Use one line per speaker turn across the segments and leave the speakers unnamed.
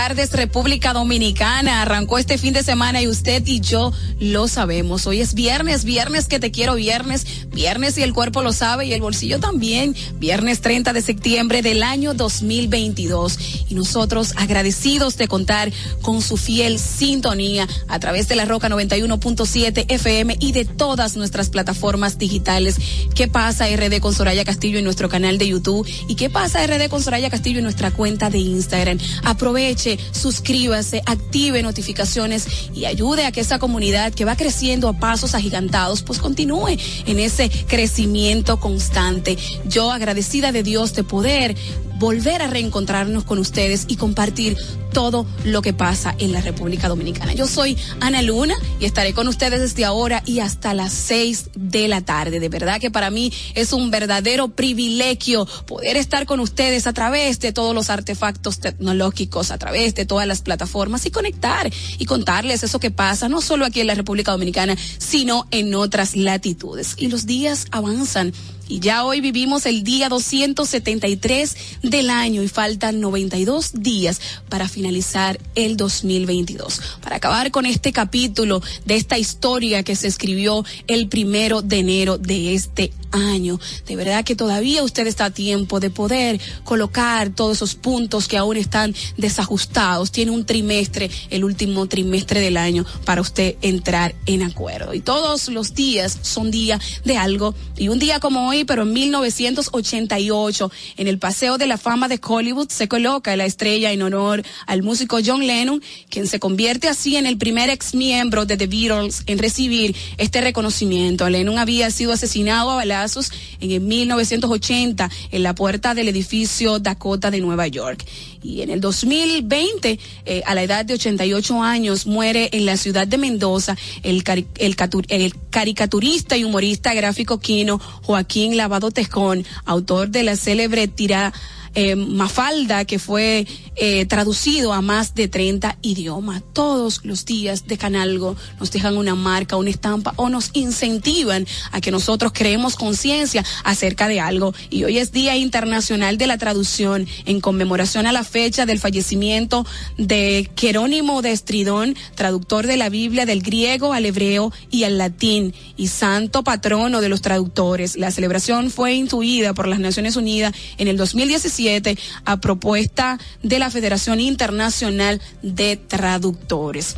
tardes República Dominicana. Arrancó este fin de semana y usted y yo lo sabemos. Hoy es viernes, viernes que te quiero viernes, viernes y el cuerpo lo sabe y el bolsillo también. Viernes 30 de septiembre del año 2022. Y nosotros agradecidos de contar con su fiel sintonía a través de la Roca 91.7 FM y de todas nuestras plataformas digitales. ¿Qué pasa RD con Soraya Castillo en nuestro canal de YouTube? ¿Y qué pasa RD con Soraya Castillo en nuestra cuenta de Instagram? Aproveche, suscríbase, active notificaciones y ayude a que esa comunidad que va creciendo a pasos agigantados, pues continúe en ese crecimiento constante. Yo agradecida de Dios de poder volver a reencontrarnos con ustedes y compartir todo lo que pasa en la República Dominicana. Yo soy Ana Luna y estaré con ustedes desde ahora y hasta las seis de la tarde. De verdad que para mí es un verdadero privilegio poder estar con ustedes a través de todos los artefactos tecnológicos, a través de todas las plataformas y conectar y contarles eso que pasa no solo aquí en la República Dominicana, sino en otras latitudes. Y los días avanzan y ya hoy vivimos el día 273 del año y faltan 92 días para finalizar el 2022. Para acabar con este capítulo de esta historia que se escribió el primero de enero de este año. De verdad que todavía usted está a tiempo de poder colocar todos esos puntos que aún están desajustados. Tiene un trimestre, el último trimestre del año, para usted entrar en acuerdo. Y todos los días son días de algo. Y un día como hoy, pero en 1988, en el Paseo de la Fama de Hollywood, se coloca la estrella en honor al músico John Lennon, quien se convierte así en el primer ex miembro de The Beatles en recibir este reconocimiento. Lennon había sido asesinado a balazos en 1980 en la puerta del edificio Dakota de Nueva York. Y en el 2020, eh, a la edad de 88 años, muere en la ciudad de Mendoza el, el, el caricaturista y humorista gráfico quino Joaquín Lavado Tejón, autor de la célebre tira eh, Mafalda, que fue eh, traducido a más de 30 idiomas. Todos los días dejan algo, nos dejan una marca, una estampa o nos incentivan a que nosotros creemos conciencia acerca de algo. Y hoy es Día Internacional de la Traducción en conmemoración a la fecha del fallecimiento de Jerónimo de Estridón, traductor de la Biblia del griego al hebreo y al latín y santo patrono de los traductores. La celebración fue intuida por las Naciones Unidas en el 2017 a propuesta de la Federación Internacional de Traductores.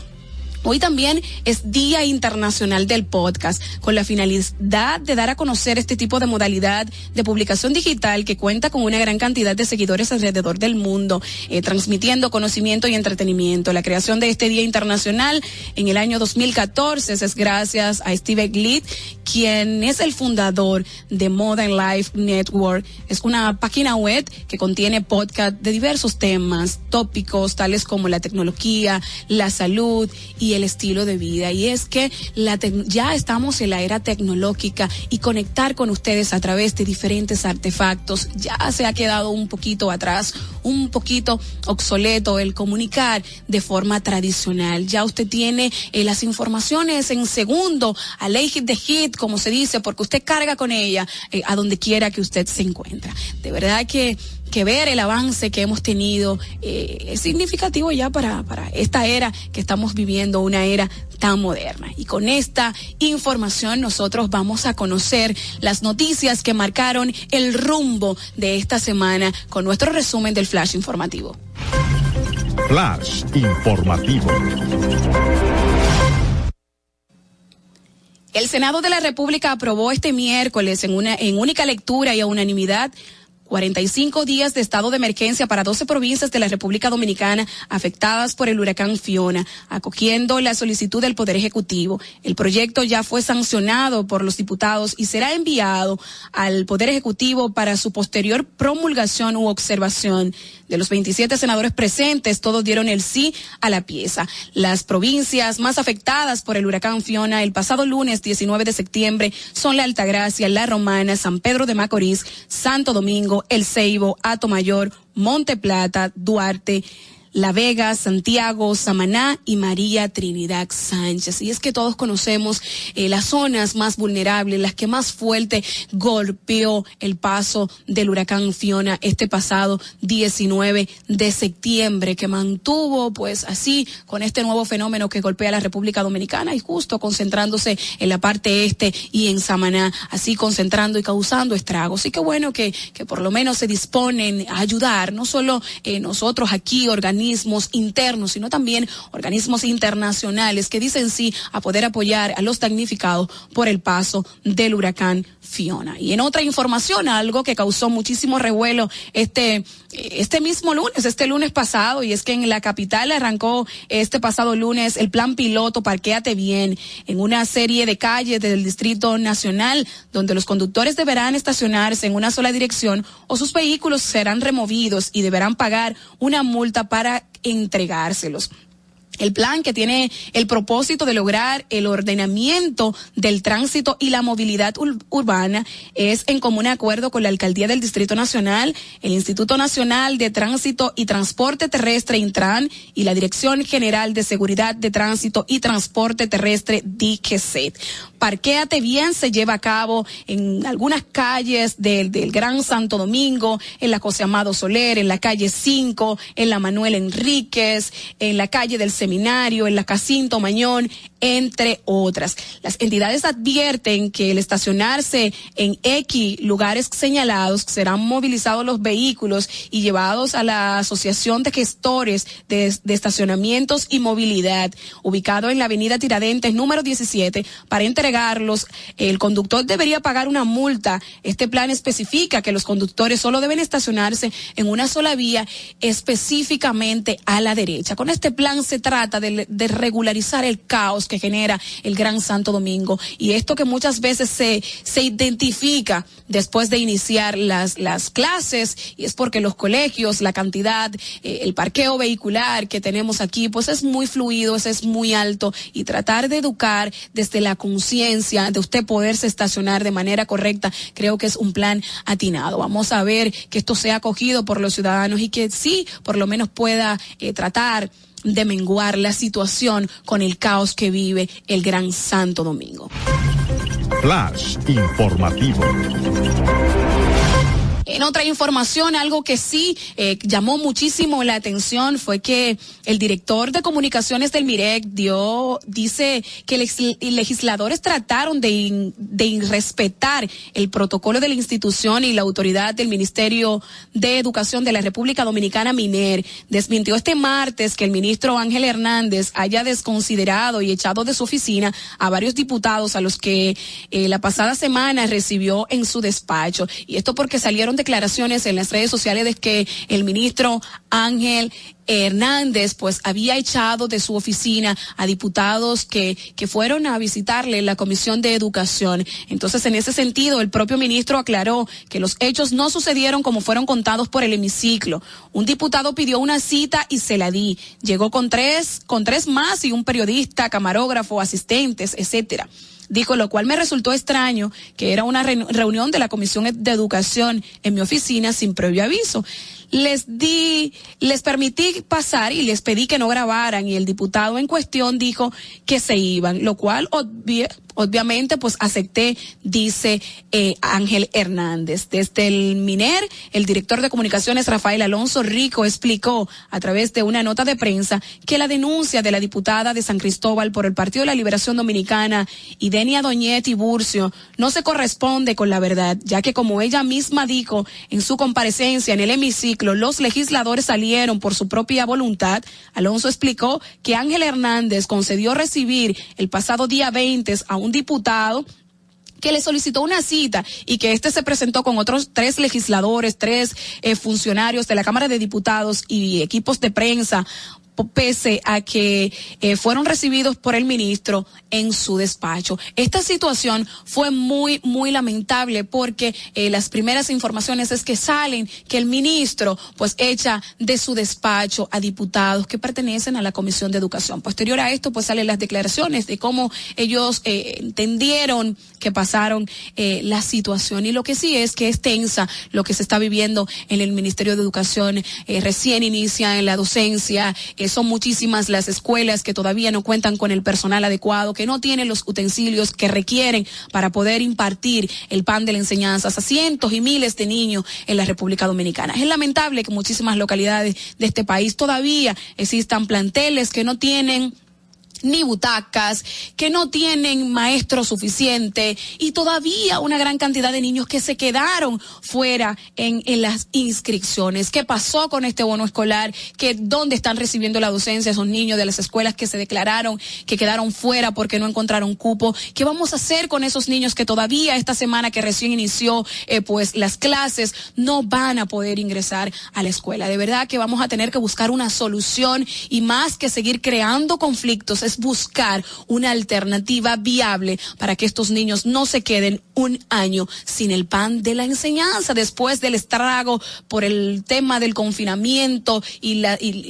Hoy también es Día Internacional del Podcast, con la finalidad de dar a conocer este tipo de modalidad de publicación digital que cuenta con una gran cantidad de seguidores alrededor del mundo, eh, transmitiendo conocimiento y entretenimiento. La creación de este Día Internacional en el año 2014 es gracias a Steve Glitt, quien es el fundador de Modern Life Network. Es una página web que contiene podcast de diversos temas, tópicos tales como la tecnología, la salud y el estilo de vida. Y es que ya estamos en la era tecnológica y conectar con ustedes a través de diferentes artefactos ya se ha quedado un poquito atrás, un poquito obsoleto el comunicar de forma tradicional. Ya usted tiene eh, las informaciones en segundo, a ley de hit, como se dice, porque usted carga con ella eh, a donde quiera que usted se encuentra. De verdad que que ver el avance que hemos tenido eh, es significativo ya para, para esta era que estamos viviendo, una era tan moderna. Y con esta información nosotros vamos a conocer las noticias que marcaron el rumbo de esta semana con nuestro resumen del flash informativo.
Flash informativo.
El Senado de la República aprobó este miércoles en una en única lectura y a unanimidad 45 días de estado de emergencia para 12 provincias de la República Dominicana afectadas por el huracán Fiona, acogiendo la solicitud del Poder Ejecutivo. El proyecto ya fue sancionado por los diputados y será enviado al Poder Ejecutivo para su posterior promulgación u observación. De los 27 senadores presentes, todos dieron el sí a la pieza. Las provincias más afectadas por el huracán Fiona el pasado lunes 19 de septiembre son la Altagracia, La Romana, San Pedro de Macorís, Santo Domingo, El Ceibo, Mayor, Monte Plata, Duarte, La Vega, Santiago, Samaná y María Trinidad Sánchez. Y es que todos conocemos eh, las zonas más vulnerables, las que más fuerte golpeó el paso del huracán Fiona este pasado 19 de septiembre, que mantuvo pues así con este nuevo fenómeno que golpea la República Dominicana y justo concentrándose en la parte este y en Samaná, así concentrando y causando estragos. Y qué bueno que, que por lo menos se disponen a ayudar, no solo eh, nosotros aquí, organismos internos, sino también organismos internacionales que dicen sí a poder apoyar a los damnificados por el paso del huracán Fiona. Y en otra información, algo que causó muchísimo revuelo este, este mismo lunes, este lunes pasado, y es que en la capital arrancó este pasado lunes el plan piloto Parquéate Bien en una serie de calles del Distrito Nacional, donde los conductores deberán estacionarse en una sola dirección o sus vehículos serán removidos y deberán pagar una multa para entregárselos. El plan que tiene el propósito de lograr el ordenamiento del tránsito y la movilidad urbana es en común acuerdo con la Alcaldía del Distrito Nacional, el Instituto Nacional de Tránsito y Transporte Terrestre Intran y la Dirección General de Seguridad de Tránsito y Transporte Terrestre DGCET. Parquéate bien se lleva a cabo en algunas calles del, Gran Santo Domingo, en la José Amado Soler, en la calle 5, en la Manuel Enríquez, en la calle del Seminario, en la Cacinto Mañón, entre otras. Las entidades advierten que el estacionarse en X lugares señalados serán movilizados los vehículos y llevados a la Asociación de Gestores de, de Estacionamientos y Movilidad, ubicado en la Avenida Tiradentes número 17, para El conductor debería pagar una multa. Este plan especifica que los conductores solo deben estacionarse en una sola vía específicamente a la derecha. Con este plan se trata de, regularizar el caos que genera el Gran Santo Domingo y esto que muchas veces se, se identifica después de iniciar las, las clases y es porque los colegios, la cantidad, eh, el parqueo vehicular que tenemos aquí, pues es muy fluido, es muy alto y tratar de educar desde la conciencia de usted poderse estacionar de manera correcta, creo que es un plan atinado. Vamos a ver que esto sea acogido por los ciudadanos y que sí, por lo menos pueda eh, tratar de menguar la situación con el caos que vive el Gran Santo Domingo.
Flash informativo.
En otra información, algo que sí eh, llamó muchísimo la atención fue que el director de comunicaciones del MIREC dio, dice que los legisladores trataron de, de irrespetar el protocolo de la institución y la autoridad del Ministerio de Educación de la República Dominicana, MINER. Desmintió este martes que el ministro Ángel Hernández haya desconsiderado y echado de su oficina a varios diputados a los que eh, la pasada semana recibió en su despacho. Y esto porque salieron declaraciones en las redes sociales de que el ministro Ángel Hernández pues había echado de su oficina a diputados que, que fueron a visitarle la Comisión de Educación. Entonces, en ese sentido, el propio ministro aclaró que los hechos no sucedieron como fueron contados por el hemiciclo. Un diputado pidió una cita y se la di. Llegó con tres, con tres más y un periodista, camarógrafo, asistentes, etcétera dijo, lo cual me resultó extraño que era una re reunión de la Comisión de Educación en mi oficina sin previo aviso. Les di, les permití pasar y les pedí que no grabaran y el diputado en cuestión dijo que se iban, lo cual obvia, obviamente pues acepté, dice eh, Ángel Hernández. Desde el MINER, el director de comunicaciones Rafael Alonso Rico explicó a través de una nota de prensa que la denuncia de la diputada de San Cristóbal por el Partido de la Liberación Dominicana, Idenia Doñetti Burcio, no se corresponde con la verdad, ya que como ella misma dijo en su comparecencia en el hemiciclo, los legisladores salieron por su propia voluntad, Alonso explicó que Ángel Hernández concedió recibir el pasado día 20 a un diputado que le solicitó una cita y que este se presentó con otros tres legisladores, tres eh, funcionarios de la Cámara de Diputados y equipos de prensa pese a que eh, fueron recibidos por el ministro en su despacho. Esta situación fue muy, muy lamentable porque eh, las primeras informaciones es que salen que el ministro pues echa de su despacho a diputados que pertenecen a la Comisión de Educación. Posterior a esto pues salen las declaraciones de cómo ellos eh, entendieron que pasaron la situación y lo que sí es que es tensa lo que se está viviendo en el Ministerio de Educación recién inicia en la docencia son muchísimas las escuelas que todavía no cuentan con el personal adecuado, que no tienen los utensilios que requieren para poder impartir el pan de la enseñanza a cientos y miles de niños en la República Dominicana. Es lamentable que muchísimas localidades de este país todavía existan planteles que no tienen ni butacas, que no tienen maestro suficiente y todavía una gran cantidad de niños que se quedaron fuera en, en las inscripciones. ¿Qué pasó con este bono escolar? ¿Que ¿Dónde están recibiendo la docencia esos niños de las escuelas que se declararon que quedaron fuera porque no encontraron cupo? ¿Qué vamos a hacer con esos niños que todavía esta semana que recién inició eh, pues las clases no van a poder ingresar a la escuela? De verdad que vamos a tener que buscar una solución y más que seguir creando conflictos buscar una alternativa viable para que estos niños no se queden un año sin el pan de la enseñanza después del estrago por el tema del confinamiento y,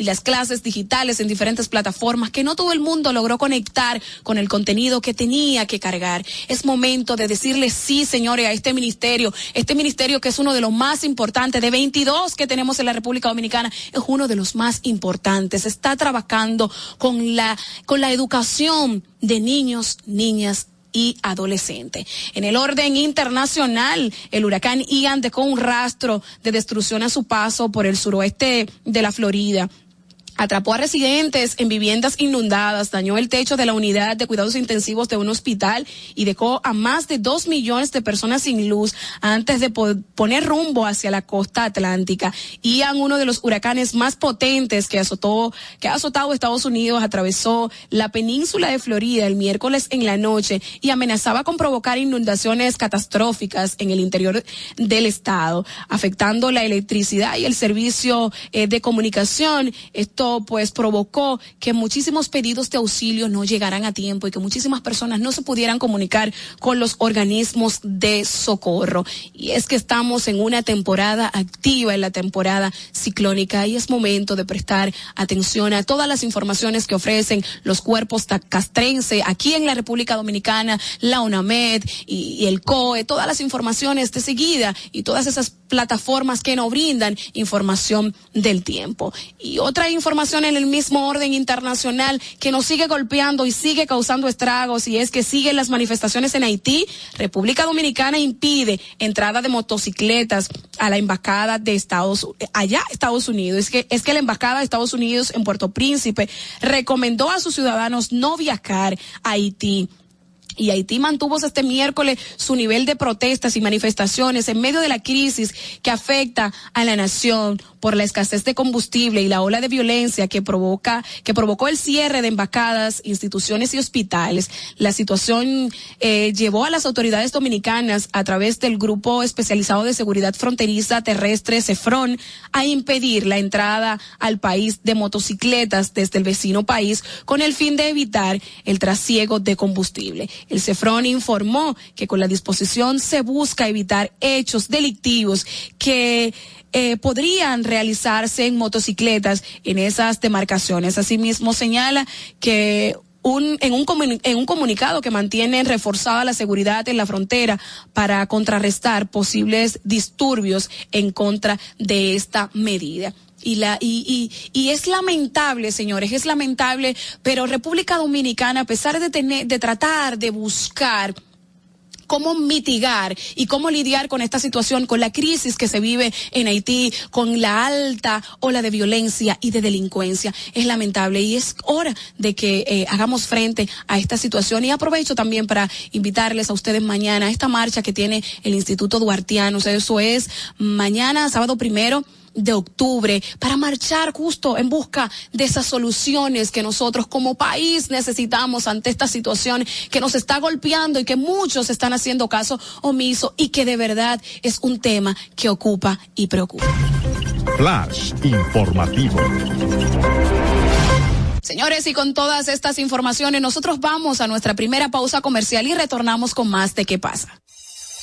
las clases digitales en diferentes plataformas que no todo el mundo logró conectar con el contenido que tenía que cargar. Es momento de decirle sí, señores, a este ministerio, este ministerio que es uno de los más importantes, de 22 que tenemos en la República Dominicana, es uno de los más importantes. Está trabajando con la, con la educación de niños, niñas y adolescentes. En el orden internacional, el huracán Ian dejó un rastro de destrucción a su paso por el suroeste de la Florida atrapó a residentes en viviendas inundadas, dañó el techo de la unidad de cuidados intensivos de un hospital y dejó a más de dos millones de personas sin luz antes de poner rumbo hacia la costa atlántica. Ian, uno de los huracanes más potentes que azotó, que ha azotado Estados Unidos, atravesó la península de Florida el miércoles en la noche y amenazaba con provocar inundaciones catastróficas en el interior del estado, afectando la electricidad y el servicio eh, de comunicación. Esto pues provocó que muchísimos pedidos de auxilio no llegaran a tiempo y que muchísimas personas no se pudieran comunicar con los organismos de socorro. Y es que estamos en una temporada activa, en la temporada ciclónica, y es momento de prestar atención a todas las informaciones que ofrecen los cuerpos castrense aquí en la República Dominicana, la UNAMED y, y el COE, todas las informaciones de seguida y todas esas plataformas que nos brindan información del tiempo. Y otra información en el mismo orden internacional que nos sigue golpeando y sigue causando estragos y es que siguen las manifestaciones en Haití. República Dominicana impide entrada de motocicletas a la embajada de Estados allá Estados Unidos. Es que es que la embajada de Estados Unidos en Puerto Príncipe recomendó a sus ciudadanos no viajar a Haití y Haití mantuvo este miércoles su nivel de protestas y manifestaciones en medio de la crisis que afecta a la nación por la escasez de combustible y la ola de violencia que provoca, que provocó el cierre de embajadas, instituciones y hospitales. La situación eh, llevó a las autoridades dominicanas a través del Grupo Especializado de Seguridad Fronteriza Terrestre, CEFRON, a impedir la entrada al país de motocicletas desde el vecino país con el fin de evitar el trasiego de combustible. El CEFRON informó que con la disposición se busca evitar hechos delictivos que eh, podrían realizarse en motocicletas en esas demarcaciones. Asimismo, señala que un, en, un en un comunicado que mantiene reforzada la seguridad en la frontera para contrarrestar posibles disturbios en contra de esta medida. Y, la, y, y, y es lamentable, señores, es lamentable, pero República Dominicana, a pesar de tener, de tratar de buscar cómo mitigar y cómo lidiar con esta situación, con la crisis que se vive en Haití, con la alta ola de violencia y de delincuencia. Es lamentable y es hora de que eh, hagamos frente a esta situación. Y aprovecho también para invitarles a ustedes mañana a esta marcha que tiene el Instituto Duartiano. O sea, eso es mañana, sábado primero de octubre para marchar justo en busca de esas soluciones que nosotros como país necesitamos ante esta situación que nos está golpeando y que muchos están haciendo caso omiso y que de verdad es un tema que ocupa y preocupa.
Flash informativo.
Señores, y con todas estas informaciones, nosotros vamos a nuestra primera pausa comercial y retornamos con más de qué pasa.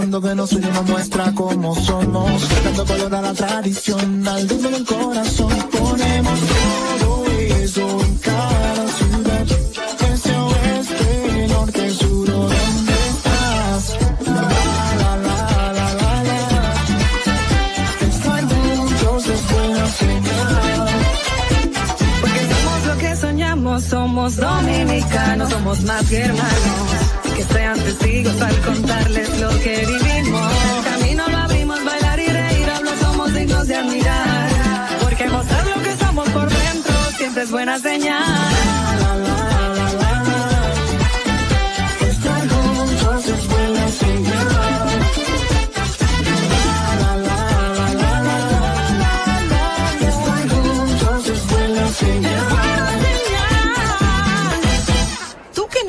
Que nos une nos muestra cómo somos. Dando color a la tradición, al ritmo del corazón. Ponemos todo eso en cada ciudad. Este oeste, norte, sur, ¿o ¿dónde estás? La, la, la, la, la, la. Es buena señal.
Porque somos lo que soñamos, somos dominicanos, somos más que hermanos. Sean testigos al contarles lo que vivimos. El camino lo abrimos, bailar y reír, hablo, somos dignos de admirar. Porque mostrar lo que somos por dentro siempre es buena señal.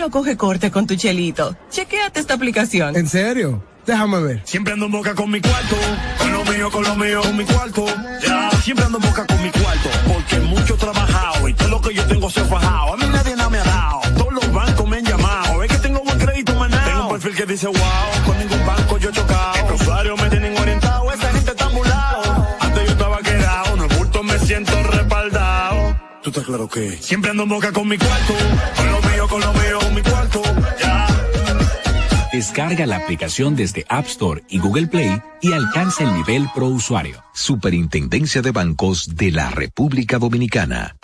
No coge corte con tu chelito, chequéate esta aplicación.
¿En serio? Déjame ver.
Siempre ando en boca con mi cuarto, con lo mío, con lo mío, con mi cuarto. Ya, siempre ando en boca con mi cuarto, porque mucho he trabajado y todo lo que yo tengo se ha fajado. A mí nadie nada me ha dado, todos los bancos me han llamado. Es que tengo buen crédito manado. Tengo un perfil que dice wow, claro que siempre ando en boca con mi cuarto, con lo mío, con lo mío, con mi cuarto. Ya.
Descarga la aplicación desde App Store y Google Play y alcanza el nivel pro usuario.
Superintendencia de Bancos de la República Dominicana.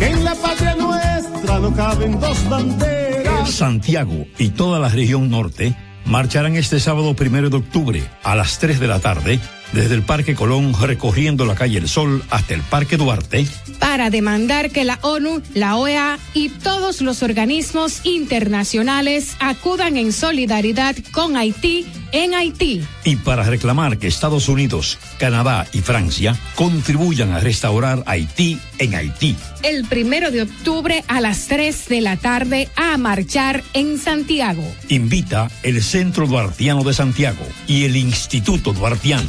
En la patria nuestra no caben dos banderas.
Santiago y toda la región norte marcharán este sábado primero de octubre a las 3 de la tarde desde el Parque Colón recorriendo la calle El Sol hasta el Parque Duarte
para demandar que la ONU, la OEA y todos los organismos internacionales acudan en solidaridad con Haití en Haití.
y para reclamar que Estados Unidos, Canadá y Francia contribuyan a restaurar Haití en Haití.
El primero de octubre a las 3 de la tarde a marchar en Santiago.
Invita el Centro Duartiano de Santiago y el Instituto Duartiano.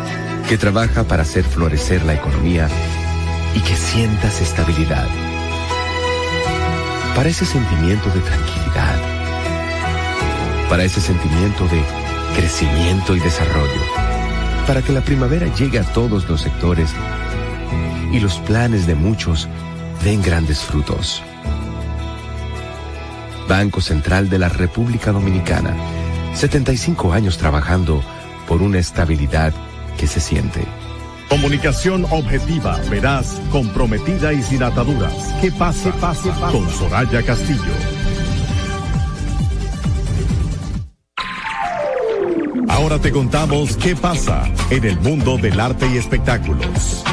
que trabaja para hacer florecer la economía y que sientas estabilidad. Para ese sentimiento de tranquilidad. Para ese sentimiento de crecimiento y desarrollo. Para que la primavera llegue a todos los sectores y los planes de muchos den grandes frutos. Banco Central de la República Dominicana. 75 años trabajando por una estabilidad que se siente.
Comunicación objetiva, veraz, comprometida y sin ataduras. Que pase, pase, pase. Con Soraya Castillo. Ahora te contamos qué pasa en el mundo del arte y espectáculos.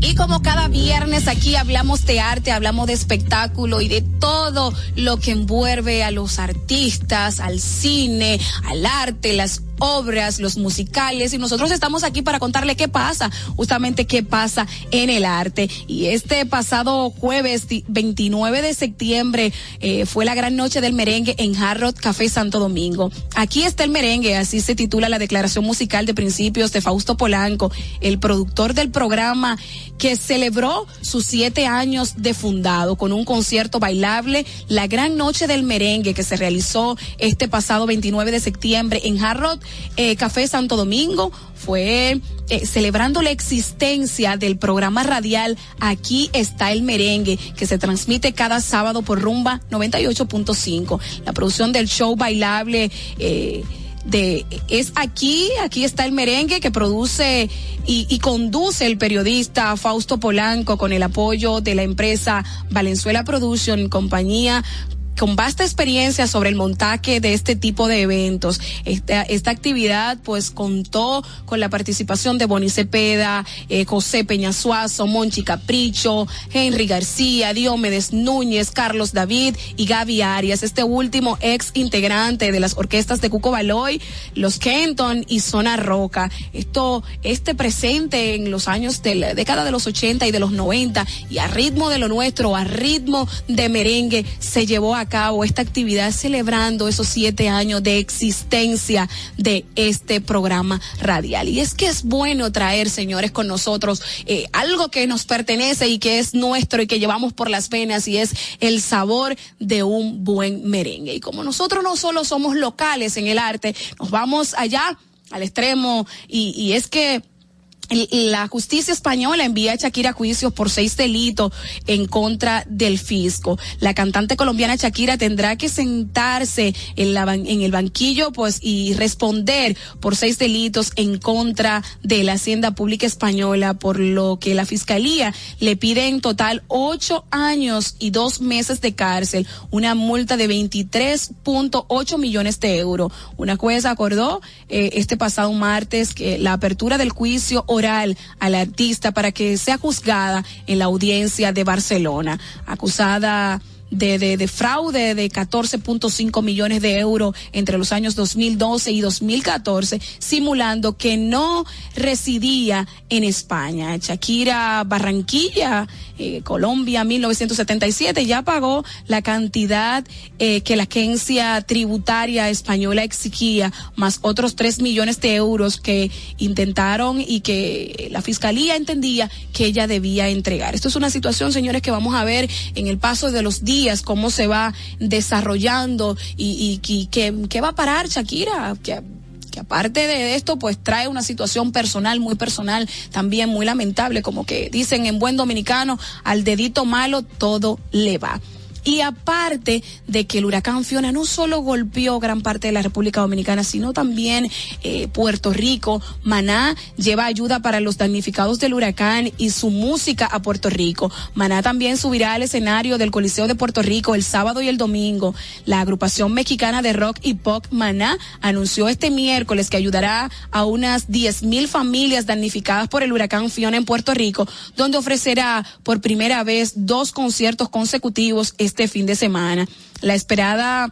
Y como cada viernes aquí hablamos de arte, hablamos de espectáculo y de todo lo que envuelve a los artistas, al cine, al arte, las obras, los musicales, y nosotros estamos aquí para contarle qué pasa, justamente qué pasa en el arte. Y este pasado jueves 29 de septiembre eh, fue la gran noche del merengue en Harrod Café Santo Domingo. Aquí está el merengue, así se titula la declaración musical de principios de Fausto Polanco, el productor del programa que celebró sus siete años de fundado con un concierto bailable, la gran noche del merengue que se realizó este pasado 29 de septiembre en Harrod eh, Café Santo Domingo fue eh, celebrando la existencia del programa radial Aquí está el merengue, que se transmite cada sábado por Rumba 98.5. La producción del show bailable eh, de es aquí, aquí está el merengue que produce y, y, conduce el periodista Fausto Polanco con el apoyo de la empresa Valenzuela Production, compañía con vasta experiencia sobre el montaje de este tipo de eventos. Esta, esta actividad pues contó con la participación de Boni Cepeda, eh, José Peñasuazo, Monchi Capricho, Henry García, Diomedes Núñez, Carlos David y Gaby Arias, este último ex integrante de las orquestas de Cuco Baloy, Los Kenton y Zona Roca. Esto, este presente en los años de la década de los 80 y de los 90 y a ritmo de lo nuestro, a ritmo de merengue, se llevó a cabo esta actividad celebrando esos siete años de existencia de este programa radial. Y es que es bueno traer, señores, con nosotros eh, algo que nos pertenece y que es nuestro y que llevamos por las venas y es el sabor de un buen merengue. Y como nosotros no solo somos locales en el arte, nos vamos allá al extremo y, y es que la justicia española envía a Shakira a juicio por seis delitos en contra del fisco. La cantante colombiana Shakira tendrá que sentarse en, la, en el banquillo pues y responder por seis delitos en contra de la Hacienda Pública Española, por lo que la Fiscalía le pide en total ocho años y dos meses de cárcel, una multa de 23.8 millones de euros. Una jueza acordó eh, este pasado martes que la apertura del juicio oral a la artista para que sea juzgada en la audiencia de Barcelona, acusada de, de, de, fraude de 14.5 millones de euros entre los años 2012 y 2014, simulando que no residía en España. Shakira Barranquilla, eh, Colombia, 1977, ya pagó la cantidad eh, que la agencia tributaria española exigía, más otros 3 millones de euros que intentaron y que la fiscalía entendía que ella debía entregar. Esto es una situación, señores, que vamos a ver en el paso de los días cómo se va desarrollando y, y, qué va a parar Shakira, que aparte de esto, pues trae una situación personal, muy personal, también muy lamentable, como que dicen en buen dominicano, al dedito malo todo le va. Y aparte de que el huracán Fiona no solo golpeó gran parte de la República Dominicana, sino también eh, Puerto Rico, Maná lleva ayuda para los damnificados del huracán y su música a Puerto Rico. Maná también subirá al escenario del Coliseo de Puerto Rico el sábado y el domingo. La agrupación mexicana de rock y pop Maná anunció este miércoles que ayudará a unas 10 mil familias damnificadas por el huracán Fiona en Puerto Rico, donde ofrecerá por primera vez dos conciertos consecutivos este fin de semana. La esperada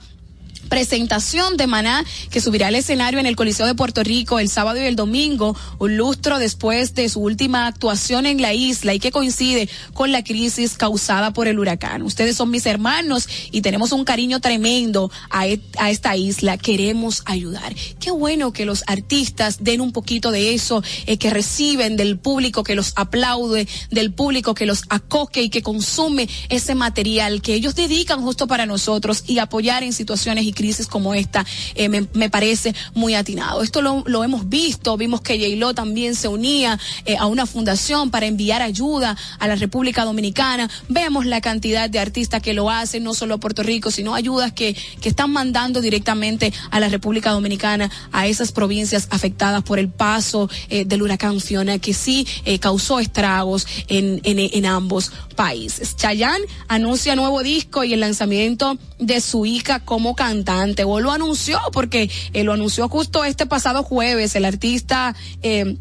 presentación de Maná que subirá al escenario en el Coliseo de Puerto Rico el sábado y el domingo, un lustro después de su última actuación en la isla y que coincide con la crisis causada por el huracán. Ustedes son mis hermanos y tenemos un cariño tremendo a, e, a esta isla. Queremos ayudar. Qué bueno que los artistas den un poquito de eso, eh, que reciben del público que los aplaude, del público que los acoge y que consume ese material que ellos dedican justo para nosotros y apoyar en situaciones y crisis como esta eh, me, parece muy atinado. Esto lo, hemos visto, vimos que j también se unía eh, a una fundación para enviar ayuda a la República Dominicana. Vemos la cantidad de artistas que lo hacen, no solo a Puerto Rico, sino ayudas que, que están mandando directamente a la República Dominicana, a esas provincias afectadas por el paso eh, del huracán Fiona, que sí causó estragos en, en, en ambos países. Chayanne anuncia nuevo disco y el lanzamiento de su hija como cantante. O lo anunció porque eh, lo anunció justo este pasado jueves el artista. Eh,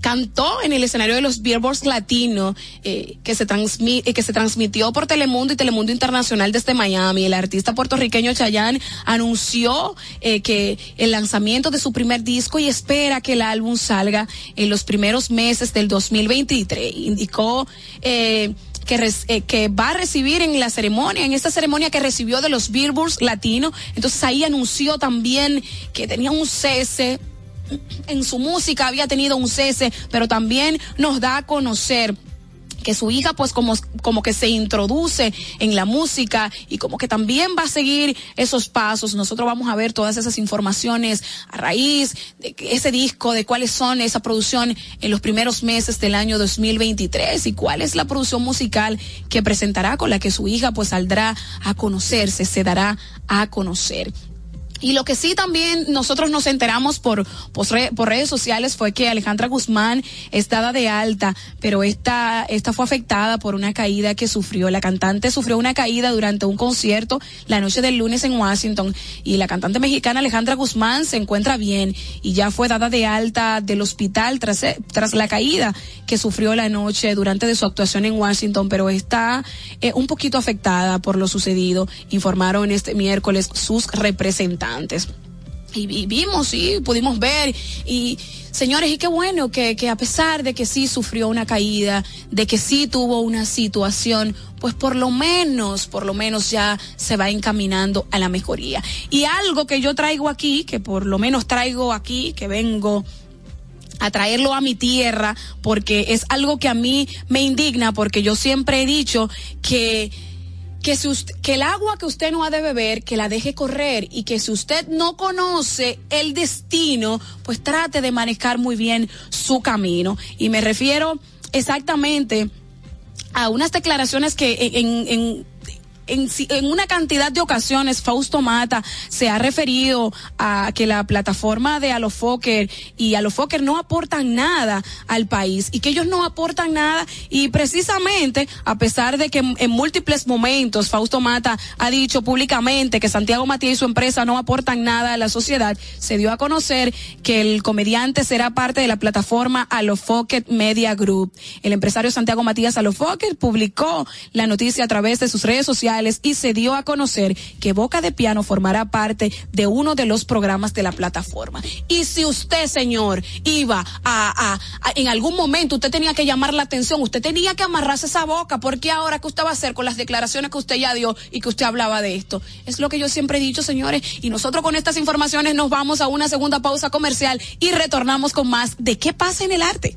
cantó en el escenario de los Billboards Latino eh, que, se transmi- eh, que se transmitió por Telemundo y Telemundo Internacional desde Miami. El artista puertorriqueño Chayanne anunció eh, que el lanzamiento de su primer disco y espera que el álbum salga en los primeros meses del 2023. Indicó eh, que, eh, que va a recibir en la ceremonia, en esta ceremonia que recibió de los Billboards Latino. Entonces ahí anunció también que tenía un cese en su música había tenido un cese, pero también nos da a conocer que su hija pues como, como que se introduce en la música y como que también va a seguir esos pasos. Nosotros vamos a ver todas esas informaciones a raíz de ese disco, de cuáles son esa producción en los primeros meses del año 2023 y cuál es la producción musical que presentará con la que su hija pues saldrá a conocerse, se dará a conocer. Y lo que sí también nosotros nos enteramos por, por, re- por redes sociales fue que Alejandra Guzmán es dada de alta, pero esta, esta fue afectada por una caída que sufrió. La cantante sufrió una caída durante un concierto la noche del lunes en Washington y la cantante mexicana Alejandra Guzmán se encuentra bien y ya fue dada de alta del hospital tras, tras la caída que sufrió la noche durante de su actuación en Washington, pero está eh, un poquito afectada por lo sucedido, informaron este miércoles sus representantes. Y, y vimos y pudimos ver. Y señores y qué bueno que, que a pesar de que sí sufrió una caída de que sí tuvo una situación pues por lo menos por lo menos ya se va encaminando a la mejoría. Y algo que yo traigo aquí que por lo menos traigo aquí que vengo a traerlo a mi tierra porque es algo que a mí me indigna porque yo siempre he dicho que que, el agua que usted no ha de beber, que la deje correr y que si usted no conoce el destino, pues trate de manejar muy bien su camino. Y me refiero exactamente a unas declaraciones que en, en, en una cantidad de ocasiones Fausto Mata se ha referido a que la plataforma de Alofoker y Alofoker no aportan nada al país y que ellos no aportan nada y precisamente a pesar de que en, en múltiples momentos Fausto Mata ha dicho públicamente que Santiago Matías y su empresa no aportan nada a la sociedad, se dio a conocer que el comediante será parte de la plataforma Alofoker Media Group. El empresario Santiago Matías Alofoker publicó la noticia a través de sus redes sociales y se dio a conocer que Boca de Piano formará parte de uno de los programas de la plataforma. Y si usted, señor, iba a, a- a- en algún momento usted tenía que llamar la atención, usted tenía que amarrarse esa boca, porque ahora qué usted va a hacer con las declaraciones que usted ya dio y que usted hablaba de esto. Es lo que yo siempre he dicho, señores, y nosotros con estas informaciones nos vamos a una segunda pausa comercial y retornamos con más de qué pasa en el arte.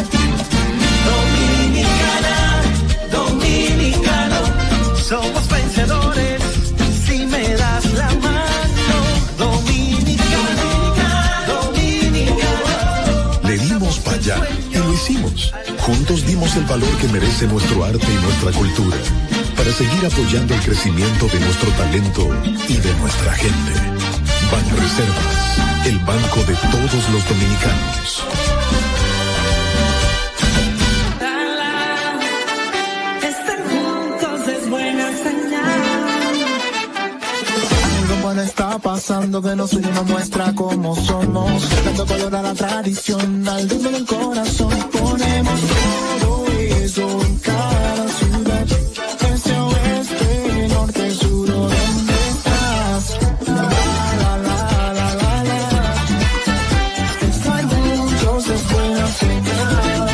Juntos dimos el valor que merece nuestro arte y nuestra cultura para seguir apoyando el crecimiento de nuestro talento y de nuestra gente. Banreservas, el banco de todos los dominicanos.
Está pasando que nos une nos muestra cómo somos. Dando color a la tradición, al ritmo del corazón. Ponemos todo eso en cada ciudad. Este oeste, norte, sur, ¿o ¿dónde estás? La, la, la, la, la, la. Buena señal.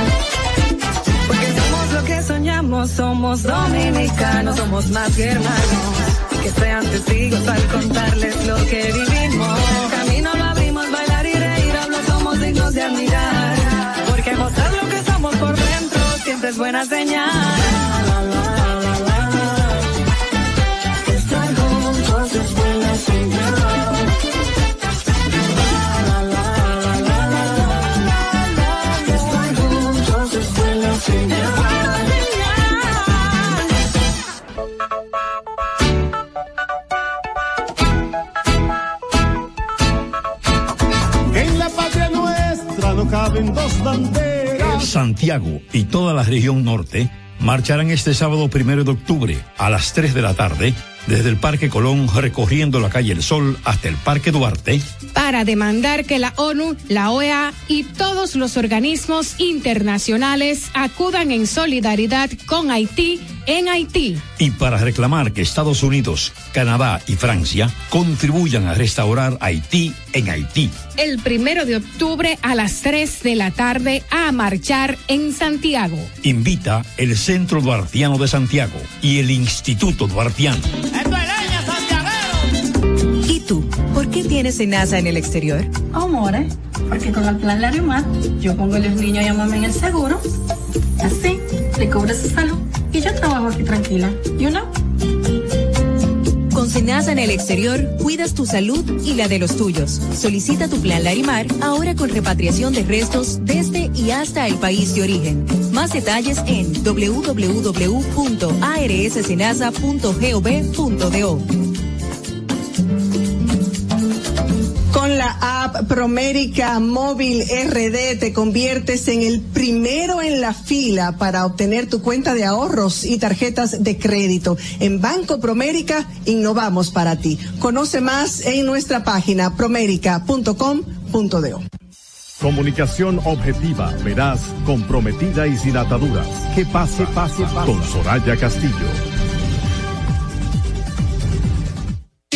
Porque somos lo que soñamos, somos dominicanos, somos más que hermanos. Que sean testigos al contarles lo que vivimos. Camino lo abrimos, bailar y reír, hablo somos dignos de admirar. Porque mostrar lo que somos por dentro siempre es buena señal.
Caben dos banderas.
Santiago y toda la región norte marcharán este sábado primero de octubre a las 3 de la tarde desde el Parque Colón recorriendo la calle El Sol hasta el Parque Duarte
para demandar que la ONU, la OEA y todos los organismos internacionales acudan en solidaridad con Haití en Haití.
y para reclamar que Estados Unidos, Canadá y Francia contribuyan a restaurar Haití en Haití.
El primero de octubre a las 3 de la tarde a marchar en Santiago.
Invita el Centro Duartiano de Santiago y el Instituto Duartiano.
¿Y tú? ¿Por qué tienes SENASA en el exterior?
Amores, porque con el plan Larimar yo pongo a los niños y a mamá en el seguro. Así, le cobro su salud y yo trabajo aquí tranquila. ¿You know?
Con SENASA en el exterior, cuidas tu salud y la de los tuyos. Solicita tu plan Larimar ahora con repatriación de restos desde y hasta el país de origen. Más detalles en www.arssenasa.gov.do.
App Promérica Móvil RD te conviertes en el primero en la fila para obtener tu cuenta de ahorros y tarjetas de crédito. En Banco Promérica innovamos para ti. Conoce más en nuestra página promérica.com.do.
Comunicación objetiva, veraz, comprometida y sin ataduras. Que pase, pase, pase. Con Soraya Castillo.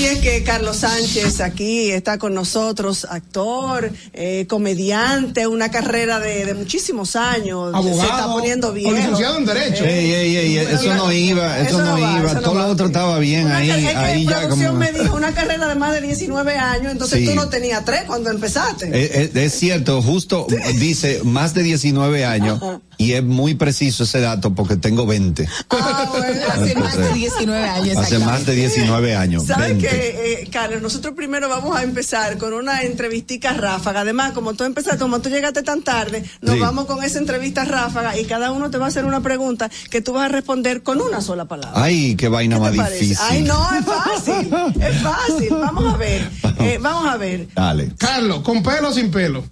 Y es que Carlos Sánchez aquí está con nosotros, actor, eh, comediante, una carrera de, de muchísimos años. Se está
Abogado,
poniendo bien.
licenciado en Derecho.
Ey, ey, ey, eso no iba, eso, no,
va,
iba,
eso no
todo lo otro estaba bien
Una
ahí,
car- es que
ahí
en
ya
producción
como...
me dijo una carrera de más de 19 años, entonces
Sí.
tú no tenías tres cuando empezaste.
Eh, eh, es cierto, justo dice más de 19 años y es muy preciso ese dato porque tengo 20.
Hace más de 19 años.
Hace más de 19 años.
¿Sabes
20.
qué, eh, Carlos? Nosotros primero vamos a empezar con una entrevistica ráfaga. Además, como tú empezaste, como tú llegaste tan tarde, nos
Sí.
vamos con esa entrevista ráfaga y cada uno te va a hacer una pregunta que tú vas a responder con una sola palabra.
Ay, qué vaina más
¿Te parece?
difícil.
Ay, no, es fácil. es fácil. Vamos a ver. Eh, vamos a ver.
Dale.
Carlos, ¿con pelo o sin pelo?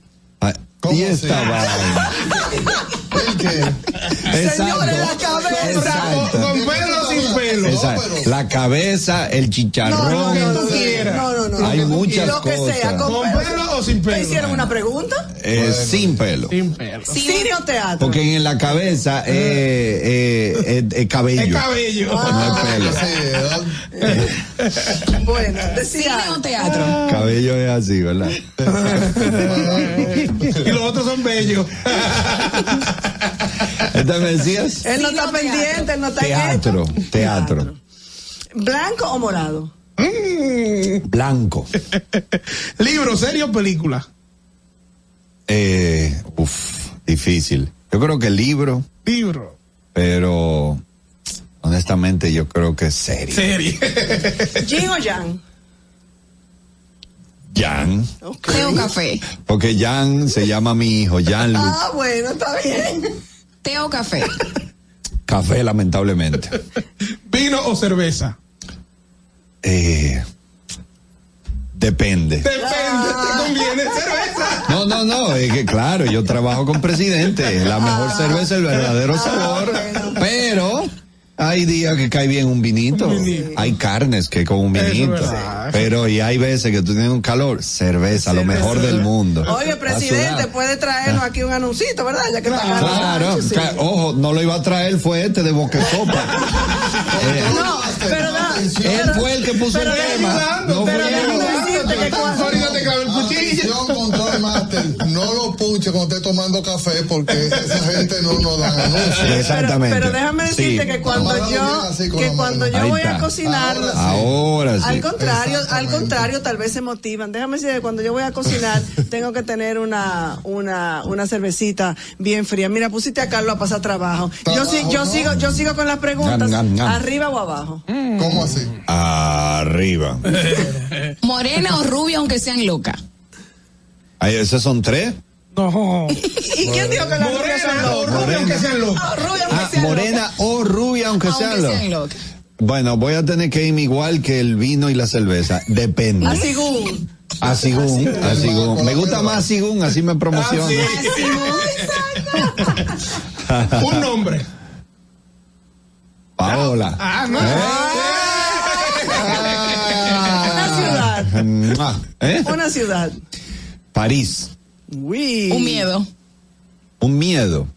Ah, Y esta vaina.
Señores, la cabeza.
Exacto.
¿Con pelo o sin pelo?
Exacto. La cabeza, el chicharrón.
No, no, no, no, no, no.
Hay muchas
Lo que
cosas.
sea, con,
¿Con pelo o sin
¿Te
pelo?
hicieron una pregunta?
Eh, Sin pelo.
Sin pelo.
¿Cine o teatro?
Porque en la cabeza eh, eh, es- es cabello.
Es cabello.
No es pelo.
Bueno, decía.
¿Cine o teatro?
Cabello es así, ¿verdad?
y los otros son bellos.
¿Esta me decías?
Él no está pendiente, él no está
Teatro, teatro.
¿Blanco o morado?
Blanco.
Libro, serie o película.
Eh, uf, difícil. Yo creo que libro,
Libro.
pero honestamente yo creo que serie.
Serie.
¿Gin o Yang?
Jan.
Té o café.
Porque Jan se llama mi hijo, Jan Luis.
Ah, bueno, está bien.
Té o café.
Café, lamentablemente.
Vino o cerveza.
Eh, depende.
Depende, te conviene cerveza.
No, no, no, es que claro, yo trabajo con presidente, la mejor cerveza, el verdadero sabor, pero hay días que cae bien un vinito, hay carnes que con un vinito, pero y hay veces que tú tienes un calor, cerveza, lo mejor del mundo.
Oye, presidente, puede traernos aquí un anuncito, ¿verdad? Ya que
Claro,
sí.
ca- ojo, no lo iba a traer, fue este de Boquecopa.
No, pero da-
Él fue el que puso el
pero
tema. No
pero
fui
decirte
no lo puche cuando esté tomando café porque esa gente no nos da anuncios.
Exactamente.
Pero déjame decirte
Sí.
que cuando yo, que cuando yo voy a cocinar,
Ahora sí.
al contrario, al contrario, tal vez se motivan. Déjame decir que cuando yo voy a cocinar, tengo que tener una, una, una cervecita bien fría. Mira, pusiste a Carlos a pasar trabajo. Yo sí, yo sigo, yo sigo con las preguntas. Arriba o abajo.
¿Cómo así?
Arriba.
Morena o rubia, aunque sean loca.
Ay, ¿Esos son tres?
No.
¿Y quién dijo que las rubias son
Morena o
locas?
rubia, aunque sean locos.
Ah, rubia, aunque
Ah,
sea
morena o rubia, aunque,
Aunque
sean
sean locas.
Bueno, voy a tener que irme igual que el vino y la cerveza. Depende.
loca. Así.
A Sigún, a Sigún. Me gusta más Sigún, así me promociona.
Un nombre.
Paola.
Ah, no.
Una ciudad.
¿Eh?
Una ciudad.
París.
Uy.
Un miedo.
Un miedo.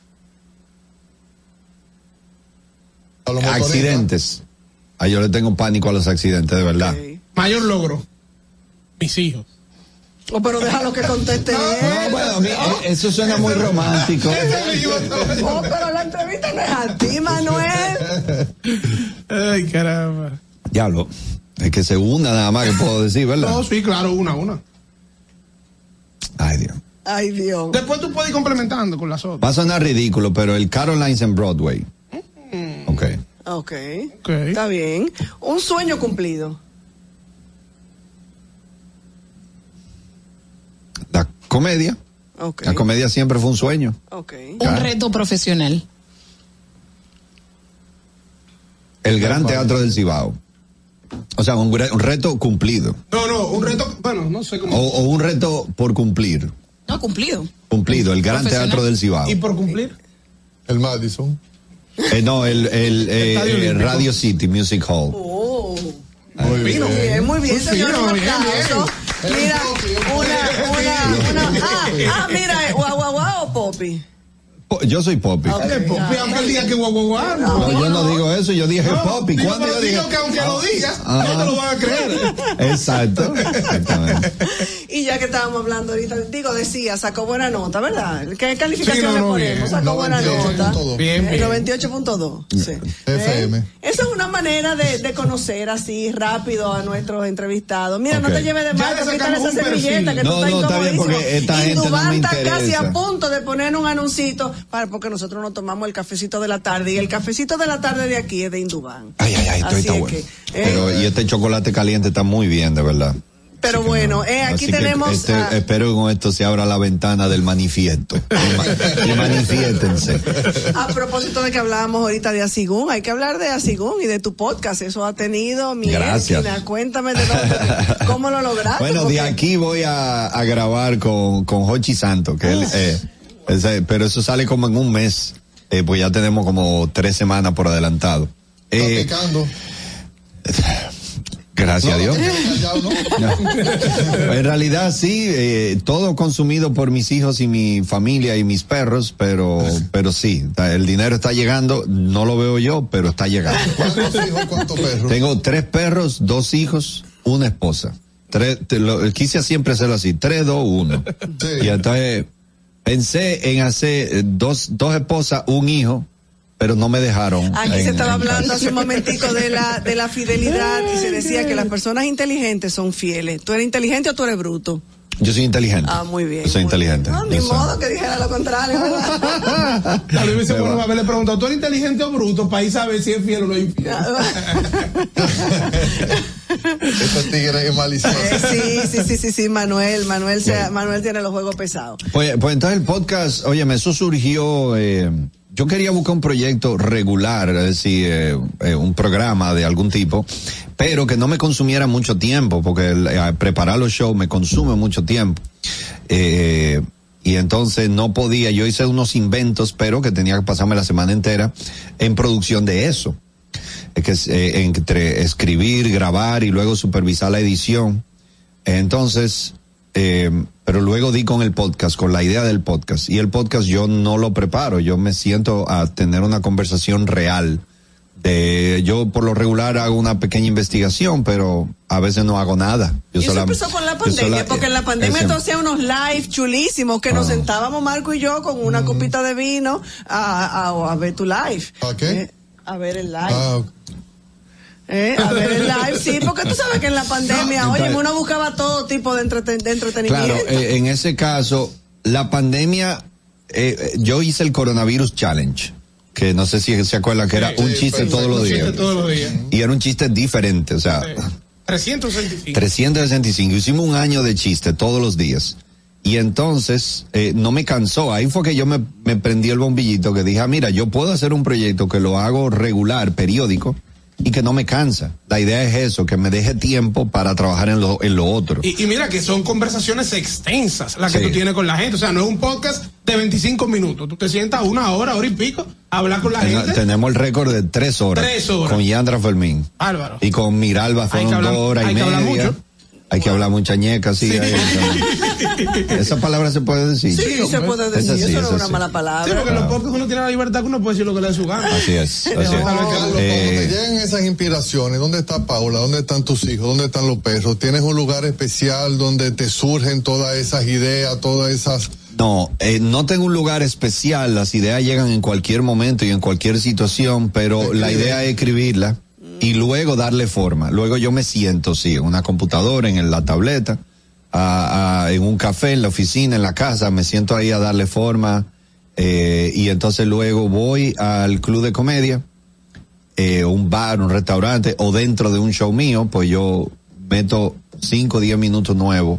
Accidentes. Ah, yo le tengo pánico a los accidentes, de verdad.
Mayor logro. Mis hijos.
Oh, pero déjalo que conteste él.
No, bueno, a mí, eh, eso suena muy romántico.
Oh, pero la entrevista no es a ti, Manuel.
Ay, caramba.
Diablo. Es que se una nada más que puedo decir, ¿verdad?
No, sí, claro, una, una.
Ay, Dios.
Ay, Dios.
Después tú puedes ir complementando con las otras.
Va a sonar ridículo, pero el Carolines en Broadway. Ok.
Ok. Está bien. Un sueño cumplido.
La comedia.
Ok.
La comedia siempre fue un sueño.
Ok.
Un reto profesional.
El gran teatro del Cibao. O sea, un, reto cumplido.
No, no, un reto, bueno, no sé cómo.
o un reto por cumplir.
No, cumplido.
Cumplido, el gran teatro del Cibao.
¿Y por cumplir?
El Madison.
Eh, no, el, el, eh, eh. Radio City Music Hall.
Oh.
Muy
bien, muy bien,
Muy
señor.
bien, bien.
Mira, una, una, una. Ah, ah, mira, eh, guau, guau, guau, o Poppy.
Yo soy Poppy.
Dale, Poppy, aunque él diga que guau, no.
No, yo no digo eso, yo dije
No,
Poppy.
digo,
¿Cuándo yo dije?
digo que aunque lo digas,
Ah.
no te lo van a creer.
Exacto. Exactamente.
Y ya que estábamos hablando ahorita, digo, decía, sacó buena nota, ¿verdad? ¿Qué calificación
Sí, no,
le ponemos? Sacó buena nota.
98.2.
Bien,
Eh,
bien.
98.2. Sí.
FM.
¿Eh? Esa es una manera de, de conocer así rápido a nuestros entrevistados. Mira, no te lleves de mal,
le
quítale esa
un perfil.
servilleta que
No,
tú estás
no, está bien,
incomodísimo.
porque esta gente no
Indubán
me
está casi a punto de poner un anuncito para, porque nosotros nos tomamos el cafecito de la tarde y el cafecito de la tarde de aquí es de Indubán.
Ay, ay, ay, esto
Así
está
es
bueno.
que, eh,
Pero, y este chocolate caliente está muy bien, de verdad.
Pero bueno, eh, aquí
Así
tenemos.
este-
a-
espero que con esto se abra la ventana del manifiesto. Y ma- y manifiéstense.
A propósito de que hablábamos ahorita de Asigún, hay que hablar de Asigún y de tu podcast. Eso ha tenido mi
Gracias.
Erquina. Cuéntame de dónde, cómo lo lograste.
Bueno,
porque-
de aquí voy a, a grabar con, con Hochi Santo, que él, eh, pero eso sale como en un mes, eh, pues ya tenemos como tres semanas por adelantado. Eh, gracias a Dios.
¿no?
En realidad sí, eh, todo consumido por mis hijos y mi familia y mis perros, pero, pero sí, el dinero está llegando, no lo veo yo, pero está llegando.
¿Cuántos hijos, cuántos perros?
Tengo tres perros, dos hijos, una esposa. Tres, te lo- quise siempre hacerlo así, tres, dos, uno. Y entonces pensé en hacer dos, dos esposas, un hijo, pero no me dejaron.
Aquí
en-
se estaba hablando hace un momentico de la, de la fidelidad y se decía que las personas inteligentes son fieles. ¿Tú eres inteligente o tú eres bruto?
Yo soy inteligente.
Ah, muy bien.
Yo soy
muy
inteligente.
bien. No, ni modo que dijera lo contrario, ¿verdad?
Tal vez me bueno, haberle preguntado, ¿tú eres inteligente o bruto? Para ahí saber si es fiel o no es infiel.
Estos tigres es malicioso.
Eh, sí, sí, sí, sí, sí, Manuel, Manuel, se- Manuel tiene los juegos pesados.
Pues, pues entonces el podcast, oye, eso surgió, eh, yo quería buscar un proyecto regular, es decir, eh, eh, un programa de algún tipo, pero que no me consumiera mucho tiempo, porque el, eh, preparar los shows me consume mucho tiempo. Y entonces no podía, yo hice unos inventos, pero que tenía que pasarme la semana entera en producción de eso. Es que eh, entre escribir, grabar y luego supervisar la edición. Entonces, eh, pero luego di con el podcast, con la idea del podcast. Y el podcast yo no lo preparo, yo me siento a tener una conversación real. De, yo por lo regular hago una pequeña investigación, pero a veces no hago nada. Yo
y eso
sola-
empezó con la pandemia,
sola-
porque en la pandemia
ese-
entonces unos live chulísimos que nos
Ah.
sentábamos Marco y yo con una copita de vino a, a, a ver tu live.
¿A qué?
Eh, a ver el live.
Ah,
Eh, a ver el live, sí, porque tú sabes que en la pandemia,
No,
oye, uno buscaba todo tipo de, entreten- de entretenimiento.
Claro, eh, en ese caso, la pandemia, eh, eh, yo hice el coronavirus challenge, que no sé si se acuerdan que era un chiste todos los
Un
días.
chiste todos los días.
Y era un chiste diferente, o sea,
365.
365. Hicimos un año de chiste todos los días. Y entonces, eh, no me cansó. Ahí fue que yo me, me prendí el bombillito que dije, ah, mira, yo puedo hacer un proyecto que lo hago regular, periódico, y que no me cansa. La idea es eso, que me deje tiempo para trabajar en lo, en lo otro.
Y, y mira que son conversaciones extensas las que
Sí.
tú tienes con la gente. O sea, no es un podcast de 25 minutos. Tú te sientas una hora, hora y pico, a hablar con la
Ten-
gente.
tenemos el récord de tres horas.
Tres horas.
Con Yandra Fermín.
Álvaro.
Y con Miralba fueron dos horas y media.
mucho.
Hay que hablar mucha ñeca, sí. hay- Esa palabra se puede decir.
Sí, se puede
Es
decir, eso no
es
es una mala
Sí,
palabra.
porque en los podcasts uno tiene la libertad que uno puede decir lo que le dé su gana.
Así es, así es.
Carlos, cuando
Eh,
te llegan esas inspiraciones, ¿dónde está Paula? ¿Dónde están tus hijos? ¿Dónde están los perros? ¿Tienes un lugar especial donde te surgen todas esas ideas, todas esas...
No, eh, no tengo un lugar especial, las ideas llegan en cualquier momento y en cualquier situación, pero la idea es escribirla y luego darle forma. Luego yo me siento, sí, en una computadora, en la tableta, en un café, en la oficina, en la casa, me siento ahí a darle forma eh, y entonces luego voy al club de comedia, eh, un bar, un restaurante o dentro de un show mío, pues yo meto 5 o 10 minutos nuevos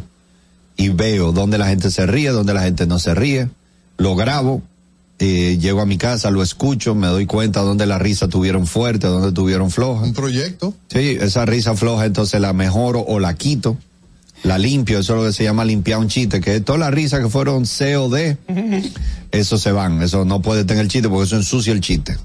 y veo dónde la gente se ríe, dónde la gente no se ríe, lo grabo, eh, llego a mi casa, lo escucho, me doy cuenta dónde la risa tuvieron fuerte, dónde tuvieron floja.
Un proyecto.
Sí, esa risa floja entonces la mejoro o la quito, la limpio, eso es lo que se llama limpiar un chiste, que todas las risas que fueron C o D, eso se van, eso no puede tener el chiste porque eso ensucia el chiste.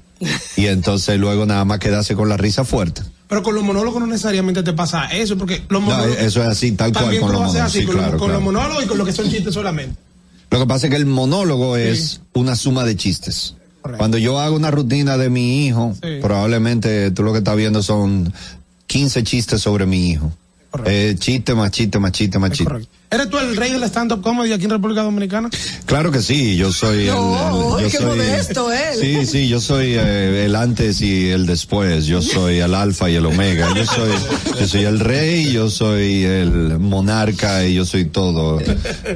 Y entonces luego nada más quedarse con la risa fuerte.
Pero con los monólogos no necesariamente te pasa eso, porque los
No,
monólogos.
eso es así, tal cual
también
con los
lo haces
monólogos.
así,
Sí,
con,
claro,
los, con
claro.
los monólogos y con lo que son chistes solamente.
Lo que pasa es que el monólogo es una suma de chistes. Cuando yo hago una rutina de mi hijo, probablemente tú lo que estás viendo son 15 chistes sobre mi hijo. Eh, chiste más chiste más chiste más chiste.
¿Eres tú el rey del stand-up comedy aquí en República Dominicana?
Claro que sí, yo soy
No,
el, el-
qué
soy,
modesto él.
Sí, sí, yo soy eh, el antes y el después, yo soy el alfa y el omega, yo soy yo soy el rey, yo soy el monarca y yo soy todo.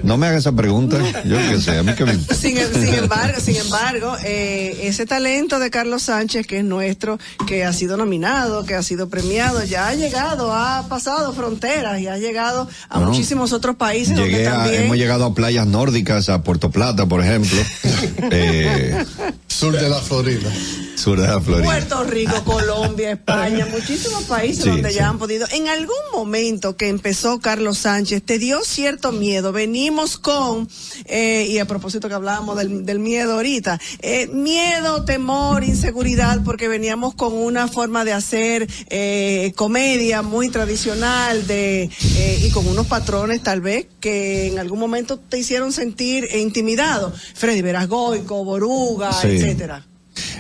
No me hagas esa pregunta, yo qué sé, a mí que me
Sin, sin embargo, sin embargo, eh, ese talento de Carlos Sánchez, que es nuestro, que ha sido nominado, que ha sido premiado, ya ha llegado, ha pasado fronteras y ha llegado a muchísimos otros países donde
Llegué a,
también
hemos llegado a playas nórdicas, a Puerto Plata, por ejemplo. eh,
Sur de la Florida.
Sur de la Florida.
Puerto Rico, Colombia, España, muchísimos países
Sí,
donde
sí.
ya han podido. En algún momento que empezó Carlos Sánchez, te dio cierto miedo. Venimos con, eh, y a propósito que hablábamos del, del miedo ahorita, eh, miedo, temor, inseguridad, porque veníamos con una forma de hacer eh, comedia muy tradicional de eh, y con unos patrones tal vez que en algún momento te hicieron sentir intimidado. Freddy Verasgoico, Boruga,
Sí.
etcétera.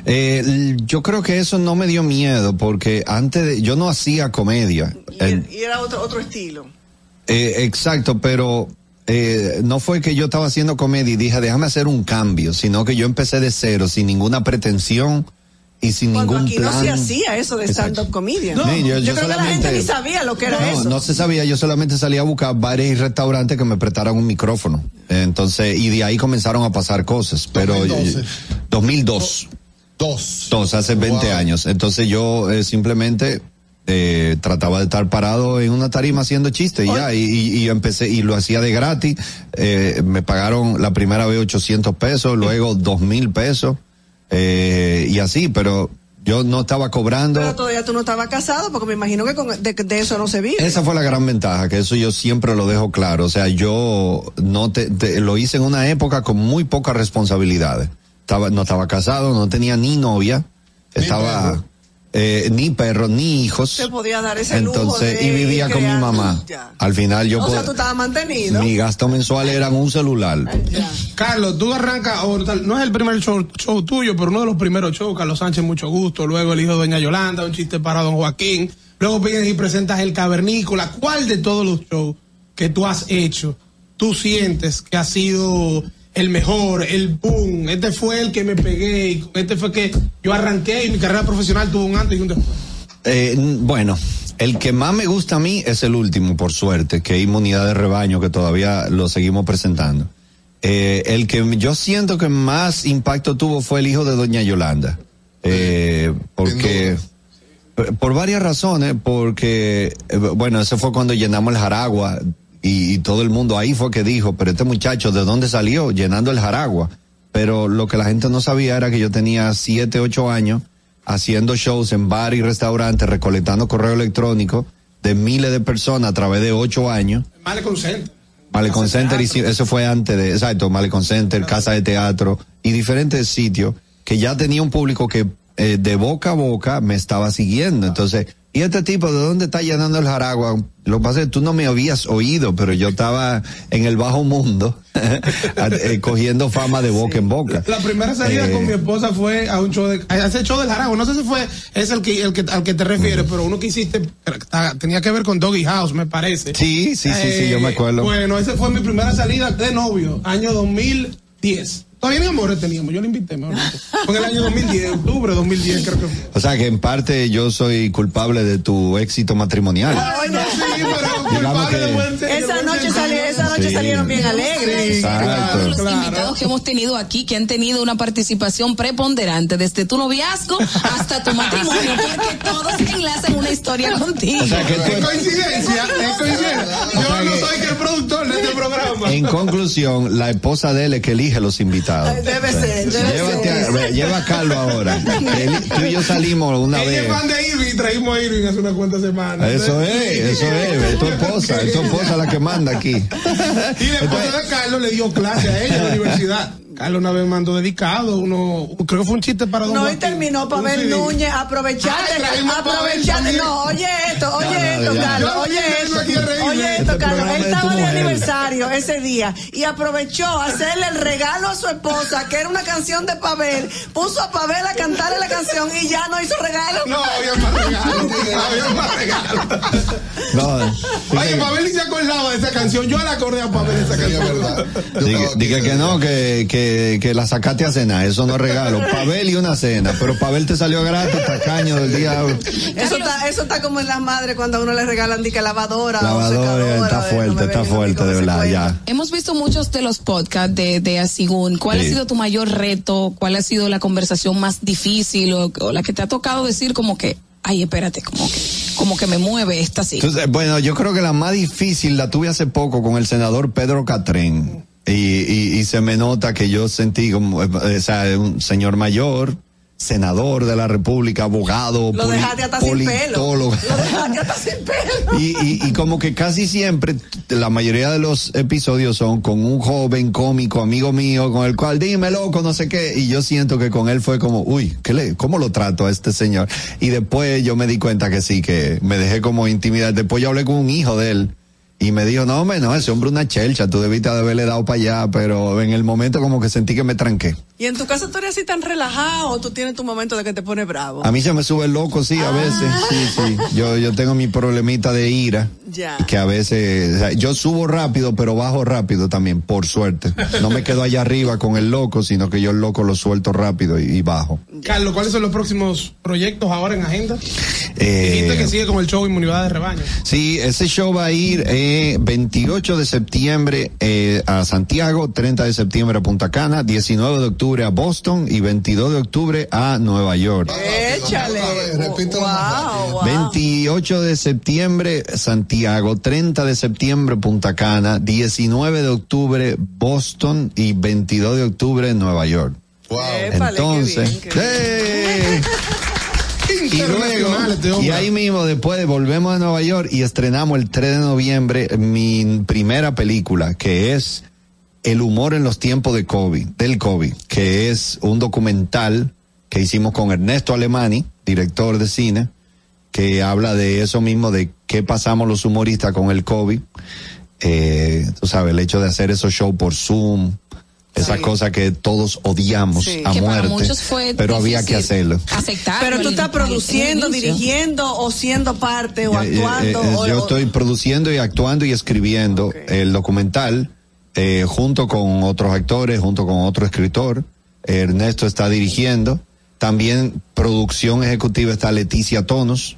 Eh, yo creo que eso no me dio miedo porque antes de, yo no hacía comedia. El-
Y era otro, otro estilo.
eh, exacto, pero eh, no fue que yo estaba haciendo comedia y dije, déjame hacer un cambio, sino que yo empecé de cero, sin ninguna pretensión y sin
Cuando
ningún
aquí
plan.
no se hacía eso de stand-up comedian.
Sí, yo-
yo,
yo
creo que la
solamente-
gente ni sabía lo que era
no,
eso.
no se sabía, yo solamente salía a buscar bares y restaurantes que me prestaran un micrófono. Entonces, y de ahí comenzaron a pasar cosas. Pero
2012.
2002.
Dos.
Dos, hace 20
Wow.
años. Entonces yo eh, simplemente eh, trataba de estar parado en una tarima haciendo chistes y ya, y, y- y empecé, y lo hacía de gratis. Eh, me pagaron la primera vez 800 pesos, luego 2000 pesos, eh, y así, pero yo no estaba cobrando.
Pero todavía tú no estabas casado, porque me imagino que con- de, de eso no se vive.
Esa fue la gran ventaja, que eso yo siempre lo dejo claro. O sea, yo no te, te- lo hice en una época con muy pocas responsabilidades. Estaba, no estaba casado, no tenía ni novia, estaba eh, ni perro, ni hijos.
Se podía dar ese lujo
Entonces,
de
y vivía con mi mamá.
Ya.
Al final yo
o sea, tú estabas mantenido.
mi gasto mensual era un celular.
Carlos, tú arrancas, no es el primer show, show tuyo, pero uno de los primeros shows, Carlos Sánchez, mucho gusto, luego el hijo de Doña Yolanda, un chiste para Don Joaquín, luego vienes y presentas el Cavernícola, ¿cuál de todos los shows que tú has hecho, tú sientes que ha sido el mejor, el boom, este fue el que me pegué, y este fue que yo arranqué y mi carrera profesional tuvo un antes y un después?
Eh, bueno, el que más me gusta a mí es el último, por suerte, que es Inmunidad de Rebaño, que todavía lo seguimos presentando. Eh, el que yo siento que más impacto tuvo fue el hijo de Doña Yolanda. Eh, porque, por varias razones, porque, eh, bueno, ese fue cuando llenamos el Jaragua y, y todo el mundo ahí fue que dijo, pero este muchacho, ¿de dónde salió? Llenando el Jaragua. Pero lo que la gente no sabía era que yo tenía siete, ocho años haciendo shows en bar y restaurantes, recolectando correo electrónico de miles de personas a través de ocho años.
Malecon Center.
Malecon Center, hici- eso fue antes de, exacto, Malecon Center, Casa de Teatro y diferentes sitios que ya tenía un público que eh, de boca a boca me estaba siguiendo. Entonces, ¿y este tipo de dónde está llenando el Jaragua? Lo que pasa es que tú no me habías oído, pero yo estaba en el bajo mundo, eh, cogiendo fama de boca en boca.
La primera salida
Eh,
con mi esposa fue a un show de, a ese show del Jarago. No sé si fue, es el que, el que, al que te refieres, pero uno que hiciste, tenía que ver con Doggy House, me parece. Eh,
Sí, sí, sí, sí, yo me acuerdo.
Bueno, esa fue mi primera salida de novio, año 2010. Todavía ni amores teníamos, yo le invité, mejor. Fue en el año 2010, octubre 2010 creo que fue.
O sea que en parte yo soy culpable de tu éxito matrimonial. Digamos que-
Esa noche, sali- esa noche
Sí.
salieron bien alegres.
Exacto.
Los invitados que hemos tenido aquí que han tenido una participación preponderante desde tu noviazgo hasta tu matrimonio, porque todos enlazan una historia contigo.
O sea, que tú-
Es coincidencia, es coincidencia. Yo no soy que el productor de este programa.
En conclusión, la esposa de él es que elige los invitados.
Debe ser, debe
Llévate a-
ser.
lleva a Carlos ahora. Él- tú y yo salimos una
Ella
vez.
es fan de Irving y traímos a Irving hace unas cuantas semanas.
Eso es, eso es, es tu esposa, es tu esposa la que manda aquí.
Y esposa de Carlos le dio clase a ella en la universidad. Carlos una vez mandó dedicado, uno, creo que fue un chiste para Don
No, y
Joaquín.
terminó Pavel
CD.
Núñez, aprovechate, aprovechate, no, oye esto, oye
Ya,
esto,
ya.
Carlos, oye esto, oye
Este
esto, Carlos, él estaba de aniversario ese día y aprovechó a hacerle el regalo a su esposa, que era una canción de Pavel, puso a Pavel a cantarle la canción y ya no hizo regalo.
No, había más regalos, había más regalos.
No,
Oye, Pavel ni se acordaba de esa canción, yo la acordé a Pavel de esa canción.
Dije, dije que no, que, que, que la sacaste a cenar, eso no es regalo. Pavel y una cena, pero Pavel te salió gratis, tacaño del diablo.
Eso está, eso está como en las madres cuando a uno le regalan di que lavadora, o
Lavadora,
secadora,
está
no
fuerte, está fuerte, de verdad, ya.
Hemos visto muchos de los podcasts de, de Asigun. ¿Cuál
Sí.
ha sido tu mayor reto? ¿Cuál ha sido la conversación más difícil o, o la que te ha tocado decir como que, ay, espérate, como que, como que me mueve esta sí?
Entonces, bueno, yo creo que la más difícil la tuve hace poco con el senador Pedro Catrén. Y, y, y se me nota que yo sentí como, eh, o sea, un señor mayor, senador de la República, abogado,
Lo
poli-
dejaste hasta sin pelo.
politólogo.
Lo dejaste hasta sin pelo.
Y, y, y como que casi siempre, la mayoría de los episodios son con un joven cómico, amigo mío, con el cual, dime loco, no sé qué, y yo siento que con él fue como, uy, ¿qué le, ¿cómo lo trato a este señor? Y después yo me di cuenta que sí, que me dejé como intimidar. Después yo hablé con un hijo de él. Y me dijo, no, hombre, no, ese hombre es una chelcha, tú debiste de haberle dado para allá, pero en el momento como que sentí que me tranqué.
Y en tu casa tú eres así tan relajado o tú tienes tu momento de que te pone bravo.
A mí se me sube el loco, sí, a veces, sí, sí. Yo, yo tengo mi problemita de ira.
Ya.
que a veces, o sea, yo subo rápido, pero bajo rápido también, por suerte. No me quedo allá arriba con el loco, sino que yo el loco lo suelto rápido y, y bajo.
Carlos, ¿cuáles son los próximos proyectos ahora en agenda?
Eh,
Dijiste que sigue con el show Inmunidad de Rebaño.
Sí, ese show va a ir eh, 28 de septiembre eh, a Santiago, 30 de septiembre a Punta Cana, 19 de octubre a Boston y 22 de octubre a Nueva York.
Échale. Wow, wow.
28 de septiembre Santiago, 30 de septiembre Punta Cana, 19 de octubre Boston y 22 de octubre Nueva York.
Épale,
Entonces,
qué bien, qué
y luego,
este
y ahí mismo después volvemos a Nueva York y estrenamos el 3 de noviembre mi primera película, que es El humor en los tiempos de COVID, del COVID, que es un documental que hicimos con Ernesto Alemani, director de cine, que habla de eso mismo, de qué pasamos los humoristas con el COVID. Eh, tú sabes, el hecho de hacer esos shows por Zoom, esa cosa que todos odiamos
Sí.
a
Que
muerte,
fue
pero había que hacerlo.
Aceptar.
Pero tú estás produciendo, dirigiendo o siendo parte o
Eh, eh,
actuando.
eh,
o-
yo estoy produciendo y actuando y escribiendo el documental eh, junto con otros actores, junto con otro escritor. Ernesto está dirigiendo. También producción ejecutiva está Leticia Tonos.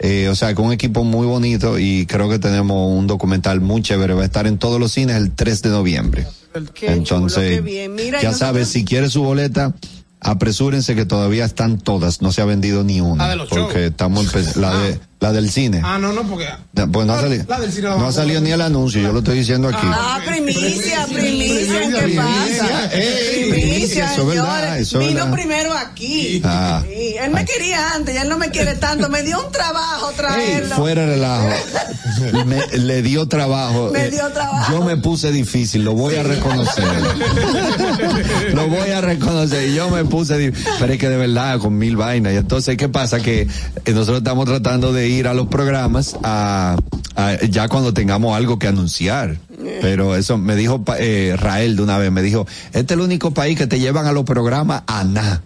Eh, o sea, con un equipo muy bonito y creo que tenemos un documental muy chévere. Va a estar en todos los cines el 3 de noviembre.
Qué
Entonces,
chulo, qué bien. Mira, y
ya sabes, si quiere su boleta, apresúrense que todavía están todas, no se ha vendido ni una.
Ah, de los
porque
shows.
estamos la de La del cine.
Ah, no, no, porque.
No, Pues no ha salido.
la del cine la
No ha salido ni el anuncio, yo lo estoy diciendo aquí.
Ah, primicia, primicia, ¿qué pasa?
Ey,
Primicia,
eso es verdad,
señores.
eso
Vino
verdad.
primero aquí.
Ah.
Sí, él me quería antes, ya él no me quiere tanto. Me dio un trabajo
Ey,
traerlo.
fuera de relajo. Me- le dio trabajo.
Me
Eh,
dio trabajo.
Yo me puse difícil, lo voy a reconocer. lo voy a reconocer. Yo me puse difícil. Pero es que de verdad, con mil vainas. Y entonces, ¿qué pasa? Que eh, nosotros estamos tratando de ir a los programas a, a- ya cuando tengamos algo que anunciar. Pero eso me dijo eh, Rael de una vez, me dijo, este es el único país que te llevan a los programas a nada.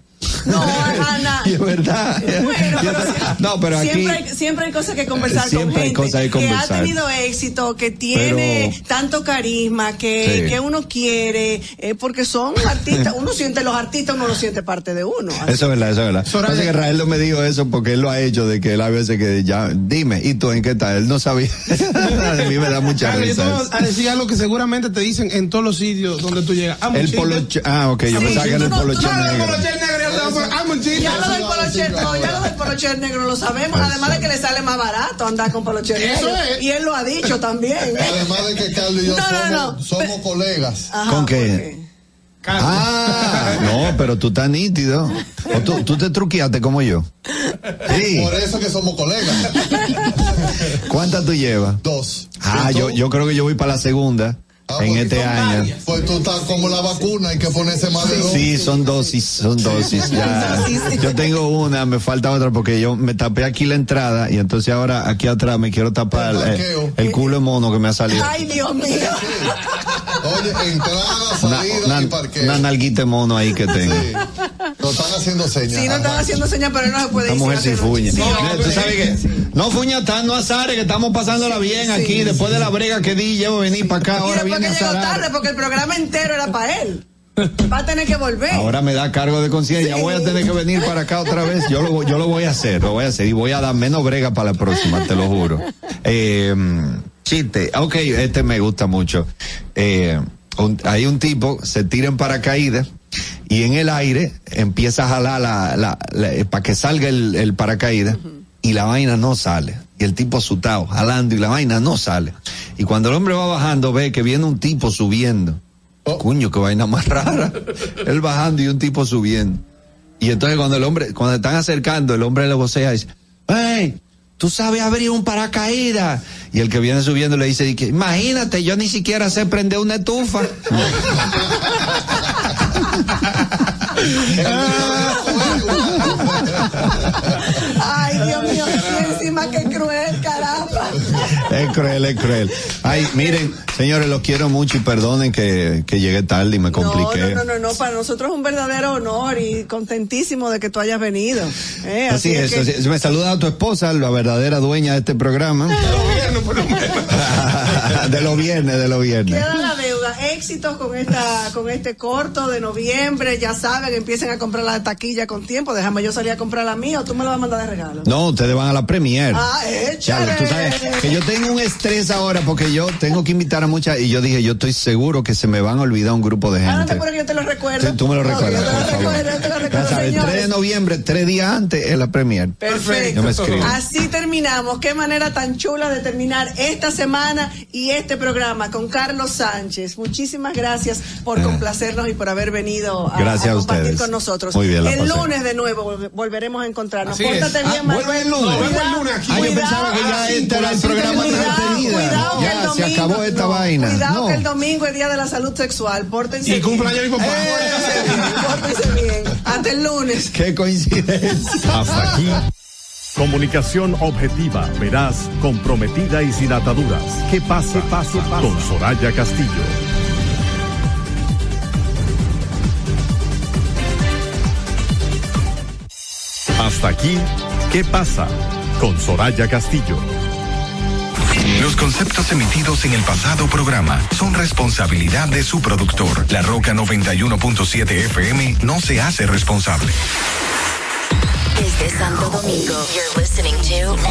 No, Ana.
Es verdad. no, pero aquí...
Siempre hay, siempre hay cosas que conversar
Siempre
con
hay
gente
cosas que
que ha
conversar.
tenido éxito, que tiene
Pero-
tanto carisma, que,
Sí.
que uno quiere, eh, porque son artistas, uno siente los artistas, uno lo siente parte de uno.
Eso es verdad, eso es verdad.
Soraya-
Pasa que Rael no me dijo eso porque él lo ha hecho de que él a veces que ya, dime, ¿y tú en qué tal? Él no sabía. a mí me da mucha
yo te
risa.
voy
eso.
a decir algo que seguramente te dicen en todos los sitios donde tú llegas. Un
El
chiste.
polo, ch- ah, ok, yo
un
pensaba que era el
chiste.
polo
No,
ch
no, el
negro.
Ya lo del polocher, no, ya lo del polocher negro lo sabemos, además de que le sale más barato andar con polocher
Eso
negro.
es.
Y él lo ha dicho también.
Además de que Carlos y yo somos,
no.
somos colegas.
Ajá,
¿Con
¿por
qué? Ah, no, pero tú estás nítido. O tú, tú te truqueaste como yo. Sí.
Por eso que somos colegas.
¿Cuántas tú llevas?
Dos.
Ah, yo, yo creo que yo voy para la segunda
Ah,
en
porque
este año.
varias. Pues tú estás como la vacuna, hay que ponerse más de.
Sí, son dosis, son dosis. Ya. Yo tengo una, me falta otra porque yo me tapé aquí la entrada y entonces ahora aquí atrás me quiero tapar
El
culo de mono que me ha salido.
Ay, Dios mío.
Oye, entrada,
Una,
salida
una,
y parqueo.
una nalguita de mono ahí que tengo.
Sí. Nos están haciendo señas.
Sí, no están haciendo señas, pero no se puede
Esta mujer
un
fuña. Mira, Tú sabes que no fuña tan, no azares, que estamos pasándola bien aquí. Después de la brega que di, llevo a venir para acá,
Y
ahora
después
viene
que llegó tarde, porque el programa entero era para él. Va a tener que volver.
Ahora me da cargo de conciencia. Ya voy a tener que venir para acá otra vez. Yo lo, yo lo voy a hacer, lo voy a hacer. Y voy a dar menos brega para la próxima, te lo juro. Eh, chiste. Ok, este me gusta mucho. Eh, un- hay un tipo, se tira en paracaídas y en el aire empieza a jalar la, la, para que salga el, el paracaídas y la vaina no sale. Y el tipo asustado, jalando y la vaina no sale. Y cuando el hombre va bajando, ve que viene un tipo subiendo. Cuño, qué vaina más rara. Él bajando y un tipo subiendo. Y entonces cuando el hombre, cuando están acercando, el hombre le vocea y dice, ¡Hey! Tú sabes abrir un paracaídas. Y el que viene subiendo le dice, imagínate, yo ni siquiera sé prender una estufa.
Ay, Dios mío, y encima que cruel, caramba.
es cruel, es cruel. Ay, miren, señores, los quiero mucho y perdonen que, que llegué tarde y me compliqué.
no, no, no, no, para nosotros es un verdadero honor y contentísimo de que tú hayas venido. ¿eh?
Así es,
que-
me saluda a tu esposa, la verdadera dueña de este programa. de los viernes, de los viernes.
Queda la. Éxitos con esta, con este corto de noviembre. Ya saben, empiecen a comprar la taquilla con tiempo. Déjame yo salir a comprar la mía o tú me la vas a mandar de regalo.
No, ustedes van a la premier.
Ah, échale.
tú sabes que yo tengo un estrés ahora porque yo tengo que invitar a muchas y yo dije, yo estoy seguro que se me van a olvidar un grupo de
Ah, no te
gente.
apures que yo te lo recuerdo.
Sí, tú me lo
No,
recuerdas,
Yo te lo recuerdo, yo te lo recuerdo,
sabes, el 3 de noviembre, tres días antes es la premier.
Perfecto.
Yo me escribo.
Así terminamos. Qué manera tan chula de terminar esta semana y este programa con Carlos Sánchez. Muchísimas gracias por
Eh.
complacernos y por haber venido a,
Gracias
a
a
compartir
ustedes.
con nosotros.
Muy bien, la
el
pasé.
lunes de nuevo vol- volveremos a encontrarnos.
Así
Pórtate
es.
bien,
Ah,
Manuel.
vuelve el lunes.
Cuidado,
Vuelve el lunes aquí. Ah, yo
cuidado.
pensaba que ya este era el programa
Cuidado,
despedida.
cuidado que
Ya,
el
se
domingo-
acabó esta
no,
vaina.
Cuidado
No.
que el domingo es día de la salud sexual. Pórtense
Y
bien.
cumpleaños de mi papá.
Bien, pórtense bien. Hasta el lunes.
Qué coincidencia.
Hasta aquí. Comunicación objetiva, veraz, comprometida y sin ataduras. ¿Qué pasa? Pase, pase. Con Soraya Castillo. Hasta aquí. ¿Qué pasa? Con Soraya Castillo.
Los conceptos emitidos en el pasado programa son responsabilidad de su productor. La Roca 91.7 FM no se hace responsable.
Desde Santo Domingo, you're listening to 91.7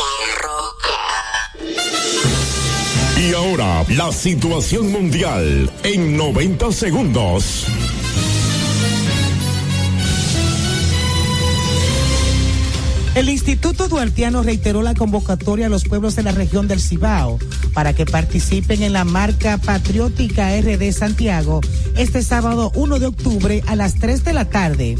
La Roca.
Y ahora, la situación mundial en 90 segundos.
El Instituto Duartiano reiteró la convocatoria a los pueblos de la región del Cibao para que participen en la marca patriótica RD Santiago este sábado 1 de octubre a las 3 de la tarde.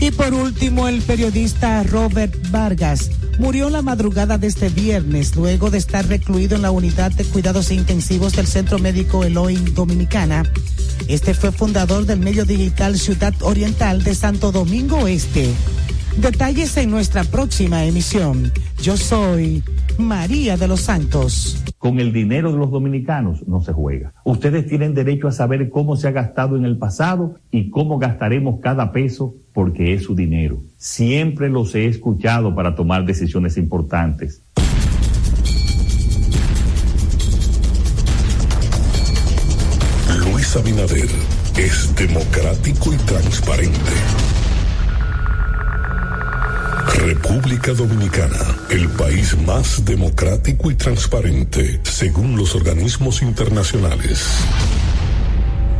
Y por último, el periodista Robert Vargas murió la madrugada de este viernes luego de estar recluido en la unidad de cuidados intensivos del Centro Médico Elohim Dominicana. Este fue fundador del medio digital Ciudad Oriental de Santo Domingo Este. Detalles en nuestra próxima emisión. Yo soy María de los Santos.
Con el dinero de los dominicanos no se juega. Ustedes tienen derecho a saber cómo se ha gastado en el pasado y cómo gastaremos cada peso porque es su dinero. Siempre los he escuchado para tomar decisiones importantes.
Luis Abinader es democrático y transparente. República Dominicana, el país más democrático y transparente, según los organismos internacionales.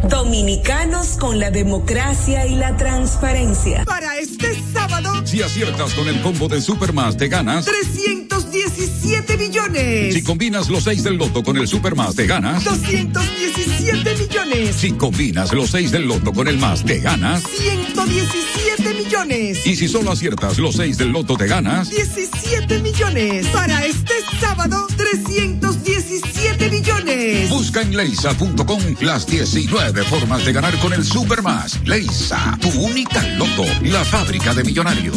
Dominicanos con la democracia y la transparencia.
Para este sábado,
Si aciertas con el combo de Supermas, te ganas.
317 millones.
Si combinas los 6 del loto con el Supermas, te ganas.
217 millones.
Si combinas los 6 del loto con el más, te ganas.
117 millones.
Y si solo aciertas los 6 del loto, te ganas.
17 millones. Para este sábado, 317 millones.
Busca en leisa.com las 19 formas de ganar con el Supermas. Leisa, tu única loto, la fábrica de millonarios.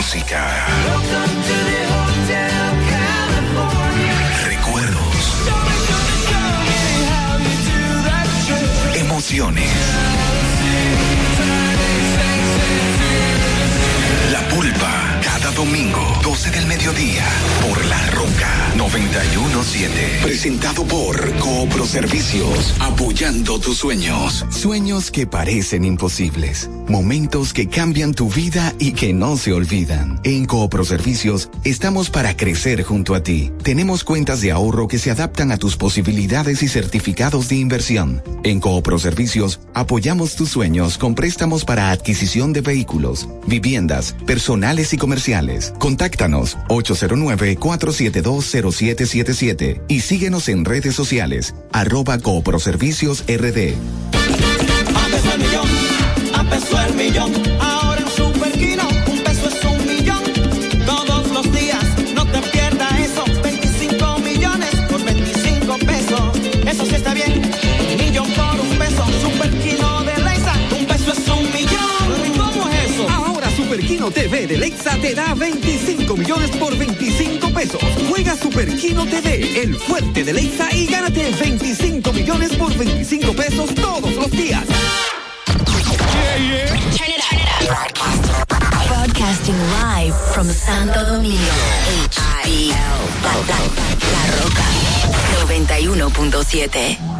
música. Recuerdos. Emociones. La pulpa. Domingo, 12 del mediodía, por La Roca 917. Presentado por Coopro Servicios, apoyando tus sueños. Sueños que parecen imposibles. Momentos que cambian tu vida y que no se olvidan. En Coopro Servicios estamos para crecer junto a ti. Tenemos cuentas de ahorro que se adaptan a tus posibilidades y certificados de inversión. En Coopro Servicios apoyamos tus sueños con préstamos para adquisición de vehículos, viviendas, personales y comerciales. Contáctanos 809-472-0777 y síguenos en redes sociales arroba Cooproservicios RD.
TV de Lexa te da 25 millones por 25 pesos. Juega Super Kino TV, el fuerte de Lexa y gánate 25 millones por 25 pesos todos los días.
Broadcasting live from Santo Domingo. HIL. La, la, la Roca 91.7.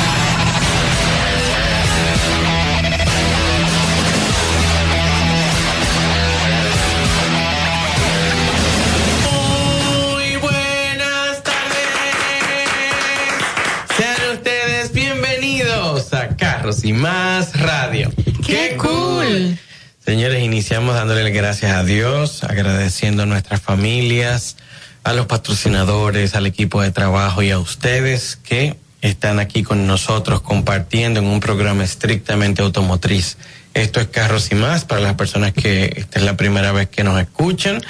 Y Más Radio. ¡Qué cool! Señores, iniciamos dándole gracias a Dios, agradeciendo a nuestras familias, a los patrocinadores, al equipo de trabajo y a ustedes que están aquí con nosotros compartiendo en un programa estrictamente automotriz. Esto es Carros y Más para las personas que esta es la primera vez que nos escuchan.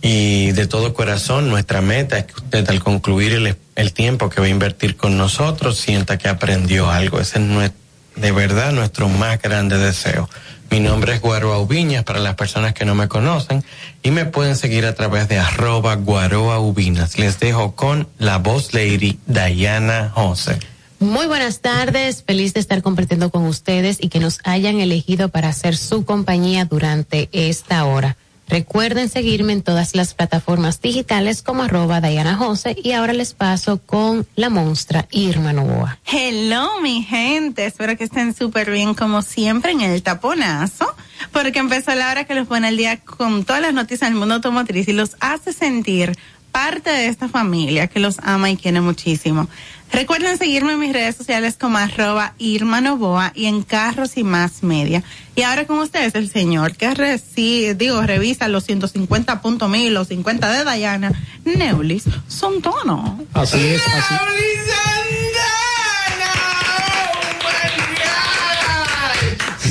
Y de todo corazón, nuestra meta es que usted al concluir el, el tiempo que va a invertir con nosotros sienta que aprendió algo. Ese es nue- de verdad nuestro más grande deseo. Mi nombre es Guaroa Ubiñas para las personas que no me conocen y me pueden seguir a través de arroba Guaroa Ubinas. Les dejo con la voz lady Diana Jose.
Muy buenas tardes, feliz de estar compartiendo con ustedes y que nos hayan elegido para hacer su compañía durante esta hora. Recuerden seguirme en todas las plataformas digitales como arroba Diana Jose y ahora les paso con la monstra Irma Novoa.
Hello, mi gente. Espero que estén súper bien como siempre en el taponazo, porque empezó la hora que los pone al día con todas las noticias del mundo automotriz y los hace sentir parte de esta familia que los ama y quiere muchísimo. Recuerden seguirme en mis redes sociales como arroba Irma Novoa y en Carros y Más Media. Y ahora con ustedes el señor que reci- digo, revisa los 150 puntos mil, los 50 de Diana, Neulis, son tono.
Así es, así.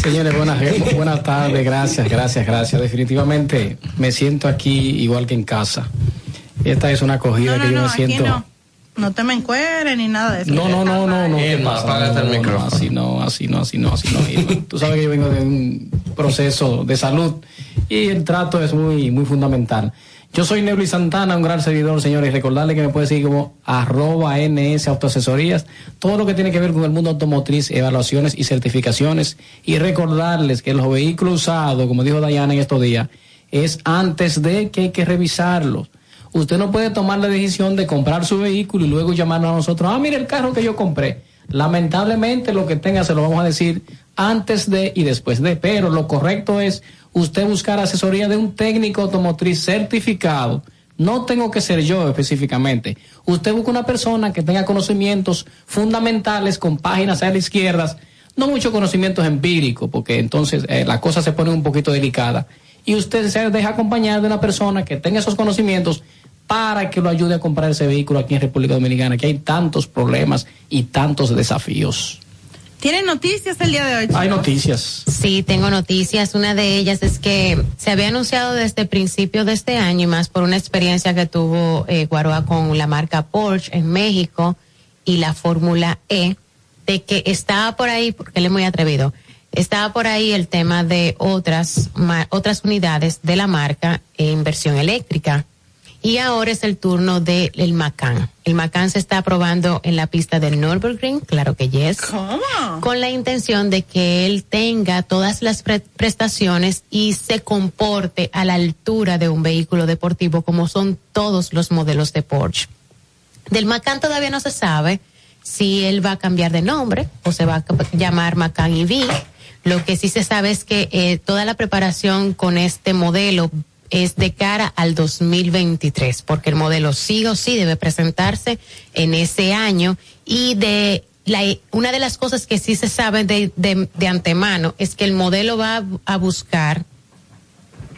Señores, buenas, buenas tardes, gracias, gracias, gracias. Definitivamente me siento aquí igual que en casa. Esta es una acogida
No,
que yo
no,
me
aquí
siento.
No. Te me encueres ni nada de eso.
No, no, no, no, no.
el
No, no,
micrófono.
Así no, así no, así no, así no. Irma. Tú sabes que yo vengo de un proceso de salud y el trato es muy, muy fundamental. Yo soy Neuli Santana, un gran seguidor, señores. Recordarle que me puede seguir como arroba NS Autoasesorías. Todo lo que tiene que ver con el mundo automotriz, evaluaciones y certificaciones. Y recordarles que los vehículos usados, como dijo Dayana en estos días, es antes de que hay que revisarlos. Usted no puede tomar la decisión de comprar su vehículo y luego llamarnos a nosotros. Ah, mire el carro que yo compré. Lamentablemente lo que tenga se lo vamos a decir antes de y después de. Pero lo correcto es usted buscar asesoría de un técnico automotriz certificado. No tengo que ser yo específicamente. Usted busca una persona que tenga conocimientos fundamentales con páginas a la izquierda, no mucho conocimientos empíricos, porque entonces eh, la cosa se pone un poquito delicada. Y usted se deja acompañar de una persona que tenga esos conocimientos para que lo ayude a comprar ese vehículo aquí en República Dominicana, que hay tantos problemas y tantos desafíos.
¿Tienen noticias el día de hoy?
Hay noticias.
Sí, tengo noticias. Una de ellas es que se había anunciado desde principio de este año y más por una experiencia que tuvo eh, Guaroa con la marca Porsche en México y la Fórmula E, de que estaba por ahí, porque él es muy atrevido, estaba por ahí el tema de otras, ma- otras unidades de la marca en versión eléctrica. Y ahora es el turno del el Macan. El Macan se está probando en la pista del Nürburgring, claro que yes.
¿Cómo?
Con la intención de que él tenga todas las pre- prestaciones y se comporte a la altura de un vehículo deportivo como son todos los modelos de Porsche. Del Macan todavía no se sabe si él va a cambiar de nombre o se va a llamar Macan EV. Lo que sí se sabe es que eh, toda la preparación con este modelo es de cara al 2023, porque el modelo sí o sí debe presentarse en ese año. Y de la, una de las cosas que sí se sabe de, de, de antemano es que el modelo va a, a buscar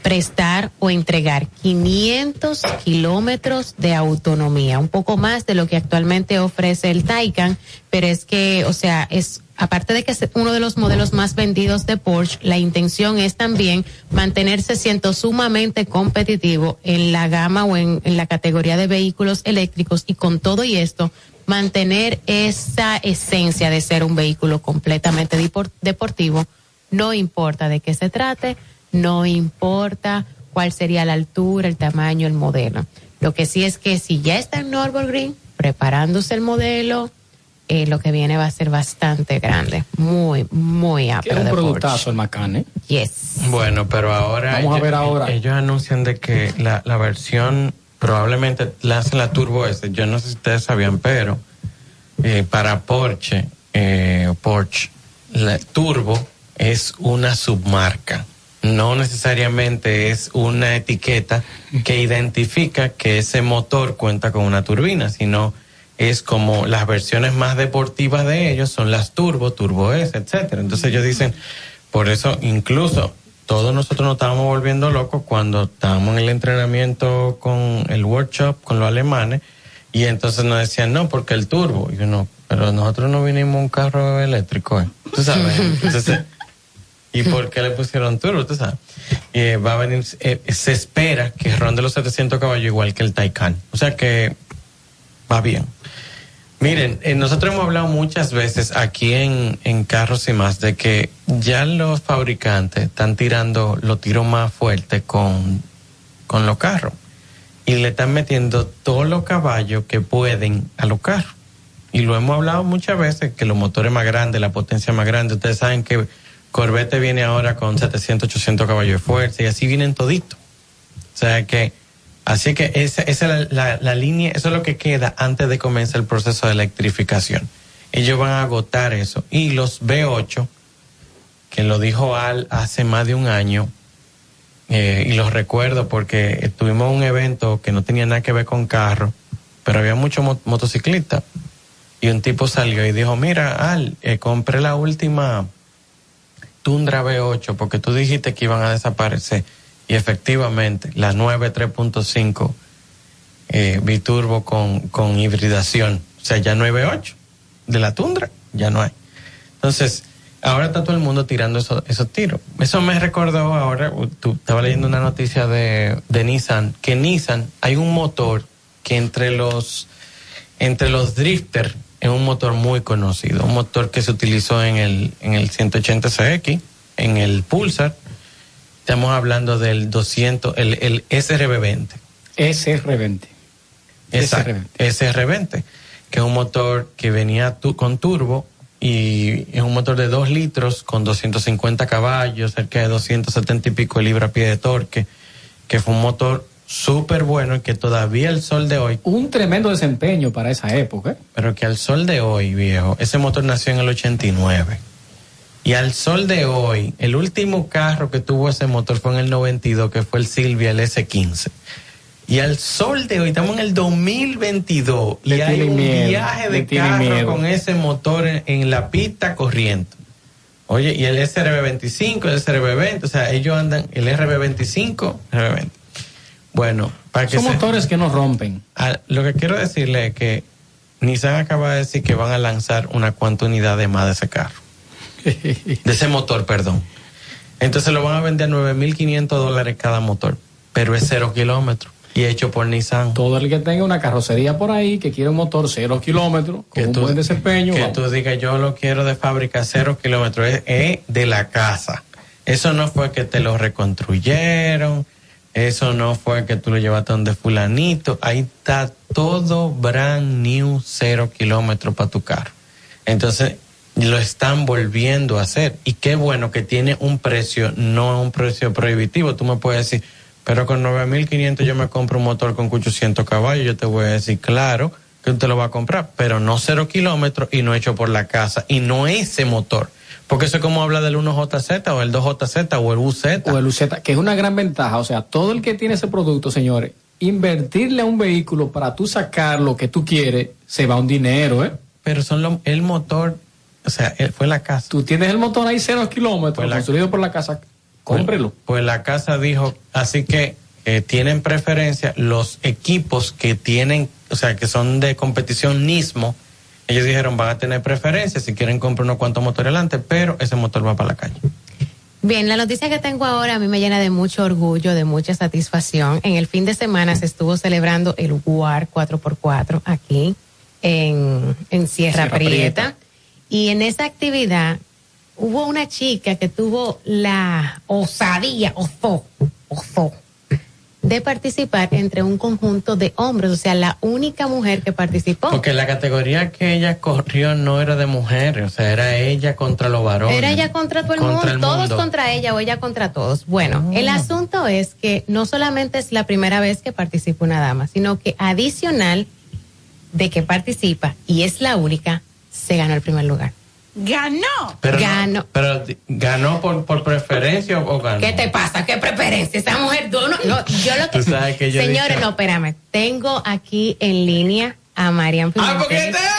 prestar o entregar 500 kilómetros de autonomía, un poco más de lo que actualmente ofrece el Taycan, pero es que, o sea, es aparte de que es uno de los modelos más vendidos de Porsche, la intención es también mantenerse siendo sumamente competitivo en la gama o en, en la categoría de vehículos eléctricos y con todo y esto mantener esa esencia de ser un vehículo completamente depor- deportivo, no importa de qué se trate, no importa cuál sería la altura, el tamaño, el modelo. Lo que sí es que si ya está en Nürburgring, preparándose el modelo, eh, lo que viene va a ser bastante grande, muy, muy amplio
es un
de Porsche.
productazo el Macan, ¿eh?
Yes.
Bueno, pero ahora.
Vamos a
ellos-
ver ahora.
Ellos anuncian de que la, la versión probablemente la hacen la Turbo S. Yo no sé si ustedes sabían, pero eh, para Porsche, eh, Porsche, la Turbo es una submarca. No necesariamente es una etiqueta que identifica que ese motor cuenta con una turbina, sino es como las versiones más deportivas de ellos son las Turbo, Turbo S, etcétera. Entonces ellos dicen, por eso incluso todos nosotros nos estábamos volviendo locos cuando estábamos en el entrenamiento con el workshop, con los alemanes, y entonces nos decían, no, porque el turbo. Y yo no, pero nosotros no vinimos un carro eléctrico, ¿eh? Tú sabes. Entonces, ¿Y por qué le pusieron turbo? Usted sabe. Eh, va a venir, eh, se espera que ronde los 700 caballos igual que el Taycan. O sea que va bien. Miren, eh, nosotros hemos hablado muchas veces aquí en, en Carros y más de que ya los fabricantes están tirando los tiros más fuertes con, con los carros y le están metiendo todos los caballos que pueden a los carros. Y lo hemos hablado muchas veces, que los motores más grandes, la potencia más grande, ustedes saben que Corvette viene ahora con 700, 800 caballos de fuerza y así vienen toditos. O sea que, así que esa, es la, línea, eso es lo que queda antes de comenzar el proceso de electrificación. Ellos van a agotar eso. Y los B8, que lo dijo Al hace más de un año, eh, y los recuerdo porque tuvimos un evento que no tenía nada que ver con carro, pero había muchos mo- motociclistas. Y un tipo salió y dijo, mira, Al, eh, compré la última Tundra V8 porque tú dijiste que iban a desaparecer. Y efectivamente, la 9 3.5 eh, biturbo con, con hibridación. O sea, ya no hay V8 de la Tundra, ya no hay. Entonces, ahora está todo el mundo tirando esos, esos tiros. Eso me recordó ahora, tú estaba leyendo una noticia de, de Nissan, que Nissan hay un motor que entre los entre los drifter es un motor muy conocido, un motor que se utilizó en el en el 180 CX, en el Pulsar. Estamos hablando del 200, el, el SRB20.
SR20.
Exacto, SR20, que es un motor que venía tu- con turbo y es un motor de 2 litros con 250 caballos, cerca de 270 y pico de libra pie de torque, que fue un motor súper bueno y que todavía el sol de hoy...
Un tremendo desempeño para esa época.
Pero que al sol de hoy, viejo, ese motor nació en el 89. Y al sol de hoy, el último carro que tuvo ese motor fue en el 92, que fue el Silvia, el S15. Y al sol de hoy, estamos en el 2022, y hay un
miedo,
viaje de carro
miedo.
con ese motor en, en la pista corriendo. Oye, y el SRB25, el SRB20, o sea, ellos andan, el RB25, RB20. Bueno, para que
Son
se-
motores que no rompen.
Ah, lo que quiero decirle es que Nissan acaba de decir que van a lanzar una cuanta unidad de más de ese carro. de ese motor, perdón. Entonces lo van a vender a 9.500 dólares cada motor, pero es cero kilómetros y hecho por Nissan.
Todo el que tenga una carrocería por ahí, que quiere un motor cero kilómetros, con un buen desempeño.
Que
vamos.
tú digas, yo lo quiero de fábrica cero kilómetros, es, es de la casa. Eso no fue que te lo reconstruyeron, eso no fue que tú lo llevaste donde fulanito, ahí está todo brand new cero kilómetros para tu carro. Entonces, lo están volviendo a hacer. Y qué bueno que tiene un precio, no un precio prohibitivo. Tú me puedes decir, pero con 9.500 yo me compro un motor con 800 caballos. Yo te voy a decir, claro, que usted lo va a comprar, pero no cero kilómetros y no hecho por la casa. Y no ese motor. Porque eso es como habla del 1JZ o el 2JZ o el UZ.
O el UZ, que es una gran ventaja. O sea, todo el que tiene ese producto, señores, invertirle a un vehículo para tú sacar lo que tú quieres, se va un dinero, ¿eh?
Pero son lo- el motor, o sea, eh, fue la casa.
Tú tienes el motor ahí cero kilómetros,
Pues la-
construido por la casa, cómprelo.
Pues la casa dijo, así que eh, tienen preferencia los equipos que tienen, o sea, que son de competición Nismo. Ellos dijeron, van a tener preferencia si quieren comprar unos cuantos motores adelante, pero ese motor va para la calle.
Bien, la noticia que tengo ahora a mí me llena de mucho orgullo, de mucha satisfacción. En el fin de semana se estuvo celebrando el WAR 4x4 aquí en, en Sierra,
Sierra
Prieta.
Prieta.
Y en esa actividad hubo una chica que tuvo la osadía, osó, osó, de participar entre un conjunto de hombres, o sea, la única mujer que participó.
Porque la categoría que ella corrió no era de mujeres, o sea, era ella contra los varones.
Era ella contra todo el
Contra
mundo,
el
todos contra ella o ella contra todos. Bueno, el asunto es que no solamente es la primera vez que participa una dama, sino que adicional de que participa y es la única, se ganó el primer lugar.
Ganó.
Pero, no-
Ganó.
pero ganó por, por preferencia o, o ganó.
¿Qué te pasa? ¿Qué preferencia? Esa mujer, tú no, no, yo lo que...
Tú sabes que yo
Señores,
dicho-
no, espérame. Tengo aquí en línea a Marian
Ah, porque
Pimentel.
te-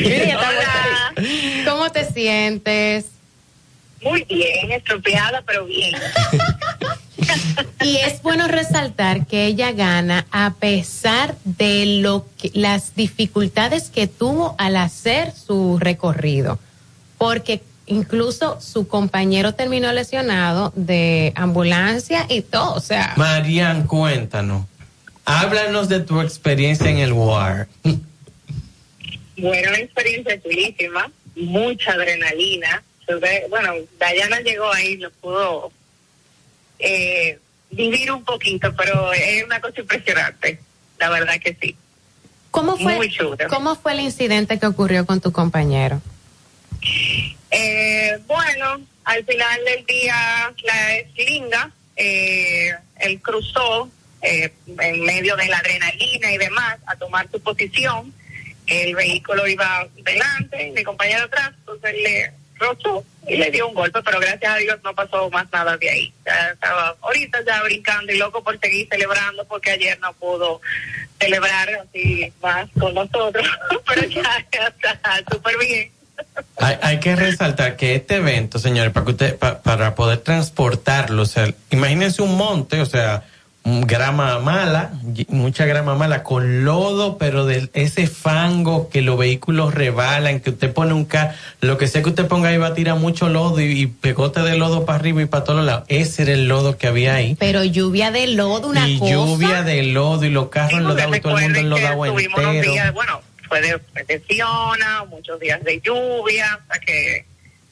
Mira, estamos- ¿Cómo te sientes?
Muy bien, estropeada, pero bien.
Y es bueno resaltar que ella gana a pesar de lo que, las dificultades que tuvo al hacer su recorrido, porque incluso su compañero terminó lesionado de ambulancia y todo, o sea,
Marian, cuéntanos. Háblanos de tu experiencia en el WAR.
Bueno, una experiencia chulísima, mucha adrenalina. Bueno, Dayana llegó ahí, lo pudo eh, vivir un poquito, pero es una cosa impresionante, la verdad que sí.
¿cómo fue,
Muy chulo.
¿cómo fue el incidente que ocurrió con tu compañero?
Eh, bueno, al final del día, la eslinga, eh, él cruzó eh, en medio de la adrenalina y demás a tomar su posición. El vehículo iba delante, mi compañero atrás, entonces le y le dio un golpe, pero gracias a Dios no pasó más nada de ahí. Ya estaba ahorita ya brincando y loco por seguir celebrando porque ayer no pudo celebrar así más con nosotros, pero ya, está súper bien.
Hay, hay que resaltar que este evento, señores, para que usted, pa- para poder transportarlo, o sea, imagínense un monte, o sea, grama mala, mucha grama mala, con lodo, pero de ese fango que los vehículos rebalan, que usted pone un carro, lo que sea que usted ponga ahí va a tirar mucho lodo y, y pegote de lodo para arriba y para todos lados. Ese era el lodo que había ahí.
Pero lluvia de lodo, una
y
cosa.
lluvia de lodo y los carros enlodados y todo el mundo
tuvimos unos
entero.
días, bueno, fue de, de Fiona, muchos días de lluvia, o sea que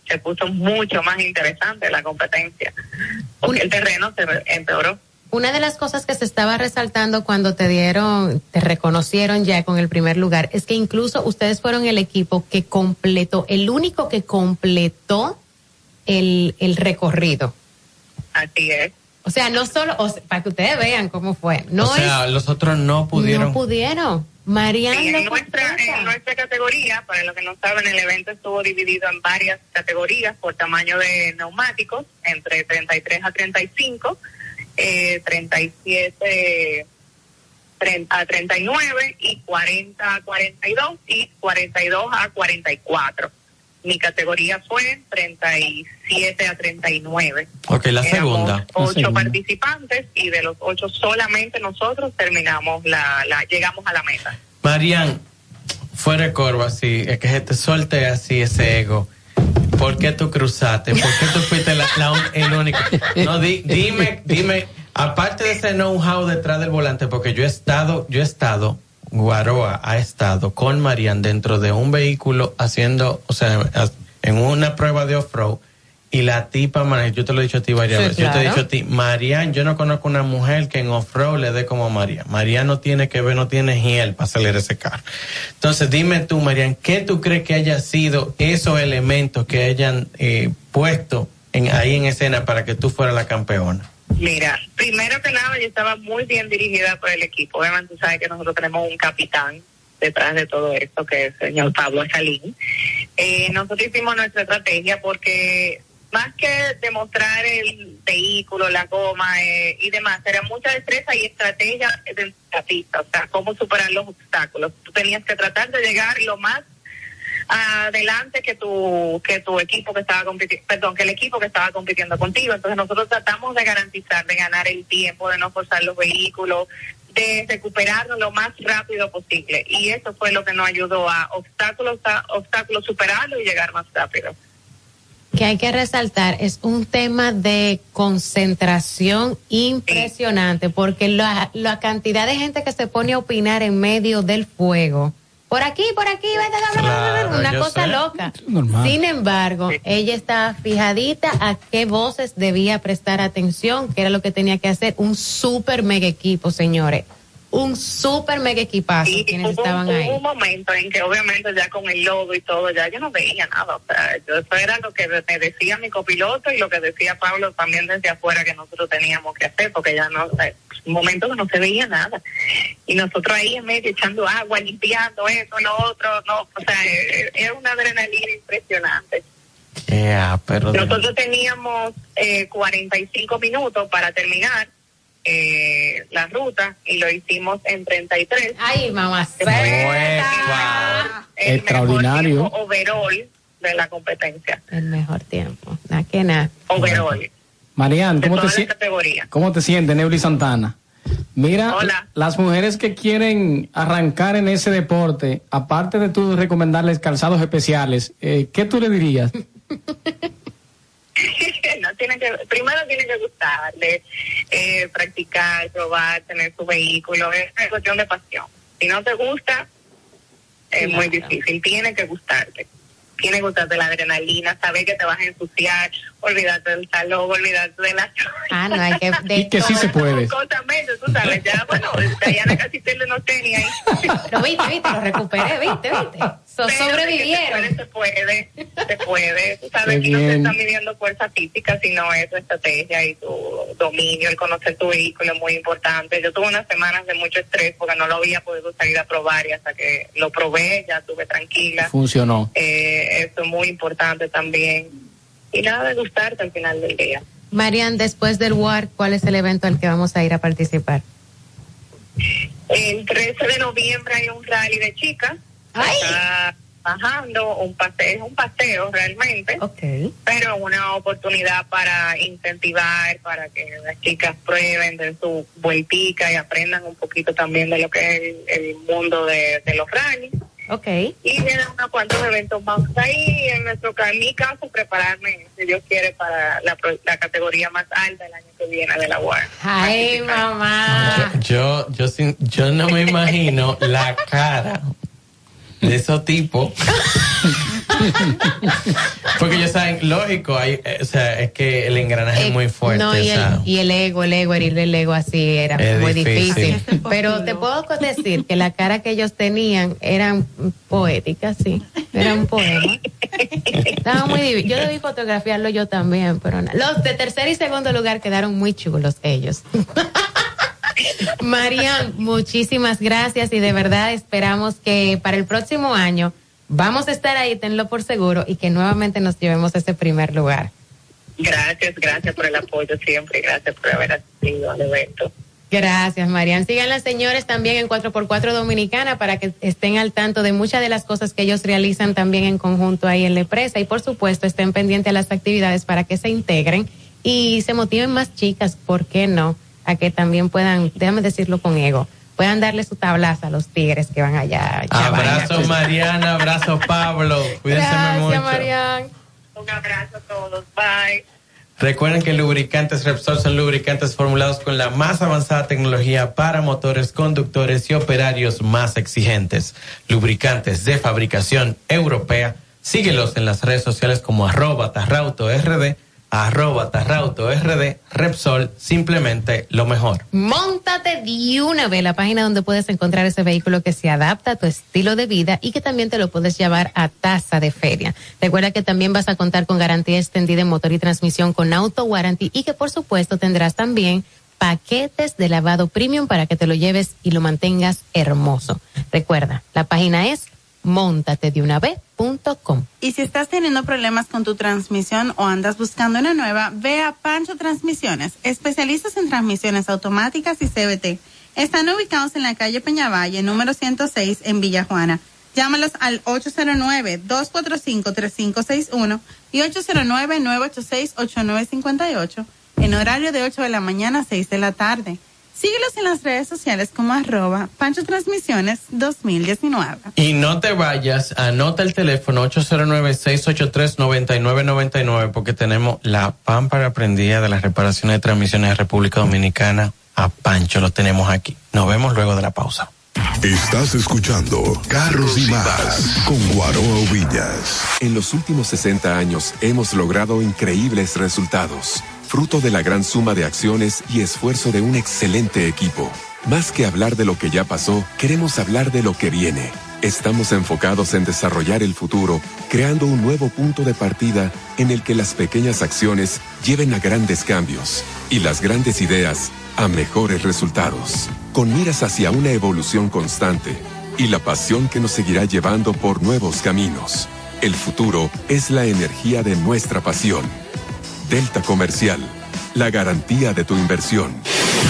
se puso mucho más interesante la competencia, porque el terreno se empeoró.
Una de las cosas que se estaba resaltando cuando te dieron, te reconocieron ya con el primer lugar, es que incluso ustedes fueron el equipo que completó, el único que completó el, el recorrido.
Así es.
O sea, no solo, o sea, para que ustedes vean cómo fue. No
o sea, los otros no
es,
pudieron.
no pudieron. Mariana.
Sí, en, nuestra, en nuestra categoría, para los que no saben, el evento estuvo dividido en varias categorías por tamaño de neumáticos, entre 33 a 35, eh, 37 30 a 39 y 40 a 42 y 42 a 44. Mi categoría fue 37 a 39.
Ok, la segunda.
Ocho participantes y de los ocho solamente nosotros terminamos la, la llegamos a la meta.
Marian, fuera de corvo así, es que se te suelte así ese ego. ¿Por qué tú cruzaste? ¿Por qué tú fuiste la, la el único? No, di- dime, dime, aparte de ese know-how detrás del volante, porque yo he estado, yo he estado, Guaroa ha estado con Marian dentro de un vehículo haciendo, o sea, en una prueba de off-road, y la tipa, yo te lo he dicho a ti varias
Sí,
veces, yo te he dicho a ti, Marian, yo no conozco una mujer que en off-road le dé como Marian. Marian no tiene que ver, no tiene hiel para acelerar ese carro. Entonces, dime tú, Marian, ¿qué tú crees que haya sido esos elementos que hayan eh, puesto en, ahí en escena para que tú fueras la campeona?
Mira, primero que nada, yo estaba muy bien dirigida por el equipo. Obviamente, tú sabes que nosotros tenemos un capitán detrás de todo esto, que es el señor Pablo Salín. Eh, nosotros hicimos nuestra estrategia porque más que demostrar el vehículo, la goma eh, y demás, era mucha destreza y estrategia de la pista, o sea, cómo superar los obstáculos. Tú tenías que tratar de llegar lo más adelante que tu que tu equipo que estaba compitiendo, perdón, que el equipo que estaba compitiendo contigo. Entonces nosotros tratamos de garantizar, de ganar el tiempo, de no forzar los vehículos, de recuperarnos lo más rápido posible. Y eso fue lo que nos ayudó a obstáculos, a obstáculos superarlo y llegar más rápido.
Que hay que resaltar es un tema de concentración impresionante porque la, la cantidad de gente que se pone a opinar en medio del fuego. Por aquí, por aquí, vete,
Claro,
una cosa
sé.
loca.
Normal.
Sin embargo, ella estaba fijadita a qué voces debía prestar atención, que era lo que tenía que hacer. Un super mega equipo, señores. Un super mega equipazo quienes
Hubo,
estaban
hubo
ahí.
un momento en que obviamente ya con el lodo y todo, ya yo no veía nada. O sea, yo, eso era lo que me decía mi copiloto y lo que decía Pablo también desde afuera que nosotros teníamos que hacer, porque ya no, o sea, un momento que no se veía nada. Y nosotros ahí en medio echando agua, limpiando esto, lo otro, no, o sea, es es una adrenalina impresionante.
Yeah, pero de-
Nosotros teníamos eh, 45 minutos para terminar eh, la ruta y lo hicimos en 33.
Ay, mamá.
El
Extraordinario.
mejor tiempo overall de la competencia.
El mejor tiempo. Nada que nada.
Overall.
Marian, ¿cómo te,
categorías.
¿cómo te sientes, Neuli Santana? Mira,
Hola.
las mujeres que quieren arrancar en ese deporte, aparte de tú recomendarles calzados especiales, eh, ¿qué tú le dirías?
no tiene que primero tiene que gustarle eh, practicar probar tener su vehículo es una cuestión de pasión si no te gusta es muy difícil tiene que gustarte tiene que gustarte la adrenalina saber que te vas a ensuciar olvidarte del salón olvidarte de la
Ah, no, hay que... de
Y que sí se puede.
Cosamente, tú sabes ya bueno Diana casi pierde los tenis ahí
Pero viste, viste, lo recuperé, viste, viste. So- sobrevivieron.
Se puede, se puede, se puede. Tú sabes que no se está midiendo fuerza física, sino es tu estrategia y tu dominio, el conocer tu vehículo es muy importante. Yo tuve unas semanas de mucho estrés porque no lo había podido salir a probar y hasta que lo probé ya estuve tranquila.
Funcionó.
Eh, eso es muy importante también. Y nada de gustarte al final del día.
Marian, después del WAR, ¿cuál es el evento al que vamos a ir a participar?
El 13 de noviembre hay un rally de chicas. Está bajando un paseo, un paseo realmente. Pero una oportunidad para incentivar, para que las chicas prueben de su vueltica y aprendan un poquito también de lo que es el, el mundo de, de los rallies.
Ok.
Y vienen unos cuantos eventos más ahí. En nuestro en mi caso, prepararme, si Dios quiere, para la, pro- la categoría más alta el año que viene de la UAR.
Ay, mamá.
Yo, yo, yo no me imagino la cara de esos tipos. Porque ya saben, lógico, hay, eh, o sea, es que el engranaje es muy fuerte.
No, y
o sea,
el, y el ego, el ego, herirle el ego así era
Es
muy
difícil.
difícil. Pero te puedo decir que la cara que ellos tenían eran poéticas, sí. Era un poema. Estaba muy divi- Yo debí fotografiarlo yo también, pero no. Los de tercer y segundo lugar quedaron muy chulos ellos. Marian, muchísimas gracias y de verdad esperamos que para el próximo año vamos a estar ahí, tenlo por seguro, y que nuevamente nos llevemos a ese primer lugar.
Gracias, gracias por el apoyo siempre. Gracias por haber asistido al evento.
Gracias, Marian. Sigan las señores también en 4x4 Dominicana para que estén al tanto de muchas de las cosas que ellos realizan también en conjunto ahí en la empresa y por supuesto estén pendientes a las actividades para que se integren y se motiven más chicas, ¿por qué no? A que también puedan, déjame decirlo con ego, puedan darle su tablaza a los tigres que van allá.
abrazo. Mariana, abrazo Pablo. Cuídense
Gracias,
mucho.
Marian.
Un abrazo a todos. Bye.
Recuerden que lubricantes Repsol son lubricantes formulados con la más avanzada tecnología para motores, conductores y operarios más exigentes. Lubricantes de fabricación europea. Síguelos en las redes sociales como arroba tarrauto rd, arroba tarrauto rd, Repsol, simplemente lo mejor.
Móntate de una vez la página donde puedes encontrar ese vehículo que se adapta a tu estilo de vida y que también te lo puedes llevar a tasa de feria. Recuerda que también vas a contar con garantía extendida en motor y transmisión con auto warranty y que por supuesto tendrás también paquetes de lavado premium para que te lo lleves y lo mantengas hermoso. Recuerda, la página es montatedeunav.com.
Y si estás teniendo problemas con tu transmisión o andas buscando una nueva, ve a Pancho Transmisiones, especialistas en transmisiones automáticas y CBT. Están ubicados en la calle Peñavalle, número 106, en Villa Juana. Llámalos al 809-245-3561 y 809-986-8958 en horario de 8 de la mañana a 6 de la tarde. Síguelos en las redes sociales como arroba Pancho Transmisiones 2019.
Y no te vayas, anota el teléfono 809-683-9999 porque tenemos la pámpara prendida de las reparaciones de transmisiones de República Dominicana. A Pancho lo tenemos aquí. Nos vemos luego de la pausa.
Estás escuchando Carros y Más con Guaroa Villas.
En los últimos 60 años hemos logrado increíbles resultados, fruto de la gran suma de acciones y esfuerzo de un excelente equipo. Más que hablar de lo que ya pasó, queremos hablar de lo que viene. Estamos enfocados en desarrollar el futuro, creando un nuevo punto de partida en el que las pequeñas acciones lleven a grandes cambios y las grandes ideas a mejores resultados, con miras hacia una evolución constante y la pasión que nos seguirá llevando por nuevos caminos. El futuro es la energía de nuestra pasión. Delta Comercial, la garantía de tu inversión.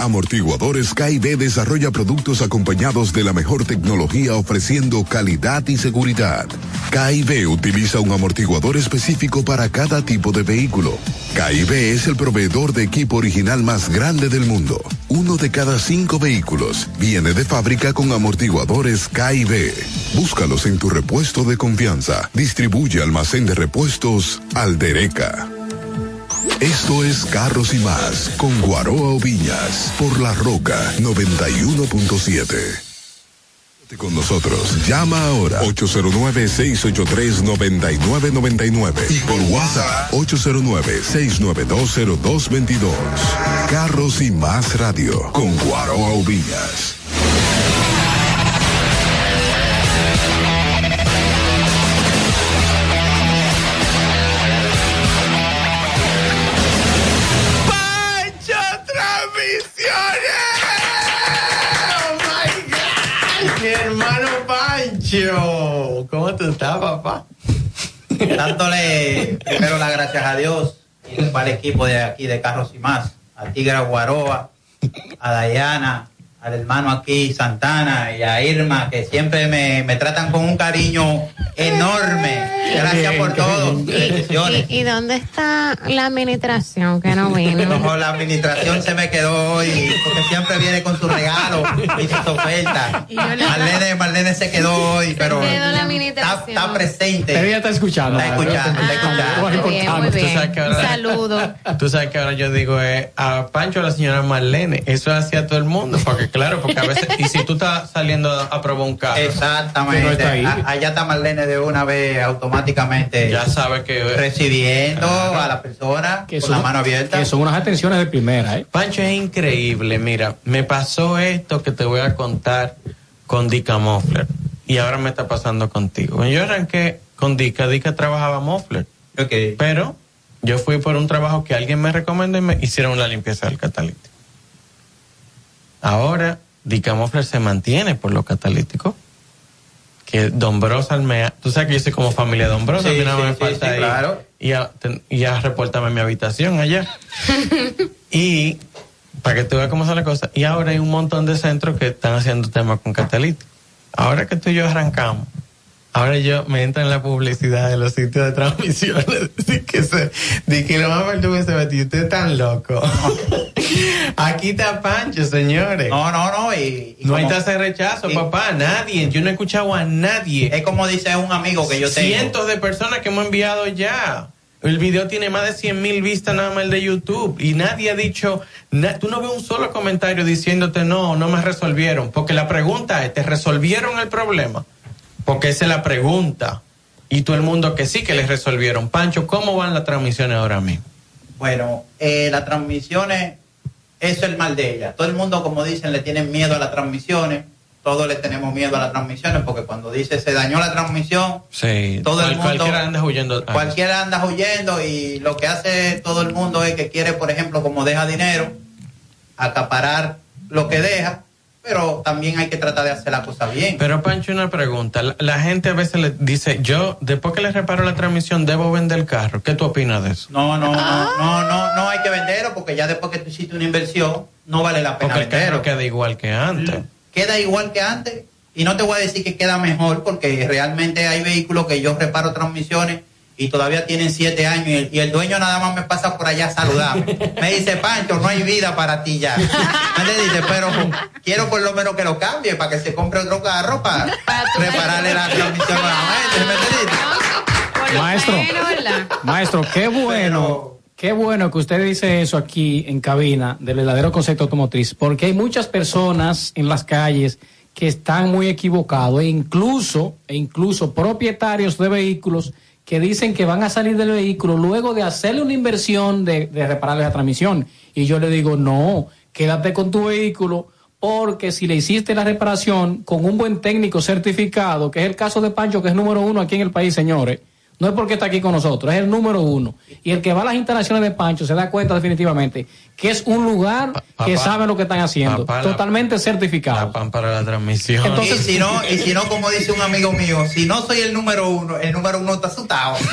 Amortiguadores KIB desarrolla productos acompañados de la mejor tecnología ofreciendo calidad y seguridad. KIB utiliza un amortiguador específico para cada tipo de vehículo. KIB es el proveedor de equipo original más grande del mundo. Uno de cada cinco vehículos viene de fábrica con amortiguadores KIB. Búscalos en tu repuesto de confianza. Distribuye almacén de repuestos Aldereca. Esto es Carros y más con Guaroa Oviñas por La Roca 91.7. Con nosotros, llama ahora 809-683-9999 y por WhatsApp 809-6920222. Carros y más radio con Guaroa Oviñas.
¿Cómo tú estás, papá?
dándole primero las gracias a Dios y el equipo de aquí de Carros y Más, a Tigre Guaroa, a Dayana, al hermano aquí Santana y a Irma, que siempre me, me tratan con un cariño enorme. Gracias por todo. Bendiciones.
¿Y, y dónde está la administración que no vino?
No, la administración se me quedó hoy, porque siempre viene con su regalo y sus ofertas. Marlene, Marlene se quedó hoy, pero
quedó la
está, presente.
Ella está escuchando.
Está escuchando, está escuchando.
Muy bien, muy
Tú
bien.
sabes que ahora-
Un saludo.
Tú sabes que ahora yo digo eh, a Pancho a la señora Marlene. Eso hacia todo el mundo, porque claro, porque a veces, y si tú estás saliendo a probar un carro.
Exactamente.
que no está ahí.
A- allá está Marlene de una vez automáticamente.
Ya sabe que
recibiendo a la persona
Que
con
son-
la mano abierta.
Que son unas atenciones de primera, ¿eh?
Pancho es increíble. Mira, me pasó esto que te voy a contar con Dica Moffler. Y ahora me está pasando contigo. Cuando yo arranqué con Dica, Dica trabajaba Moffler. Pero yo fui por un trabajo que alguien me recomendó y me hicieron la limpieza del catalítico. Ahora, Dica Moffler se mantiene por lo catalítico. Que Don Brosa Almea, tú sabes que yo soy como familia Brosa,
Sí, sí,
me
sí,
falta
sí,
ahí.
claro.
Y a, ten- y a reportarme mi habitación allá. Y para que tú veas cómo son las cosas. Y ahora hay un montón de centros que están haciendo temas con catalítico. Ahora que tú y yo arrancamos, ahora yo me entro en la publicidad de los sitios de transmisiones. de que, se, de que lo más que se metió. Usted es tan loco. Aquí está Pancho, señores.
No, no, no. Y, y
no hay tasa de rechazo,
y-
papá. Nadie. Yo no he escuchado a nadie.
Es como dice un amigo que yo tengo.
Cientos de personas que hemos enviado ya. El video tiene más de 100 mil vistas nada más el de YouTube. Y nadie ha dicho, na- tú no ves un solo comentario diciéndote no, no me resolvieron. Porque la pregunta es, ¿te resolvieron el problema? Porque esa es la pregunta. Y todo el mundo que sí que les resolvieron. Pancho, ¿cómo van las transmisiones ahora mismo?
Bueno, eh, las transmisiones, eso es el mal de ellas. Todo el mundo, como dicen, le tienen miedo a las transmisiones. Todos le tenemos miedo a las transmisiones porque cuando dice se dañó la transmisión,
Sí,
Todo el mundo-
cualquiera anda huyendo. a
cualquiera anda huyendo y lo que hace todo el mundo es que quiere, por ejemplo, como deja dinero, acaparar lo que deja, pero también hay que tratar de hacer la cosa bien.
Pero Pancho, una pregunta. La, la gente a veces le dice, yo, después que le reparo la transmisión, debo vender el carro. ¿Qué tú opinas de eso?
No, no, no, no, no, no hay que venderlo porque ya después que tú hiciste una inversión, no vale la pena
Porque el carro queda igual que antes.
Queda igual que antes y no te voy a decir que queda mejor porque realmente hay vehículos que yo reparo transmisiones y todavía tienen siete años y el, y el dueño nada más me pasa por allá a saludarme. Me dice, Pancho, no hay vida para ti ya. Me le dice, pero quiero por lo menos que lo cambie para que se compre otro carro para repararle la transmisión nuevamente. ¿Me entendiste?
Maestro, maestro, qué bueno, qué bueno que usted dice eso aquí en cabina del verdadero concepto automotriz, porque hay muchas personas en las calles que están muy equivocados e incluso, e incluso propietarios de vehículos que dicen que van a salir del vehículo luego de hacerle una inversión de, de repararle la transmisión. Y yo le digo, no, quédate con tu vehículo porque si le hiciste la reparación con un buen técnico certificado, que es el caso de Pancho, que es número uno aquí en el país, señores, no es porque está aquí con nosotros, es el número uno. Y el que va a las instalaciones de Pancho se da cuenta definitivamente que es un lugar que
papá,
sabe lo que están haciendo,
papá, la-
totalmente certificado.
para la transmisión.
y si no, y si no, como dice un amigo mío, si no soy el número uno, el número uno está asustado.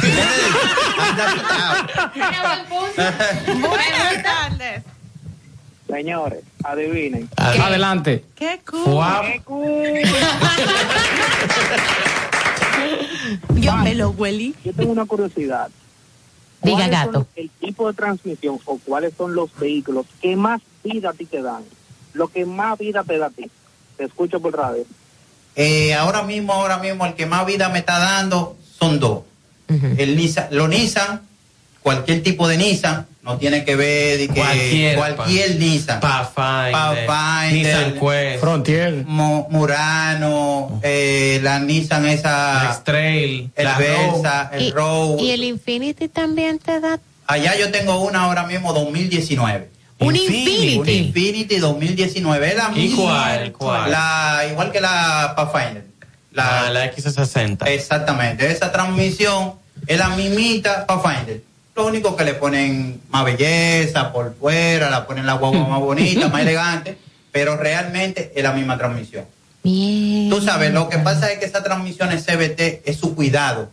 Buenas tardes.
Señores, adivinen.
Adelante.
Qué cool. Qué cool. Yo me lo huelí.
Yo tengo una curiosidad.
Diga,
¿Cuáles
gato.
son el tipo de transmisión o cuáles son los vehículos que más vida a ti te dan? Lo que más vida te da a ti. Te escucho por radio.
Eh, ahora mismo, ahora mismo, el que más vida me está dando son dos. El Nissan, los Nissan, cualquier tipo de Nissan, no tiene que ver de que
Cualquier,
cualquier Nissan.
Pathfinder,
Pathfinder,
Nissan Quest.
Frontier,
Mu- Murano, eh, la Nissan esa, el
la
Versa, el Road.
y el Infinity también te da
Allá yo tengo una ahora mismo 2019.
un Infinity.
Un Infinity 2019. Es la
¿Y
misma.
cuál, cuál?
La, igual que la Pathfinder.
La, la X60.
Exactamente. Esa transmisión es la mismita Pathfinder. Lo único que le ponen más belleza por fuera, la ponen la guagua más bonita, más elegante, pero realmente es la misma transmisión.
Bien.
Tú sabes, lo que pasa es que esa transmisión es CBT, es su cuidado.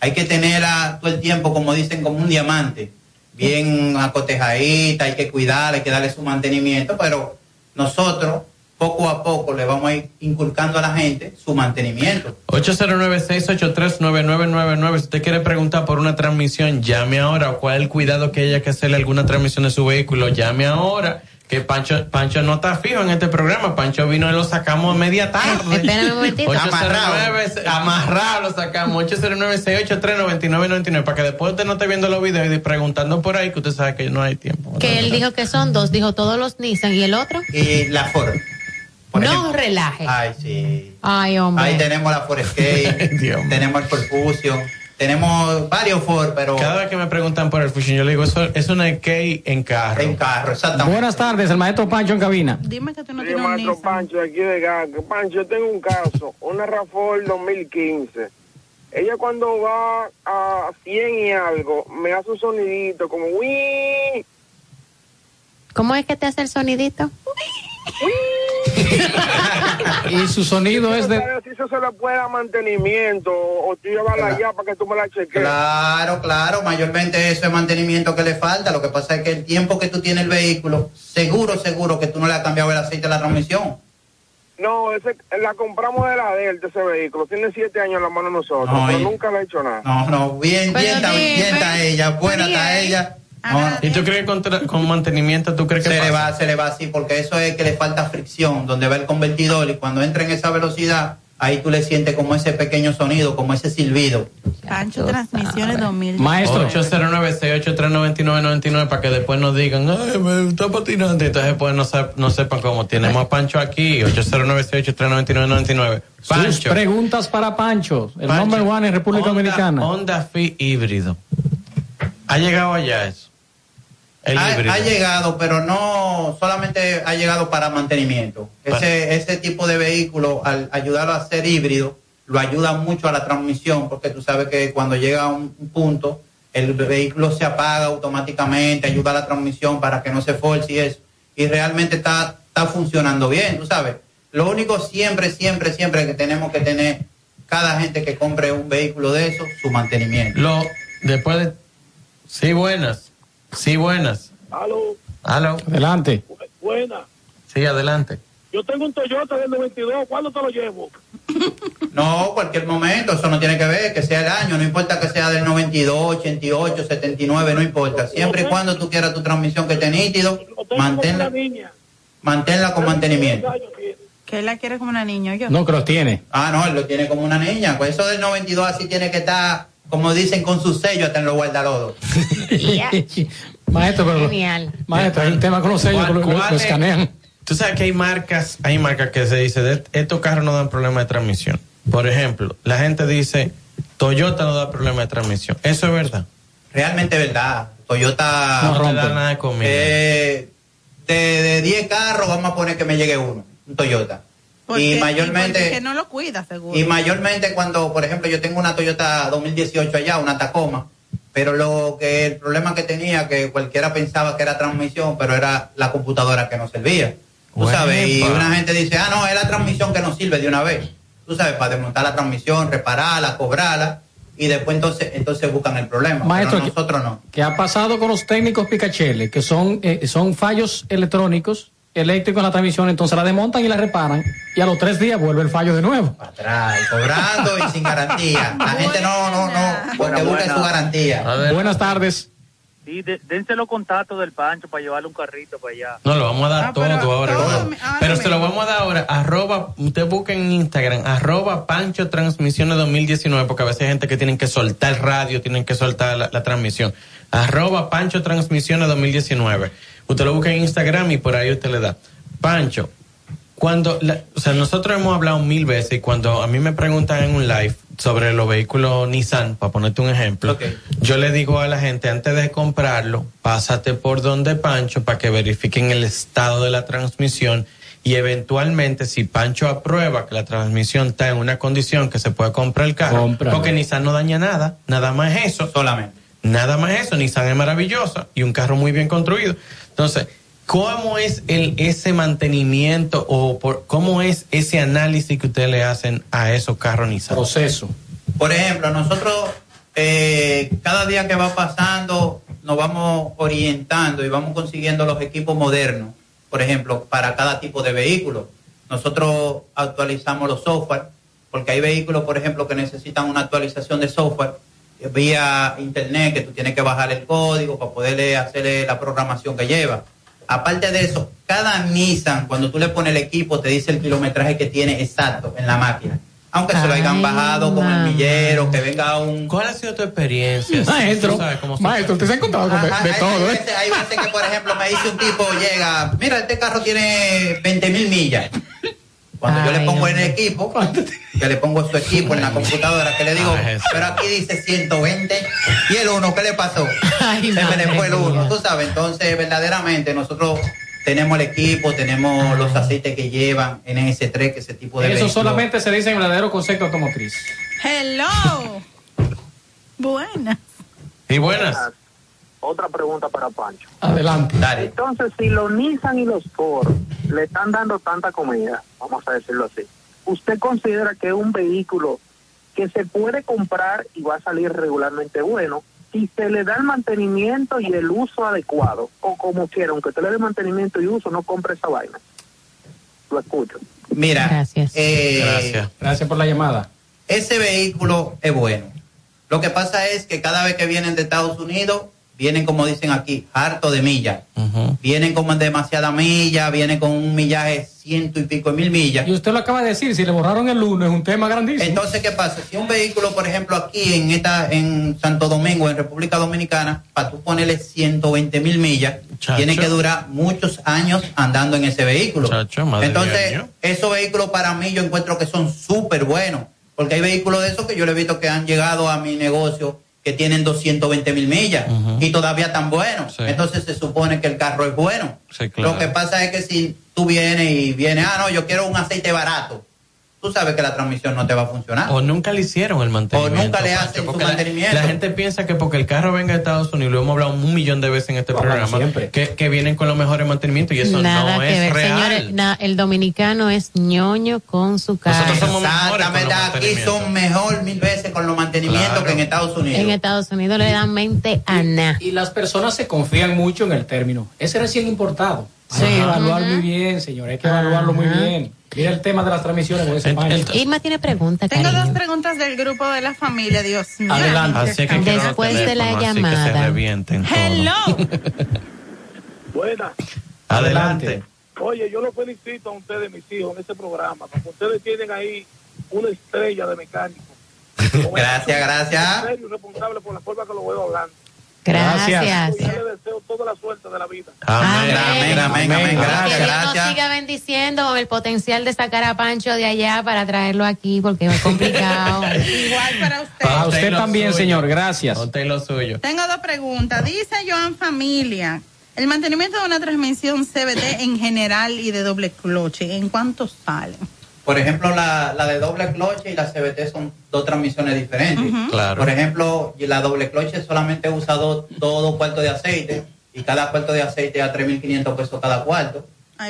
Hay que tenerla todo el tiempo, como dicen, como un diamante. Bien acotejadita, hay que cuidarla, hay que darle su mantenimiento, pero nosotros poco a poco le vamos a ir inculcando a la gente su mantenimiento.
809-683-9999. Si usted quiere preguntar por una transmisión, llame ahora. ¿O cuál es el cuidado que haya que hacerle alguna transmisión de su vehículo? Llame ahora. Que Pancho, Pancho no está fijo en este programa. Pancho vino y lo sacamos a media tarde.
Espérame un momentito.
809, amarrado lo sacamos. 809-683-9999. Para que después usted no esté viendo los videos y preguntando por ahí, que usted sabe que no hay tiempo.
Que él dijo que son dos, dijo todos los Nissan y el otro.
Y la Ford. Por
no
ejemplo.
relaje.
Ay, sí.
Ay, hombre.
Ahí tenemos la Ford Escape, tenemos el Ford Fusion, tenemos varios Ford, pero...
Cada vez que me preguntan por el Fusion, yo le digo, eso es una key en carro.
En carro, exactamente.
Buenas tardes, el maestro Pancho en cabina.
Dime que tú no
Sí,
tienes un
maestro
Nissan.
Pancho, aquí de Gaca. Pancho, yo tengo un caso, una RAFOL 2015. Ella cuando va a 100 y algo, me hace un sonidito como ¡Wii!
¿Cómo es que te hace el sonidito?
Y su sonido es de...
¿Sabes si eso se le puede dar mantenimiento o tú llevarla allá para que tú me la cheques?
Claro, claro, mayormente eso es mantenimiento que le falta. Lo que pasa es que el tiempo que tú tienes el vehículo, seguro, seguro que tú no le has cambiado el aceite de la transmisión.
No, ese, la compramos de la Delta, ese vehículo. Tiene siete años en la mano nosotros,
No,
pero
y-
nunca le he hecho nada.
No, no, bien, bien, está, bien está ella, buena está ella.
¿Y tú crees que con, mantenimiento, tú crees que
se le
pasa?
va, se le va así, porque eso es que le falta fricción, donde va el convertidor y cuando entra en esa velocidad, ahí tú le sientes como ese pequeño sonido, como ese silbido.
Pancho Transmisiones 2000.
809-683-9999 para que después nos digan, ay, me está patinando. Entonces, pues no, sep- no sepan cómo. Tenemos a Pancho aquí, 809-683-9999.
Sus
Pancho.
preguntas para Pancho, el
Pancho,
number one en República
Honda-
Dominicana.
Honda Fit híbrido. ¿Ha llegado allá eso?
Ha, llegado, pero no solamente ha llegado para mantenimiento. Ese, ese tipo de vehículo, al ayudarlo a ser híbrido, lo ayuda mucho a la transmisión, porque tú sabes que cuando llega a un un punto, el vehículo se apaga automáticamente, ayuda a la transmisión para que no se force y eso. Y realmente está, está funcionando bien, tú sabes. Lo único siempre, siempre, siempre que tenemos que tener cada gente que compre un vehículo de eso, su mantenimiento.
Lo, después de... Sí, buenas. Sí, buenas.
Aló,
Aló.
Adelante.
buena.
Sí, adelante.
Yo tengo un Toyota del 92, ¿cuándo te lo llevo?
No, cualquier momento, eso no tiene que ver, que sea el año, no importa que sea del 92, 88, 79, no importa. Siempre y cuando tú quieras tu transmisión que esté nítido, manténla, manténla con mantenimiento.
Que él la quiere como una niña, yo.
No, que los tiene.
Ah, no, él lo tiene como una niña. Pues eso del 92 así tiene que estar, como dicen, con su sello hasta en los guardalodos.
Maestro, pero...
Genial.
Maestro, hay un tema con los sellos,
¿Cuál-
que lo, lo-
cuál
lo
es?
escanean.
Tú sabes que hay marcas, hay marcas que se dice, "De- estos carros no dan problema de transmisión. Por ejemplo, la gente dice, Toyota no da problema de transmisión. Eso es verdad.
Realmente es verdad. Toyota
No te da nada de comida.
Eh, de, de 10 carros vamos a poner que me llegue uno, un Toyota.
Porque-
y mayormente
no lo cuida, seguro.
y mayormente cuando, por ejemplo, yo tengo una Toyota 2018 allá, una Tacoma, pero lo que el problema que tenía que cualquiera pensaba que era transmisión, pero era la computadora que no servía. Tú sabes, y una gente dice, "Ah, no, es la transmisión que no sirve de una vez." Tú sabes, para desmontar la transmisión, repararla, cobrarla y después entonces entonces buscan el problema,
Maestro,
pero nosotros no.
¿Qué ha pasado con los técnicos Picachele? Que son, eh, son fallos electrónicos, eléctricos en la transmisión, entonces la desmontan y la reparan, y a los tres días vuelve el fallo de nuevo.
Atrás, cobrando y sin garantía. La gente no, no, no, porque busca su garantía.
Buenas tardes.
Sí, de- dense los contactos del Pancho para llevarle un carrito para allá.
No, lo vamos a dar
Ah,
todo
pero
ahora.
todo ahora
pero se lo vamos a dar ahora. Arroba, usted busca en Instagram, arroba Pancho Transmisiones 2019, porque a veces hay gente que tienen que soltar radio, tienen que soltar la, la transmisión. Arroba Pancho Transmisiones 2019. Usted lo busca en Instagram y por ahí usted le da. Pancho, cuando, la- o sea, nosotros hemos hablado mil veces y cuando a mí me preguntan en un live sobre los vehículos Nissan, para ponerte un ejemplo, yo le digo a la gente antes de comprarlo, pásate por donde Pancho para que verifiquen el estado de la transmisión y eventualmente si Pancho aprueba que la transmisión está en una condición que se puede comprar el carro, porque Nissan no daña nada, nada más eso.
Solamente.
Nada más eso, Nissan es maravillosa y un carro muy bien construido. Entonces, ¿cómo es el ese mantenimiento o por, cómo es ese análisis que ustedes le hacen a esos carros Nissan?
Proceso.
Por ejemplo, nosotros eh, cada día que va pasando nos vamos orientando y vamos consiguiendo los equipos modernos, por ejemplo, para cada tipo de vehículo. Nosotros actualizamos los software, porque hay vehículos, por ejemplo, que necesitan una actualización de software vía internet, que tú tienes que bajar el código para poderle hacerle la programación que lleva. Aparte de eso, cada Nissan, cuando tú le pones el equipo, te dice el kilometraje que tiene exacto en la máquina. Aunque se lo hayan
Ay,
bajado con el millero, que venga un...
¿Cuál ha sido tu experiencia?
Maestro,
sabes cómo
maestro, usted se ha encontrado con de,
Ajá,
de
hay,
todo,
hay
¿eh?
veces, hay veces que, por ejemplo, me dice un tipo, llega, mira, este carro tiene 20 mil millas. Cuando yo le pongo en el equipo, que le pongo su equipo en la computadora, que le digo, pero aquí dice 120, y el uno, ¿qué le pasó? Se me le fue el uno, tú sabes. Entonces, verdaderamente, nosotros tenemos el equipo, tenemos los aceites que llevan NS3, que ese tipo de
Eso solamente se dice en verdadero concepto automotriz.
Hello. Buena.
Y buenas.
Otra pregunta para Pancho.
Adelante.
Entonces, si los Nissan y los Ford le están dando tanta comida, vamos a decirlo así, ¿usted considera que es un vehículo que se puede comprar y va a salir regularmente bueno si se le da el mantenimiento y el uso adecuado? O como quiera, aunque usted le dé mantenimiento y uso, no compre esa vaina. Lo escucho.
Mira,
Gracias.
eh,
Gracias. Gracias por la llamada.
ese vehículo es bueno. Lo que pasa es que cada vez que vienen de Estados Unidos, vienen como dicen aquí, harto de millas. Vienen como en demasiada milla, vienen con un millaje ciento y pico de mil millas.
Y usted lo acaba de decir, si le borraron el uno es un tema grandísimo.
Entonces, ¿qué pasa? Si un vehículo, por ejemplo, aquí en esta, en Santo Domingo, en República Dominicana, para tú ponerle 120 mil millas,
Chacho.
tiene que durar muchos años andando en ese vehículo.
Chacho,
Entonces,
10 años.
esos vehículos para mí yo encuentro que son súper buenos, porque hay vehículos de esos que yo le he visto que han llegado a mi negocio que tienen 220 mil millas y todavía tan buenos.
Sí.
Entonces se supone que el carro es bueno.
Sí, claro.
Lo que pasa es que si tú vienes y vienes, ah, no, yo quiero un aceite barato, tú sabes que la transmisión no te va a funcionar.
O nunca le hicieron el mantenimiento.
O nunca le
Pancho,
hacen su
porque la-
mantenimiento.
La, gente piensa que porque el carro venga de Estados Unidos, lo hemos hablado un millón de veces en este programa, que, que vienen con los mejores mantenimientos y eso
Nada
no
que
es
ver,
real.
señores. na- el dominicano es ñoño con su carro.
Exactamente, aquí son mejor mil veces con los mantenimientos
Claro.
que en Estados Unidos.
En Estados Unidos le dan mente a nada.
Y las personas se confían mucho en el término. Ese recién importado. Hay que evaluar muy bien, señor. Hay que evaluarlo muy bien. Mira el tema de las transmisiones con ese Pancho.
Irma tiene preguntas,
Tengo
cariño.
dos preguntas del grupo de la familia, Dios mío.
Adelante.
Así que
Después de la
teléfonos, así que se
llamada.
revienten.
Hello.
Buenas.
Adelante.
Oye, yo los felicito a ustedes, mis hijos, en este programa, porque ustedes tienen ahí una estrella de mecánico.
Gracias, gracias.
serio y responsable por la forma que lo veo hablando.
Gracias.
Yo le deseo toda la suerte de la vida.
Amén,
amén, amén, amén.
Que
Gracias,
Dios nos
gracias.
siga bendiciendo el potencial de sacar a Pancho de allá para traerlo aquí porque es complicado.
Igual para usted.
A usted
lo
también,
suyo.
señor, gracias.
Usted lo suyo.
Tengo dos preguntas. Dice Joan Familia, el mantenimiento de una transmisión CBT en general y de doble cloche, ¿en cuánto sale?
Por ejemplo, la, la de doble cloche y la CBT son dos transmisiones diferentes.
Claro.
Por ejemplo, y la doble cloche solamente usa dos, dos, dos cuartos de aceite y cada cuarto de aceite a 3.500 pesos cada cuarto.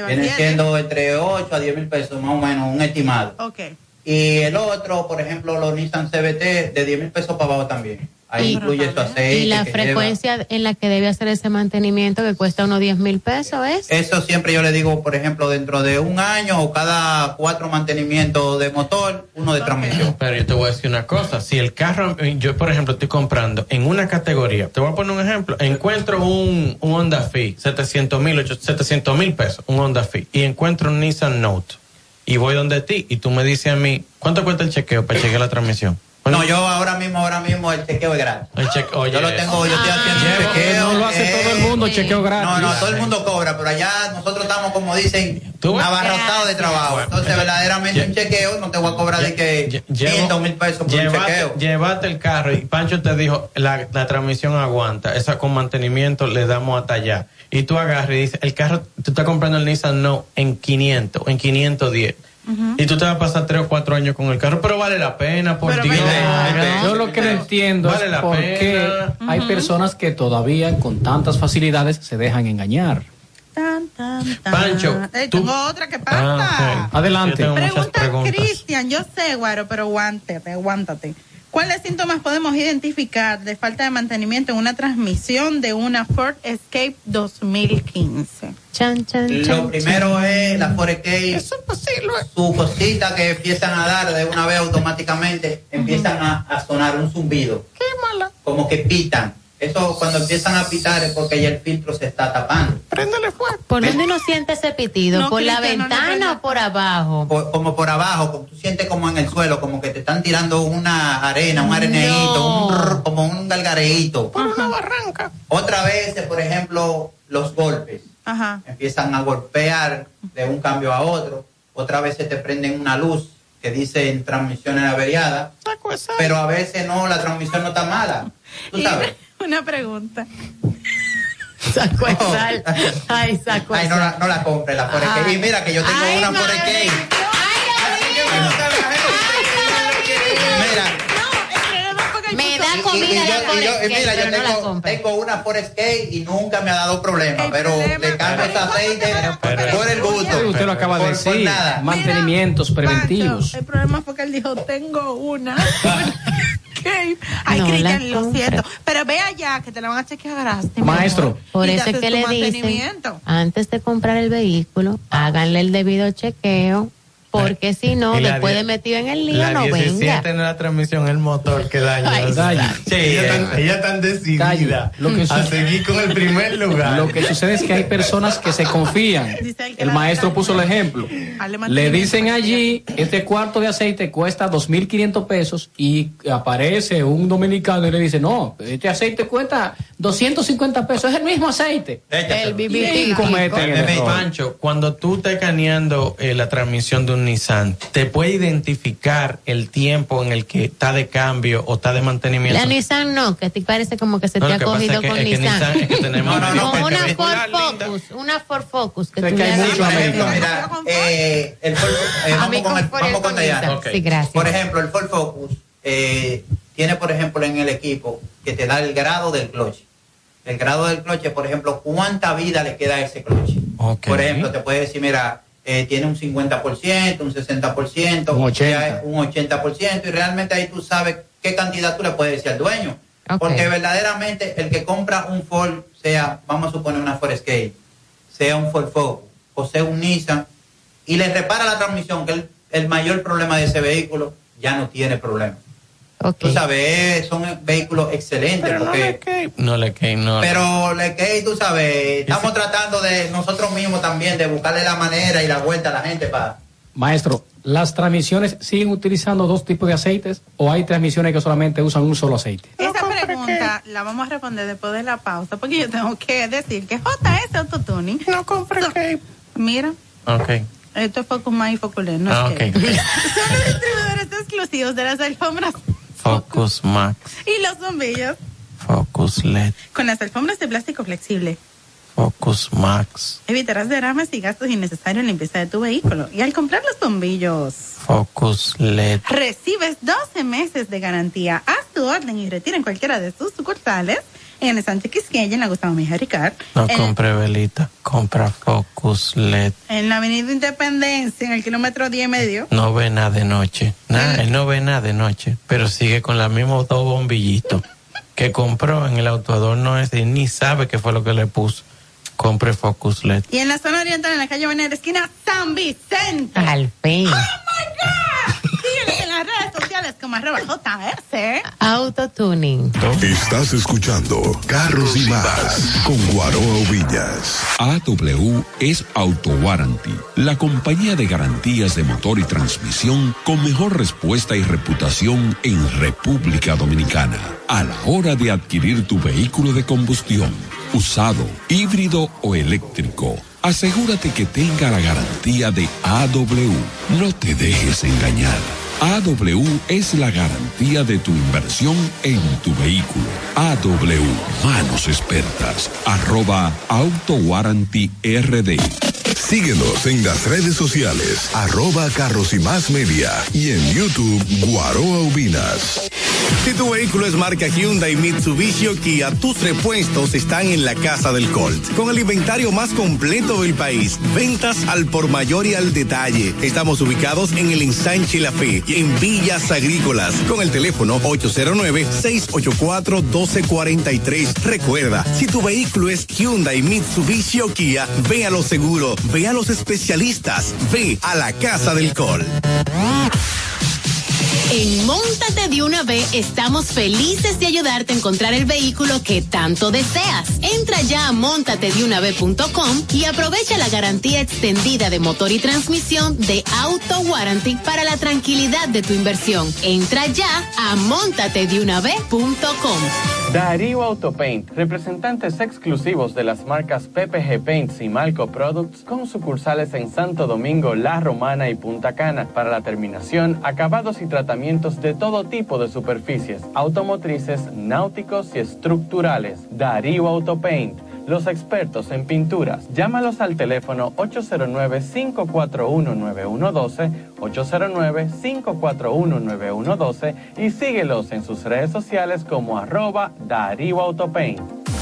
Viene siendo entre 8 a 10 mil pesos más o menos, un estimado.
Ok.
Y el otro, por ejemplo, los Nissan CBT de 10 mil pesos para abajo también. Ahí
Y-
incluye su aceite.
Y la frecuencia en la que debe hacer ese mantenimiento que cuesta unos 10 mil pesos es.
Eso siempre yo le digo, por ejemplo, dentro de un año o cada cuatro mantenimientos de motor, uno de transmisión.
Pero yo te voy a decir una cosa, si el carro, yo por ejemplo estoy comprando en una categoría, te voy a poner un ejemplo, encuentro un, un Honda Fit, 700 mil, 700 mil pesos, un Honda Fit, y encuentro un Nissan Note, y voy donde ti, y tú me dices a mí, ¿cuánto cuesta el chequeo para chequear la transmisión?
No, yo ahora mismo, ahora mismo el chequeo es gratis.
El cheque- oye,
yo lo tengo, yo estoy haciendo un
Llevo-
chequeo.
no lo hace todo el mundo, chequeo gratis.
No, no, todo el mundo cobra, pero allá nosotros estamos, como dicen, abarrotados de trabajo. Entonces, verdaderamente un chequeo no te voy a cobrar de que 500 mil pesos por un chequeo.
llévate el carro y Pancho te dijo, la, la transmisión aguanta, esa con mantenimiento le damos hasta allá. Y tú agarras y dices, el carro, tú estás comprando el Nissan No en 500, en 510. Y tú te vas a pasar tres o cuatro años con el carro, pero vale la pena, por
Pero
Dios.
vale
Yo lo que no entiendo
Vale
es
la
por qué hay personas que todavía con tantas facilidades se dejan engañar.
Tan, tan, tan.
Pancho, tú-
tengo otra que pasa.
Ah, ok.
Adelante.
Pregunta. Cristian, yo sé, Guaro, pero aguántate, aguántate. ¿Cuáles síntomas podemos identificar de falta de mantenimiento en una transmisión de una Ford Escape 2015?
Chan, chan,
Lo
chan,
primero es la Forex su cosita que empiezan a dar de una vez automáticamente, empiezan a, a sonar un zumbido. Qué mala. Como que pitan. Eso cuando empiezan a pitar es porque ya el filtro se está tapando.
¿Por dónde uno siente ese pitido?
No,
¿Por la
Cristian, no, no,
ventana
no.
o por abajo?
Por- como por abajo, como tú sientes como en el suelo, como que te están tirando una arena, un areneíto, un rrr, como un galgareíto.
Por una barranca.
Otra vez, por ejemplo, los golpes.
Ajá.
Empiezan a golpear de un cambio a otro. Otra vez se te prenden una luz que dice en transmisiones averiadas. Pero a veces no, la transmisión no está mala. Tú sabes.
una pregunta.
Saco de sal. Ay, saco
Ay, no
sal.
la, no la compre, la. Y mira que yo tengo
Ay,
una. Mira,
Me da comida
y
la
yo- y yo- y mira, yo
pero no la
tengo, tengo una Forex y nunca me ha dado problema,
El
pero
problema-
le cambio ese aceite
pero-
por el gusto.
Usted lo acaba de
Por- por
decir.
nada.
Mantenimientos preventivos.
Pancho, el problema fue que él dijo, tengo una. Ay,
No
Cristian, lo siento. Pero ve allá que te la van a chequear
Maestro.
Por eso es que le dicen, antes de comprar el vehículo, háganle el debido chequeo, porque si no, después de metido en el lío,
La
no
17
venga.
en la transmisión, el motor que daña.
Ay,
Daña.
Sí, ella tan, ella tan decidida.
Lo que
a
sucede-
seguir con el primer lugar.
Lo que sucede es que hay personas que se confían.
El que
El
la-
maestro puso el ejemplo. Le dicen allí, este cuarto de aceite cuesta 2.500 pesos y aparece un dominicano y le dice, no, este aceite cuesta 250 pesos, es el mismo aceite.
Échatelo.
El BBT.
Pancho, cuando tú estás escaneando eh, la transmisión de un Nissan, ¿te puede identificar el tiempo en el que está de cambio o está de mantenimiento?
La Nissan no, que te parece como que se
No,
te ha cogido
es que-
con
es que
Nissan.
Nissan es que tenemos-
No, no, no,
Con
porque
una Ford. Focus, una Ford Focus que
Sé
tú
que hay
mira, eh, el Ford- eh, vamos con el, vamos con.
Sí, gracias.
Por ejemplo, el Ford Focus eh, tiene, por ejemplo, en el equipo que te da el grado del cloche. El grado del cloche, por ejemplo, cuánta vida le queda a ese cloche. Por ejemplo, te puede decir, mira, eh, tiene un 50%, un 60%,
Un 80%.
ya un 80%, y realmente ahí tú sabes qué cantidad tú le puedes decir al dueño. Porque verdaderamente el que compra un Ford, sea, vamos a suponer una Ford Escape, sea un Ford Focus, o sea un Nissan, y le repara la transmisión, que es el, el mayor problema de ese vehículo, ya no tiene problema.
Ok.
Tú sabes, son vehículos excelentes,
Pero no
porque...
le que- no le que no.
Pero le que tú sabes, estamos tratando de nosotros mismos también de buscarle la manera y la vuelta a la gente para
Maestro, ¿las transmisiones siguen utilizando dos tipos de aceites o hay transmisiones que solamente usan un solo aceite?
Esa pregunta la vamos a responder después de la pausa, porque yo tengo que decir que JS Autotuning. No compré que. Mira,
Ok.
esto es Focus Más y Foculen, no
Ah,
es que-
ok.
Son los distribuidores exclusivos de las alfombras
Focus Max,
y los bombillos
Focus LED,
con las alfombras de plástico flexible.
Focus Max,
Evitarás derrames y gastos innecesarios en limpieza de tu vehículo. Y al comprar los bombillos,
Focus LED.
recibes 12 meses de garantía. Haz tu orden y retira en cualquiera de sus sucursales. En el Sánchez Quisqueya, en la Gustavo Mejía Ricard.
No
en,
compre velita, compra Focus LED.
en la Avenida Independencia, en el kilómetro 10 y medio.
No ve nada de noche. Nada, él no ve nada de noche, pero sigue con la misma dos bombillitos que compró en el autoadorno ese y ni sabe qué fue lo que le puso. Compre Focus LED.
Y en la zona oriental, en la calle Venera, esquina San Vicente.
Al fin.
Las sociales como arroba JS.
Autotuning.
Estás escuchando Carros y Más con Guaroa Villas.
AW es Auto Warranty, la compañía de garantías de motor y transmisión con mejor respuesta y reputación en República Dominicana. A la hora de adquirir tu vehículo de combustión, usado, híbrido o eléctrico, asegúrate que tenga la garantía de AW. No te dejes engañar. AW es la garantía de tu inversión en tu vehículo. AW, manos expertas, arroba Auto Warranty RD.
Síguenos en las redes sociales, arroba Carros y Más Media y en YouTube Guaroa Ubinas.
Si tu vehículo es marca Hyundai, Mitsubishi o Kia, tus repuestos están en la casa del Colt. Con el inventario más completo del país, ventas al por mayor y al detalle. Estamos ubicados en el ensanche La Fe en Villas Agrícolas con el teléfono 809-684-1243. Recuerda, si tu vehículo es Hyundai, Mitsubishi o Kia, ve a lo seguro, ve a los especialistas, ve a la casa del Colt.
En Móntate de una vez estamos felices de ayudarte a encontrar el vehículo que tanto deseas. Entra ya a montatedeunav.com y aprovecha la garantía extendida de motor y transmisión de Auto Warranty para la tranquilidad de tu inversión. Entra ya a montatedeunav.com.
Darío Autopaint, representantes exclusivos de las marcas PPG Paints y Malco Products con sucursales en Santo Domingo, La Romana y Punta Cana para la terminación, acabados y tratamientos de todo tipo de superficies, automotrices, náuticos y estructurales. Darío Autopaint. Los expertos en pinturas. Llámalos al teléfono 809-541-9112, 809-541-9112 y síguelos en sus redes sociales como arroba Darío Autopaint.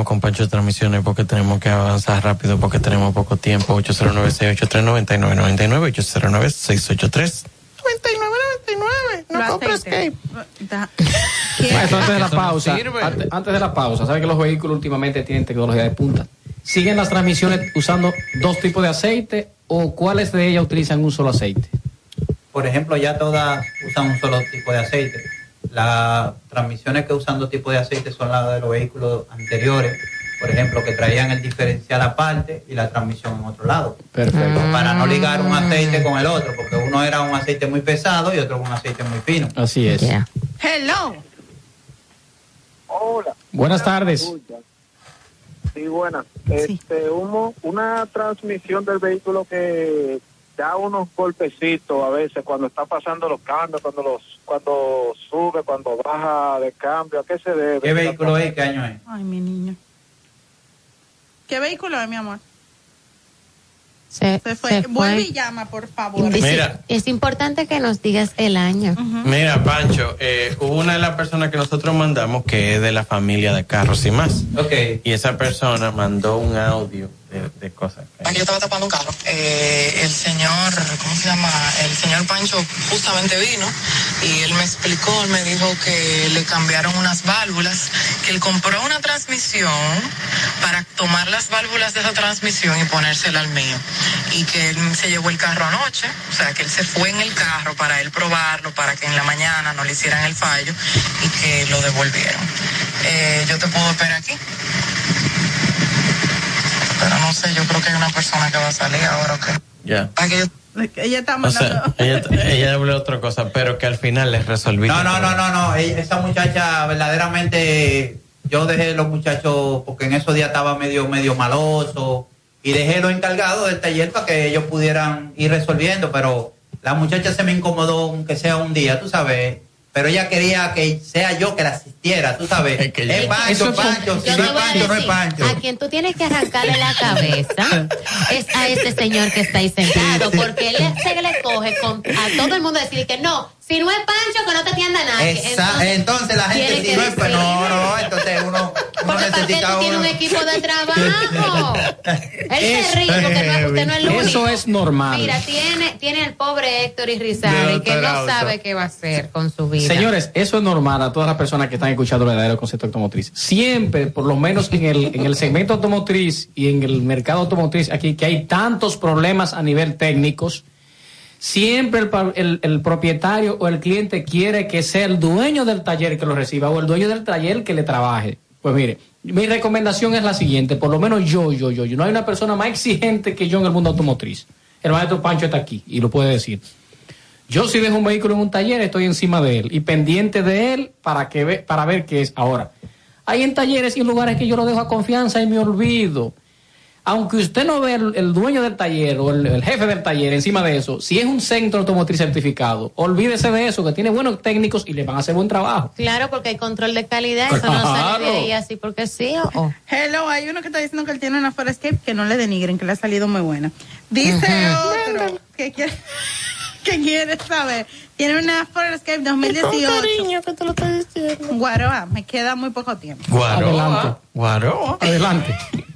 Volvimos con Pancho de Transmisiones porque tenemos que avanzar rápido porque tenemos poco tiempo. 809-683-9999, 809-683.
9999,
no compres Escape.
Maestro, antes de la pausa,
sirve.
ante- antes de la pausa, ¿sabe que los vehículos últimamente tienen tecnología de punta? ¿Siguen las transmisiones usando dos tipos de aceite o cuáles de ellas utilizan un solo aceite?
Por ejemplo, ya todas usan un solo tipo de aceite. Las transmisiones que usan dos tipos de aceite son las de los vehículos anteriores, por ejemplo, que traían el diferencial aparte y la transmisión en otro lado.
Perfecto.
Para no ligar un aceite con el otro, porque uno era un aceite muy pesado y otro un aceite muy fino.
Así es.
Hello.
Hola.
Buenas tardes.
Sí, buenas. Este, humo, una transmisión del vehículo que da unos golpecitos a veces cuando está pasando los cambios, cuando los cuando sube, cuando baja de cambio, ¿a qué se debe?
¿Qué vehículo es? ¿Qué año es?
Ay, mi niño. ¿Qué vehículo es, mi amor?
Se,
Se fue.
se
Vuelve y llama, por favor.
Mira.
Es importante que nos digas el año.
Mira, Pancho, eh, hubo una de las personas que nosotros mandamos que es de la familia de Carros y más.
Ok.
Y esa persona mandó un audio de, de cosas.
Aquí yo estaba tapando un carro. Eh, el señor, ¿cómo se llama? El señor Pancho justamente vino y él me explicó, él me dijo que le cambiaron unas válvulas, que él compró una transmisión para tomar las válvulas de esa transmisión y ponérsela al mío. Y que él se llevó el carro anoche, o sea, que él se fue en el carro para él probarlo, para que en la mañana no le hicieran el fallo y que lo devolvieron. Eh, yo te puedo esperar aquí. No sé, yo creo que hay una persona que va a salir ahora.
Ya.
Que yo
Ella está
O sea,
mandando.
ella, ella habló otra cosa, pero que al final les resolví.
No, no, no, no, no. Ella- Esa muchacha verdaderamente, yo dejé los muchachos porque en esos días estaba medio, medio maloso y dejé los encargados del taller para que ellos pudieran ir resolviendo, pero la muchacha se me incomodó aunque sea un día, tú sabes. Pero ella quería que sea yo que la asistiera, tú sabes. Es, Pancho, Pancho, si no es Pancho, no es Pancho.
a quien tú tienes que arrancarle la cabeza es a ese señor que está ahí sentado, porque él se le coge con, a todo el mundo decir que no, si no es Pancho, que no te atienda nadie.
Esa- entonces, la gente
tiene
si
que
no es
decir-
no, no, entonces uno, uno
Porque para que
necesita
tienes un equipo de trabajo. Él se ríe porque no es, usted no es el único.
Eso es normal.
Mira, tiene, tiene el pobre Héctor Irizarry
De
que no sabe qué va a hacer con su vida.
Señores, eso es normal a todas las personas que están escuchando el verdadero concepto automotriz. Siempre, por lo menos en el, en el segmento automotriz y en el mercado automotriz, aquí que hay tantos problemas a nivel técnicos, siempre el, el- el propietario o el cliente quiere que sea el dueño del taller que lo reciba o el dueño del taller que le trabaje. Pues mire, mi recomendación es la siguiente, por lo menos yo, yo, yo, yo, no hay una persona más exigente que yo en el mundo automotriz. El maestro Pancho está aquí y lo puede decir. Yo si dejo un vehículo en un taller, estoy encima de él y pendiente de él para, que ve, para ver qué es. Ahora, hay en talleres y en lugares que yo lo dejo a confianza y me olvido. Aunque usted no ve el, el dueño del taller o el, el jefe del taller encima de eso, si es un centro automotriz certificado, olvídese de eso, que tiene buenos técnicos y le van a hacer buen trabajo.
Claro, porque hay control de calidad, eso no sale de
Claro.
ahí así porque sí o.
Hello, hay uno que está diciendo que él tiene una Forescape que no le denigren, que le ha salido muy buena. Dice otro que quiere, que quiere saber. Tiene una Forescape 2018.
que te lo estoy diciendo.
Guaroa, me queda muy poco tiempo.
Guaroa. Guaroa.
Adelante.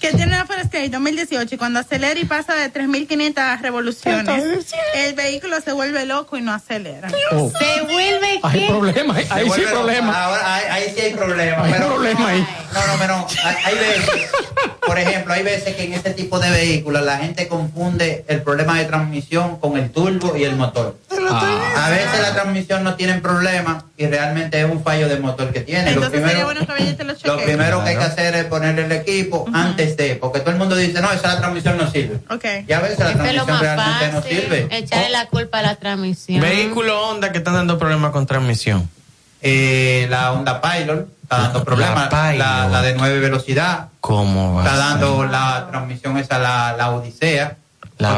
Que tiene una Forescape 2018 y cuando acelera y pasa de 3.500 revoluciones, el vehículo se vuelve loco y no acelera.
Oh.
Se vuelve
Hay problema, ahí, sí hay
vuelve-
problema.
Ahora, ahí, ahí sí hay problema.
Hay
pero,
problema ahí.
No, no, pero hay, hay veces, por ejemplo, hay veces que en este tipo de vehículos la gente confunde el problema de transmisión con el turbo y el motor.
Ah.
A veces la transmisión no tiene problema y realmente es un fallo del motor que tiene. Lo
Entonces sería
primero,
bueno que lo
lo primero que hay que hacer es ponerle el equipo antes de, porque todo el mundo dice, no, esa la transmisión no sirve.
Ok.
Y a veces la
lo
transmisión realmente no sirve.
echarle la culpa a la transmisión.
Vehículo Honda que están dando problemas con transmisión.
Eh, la Honda Pilot está dando problemas.
La
La,
Pilot.
la de nueve velocidad.
¿Cómo va?
Está dando la transmisión esa, la, la Odisea.
La.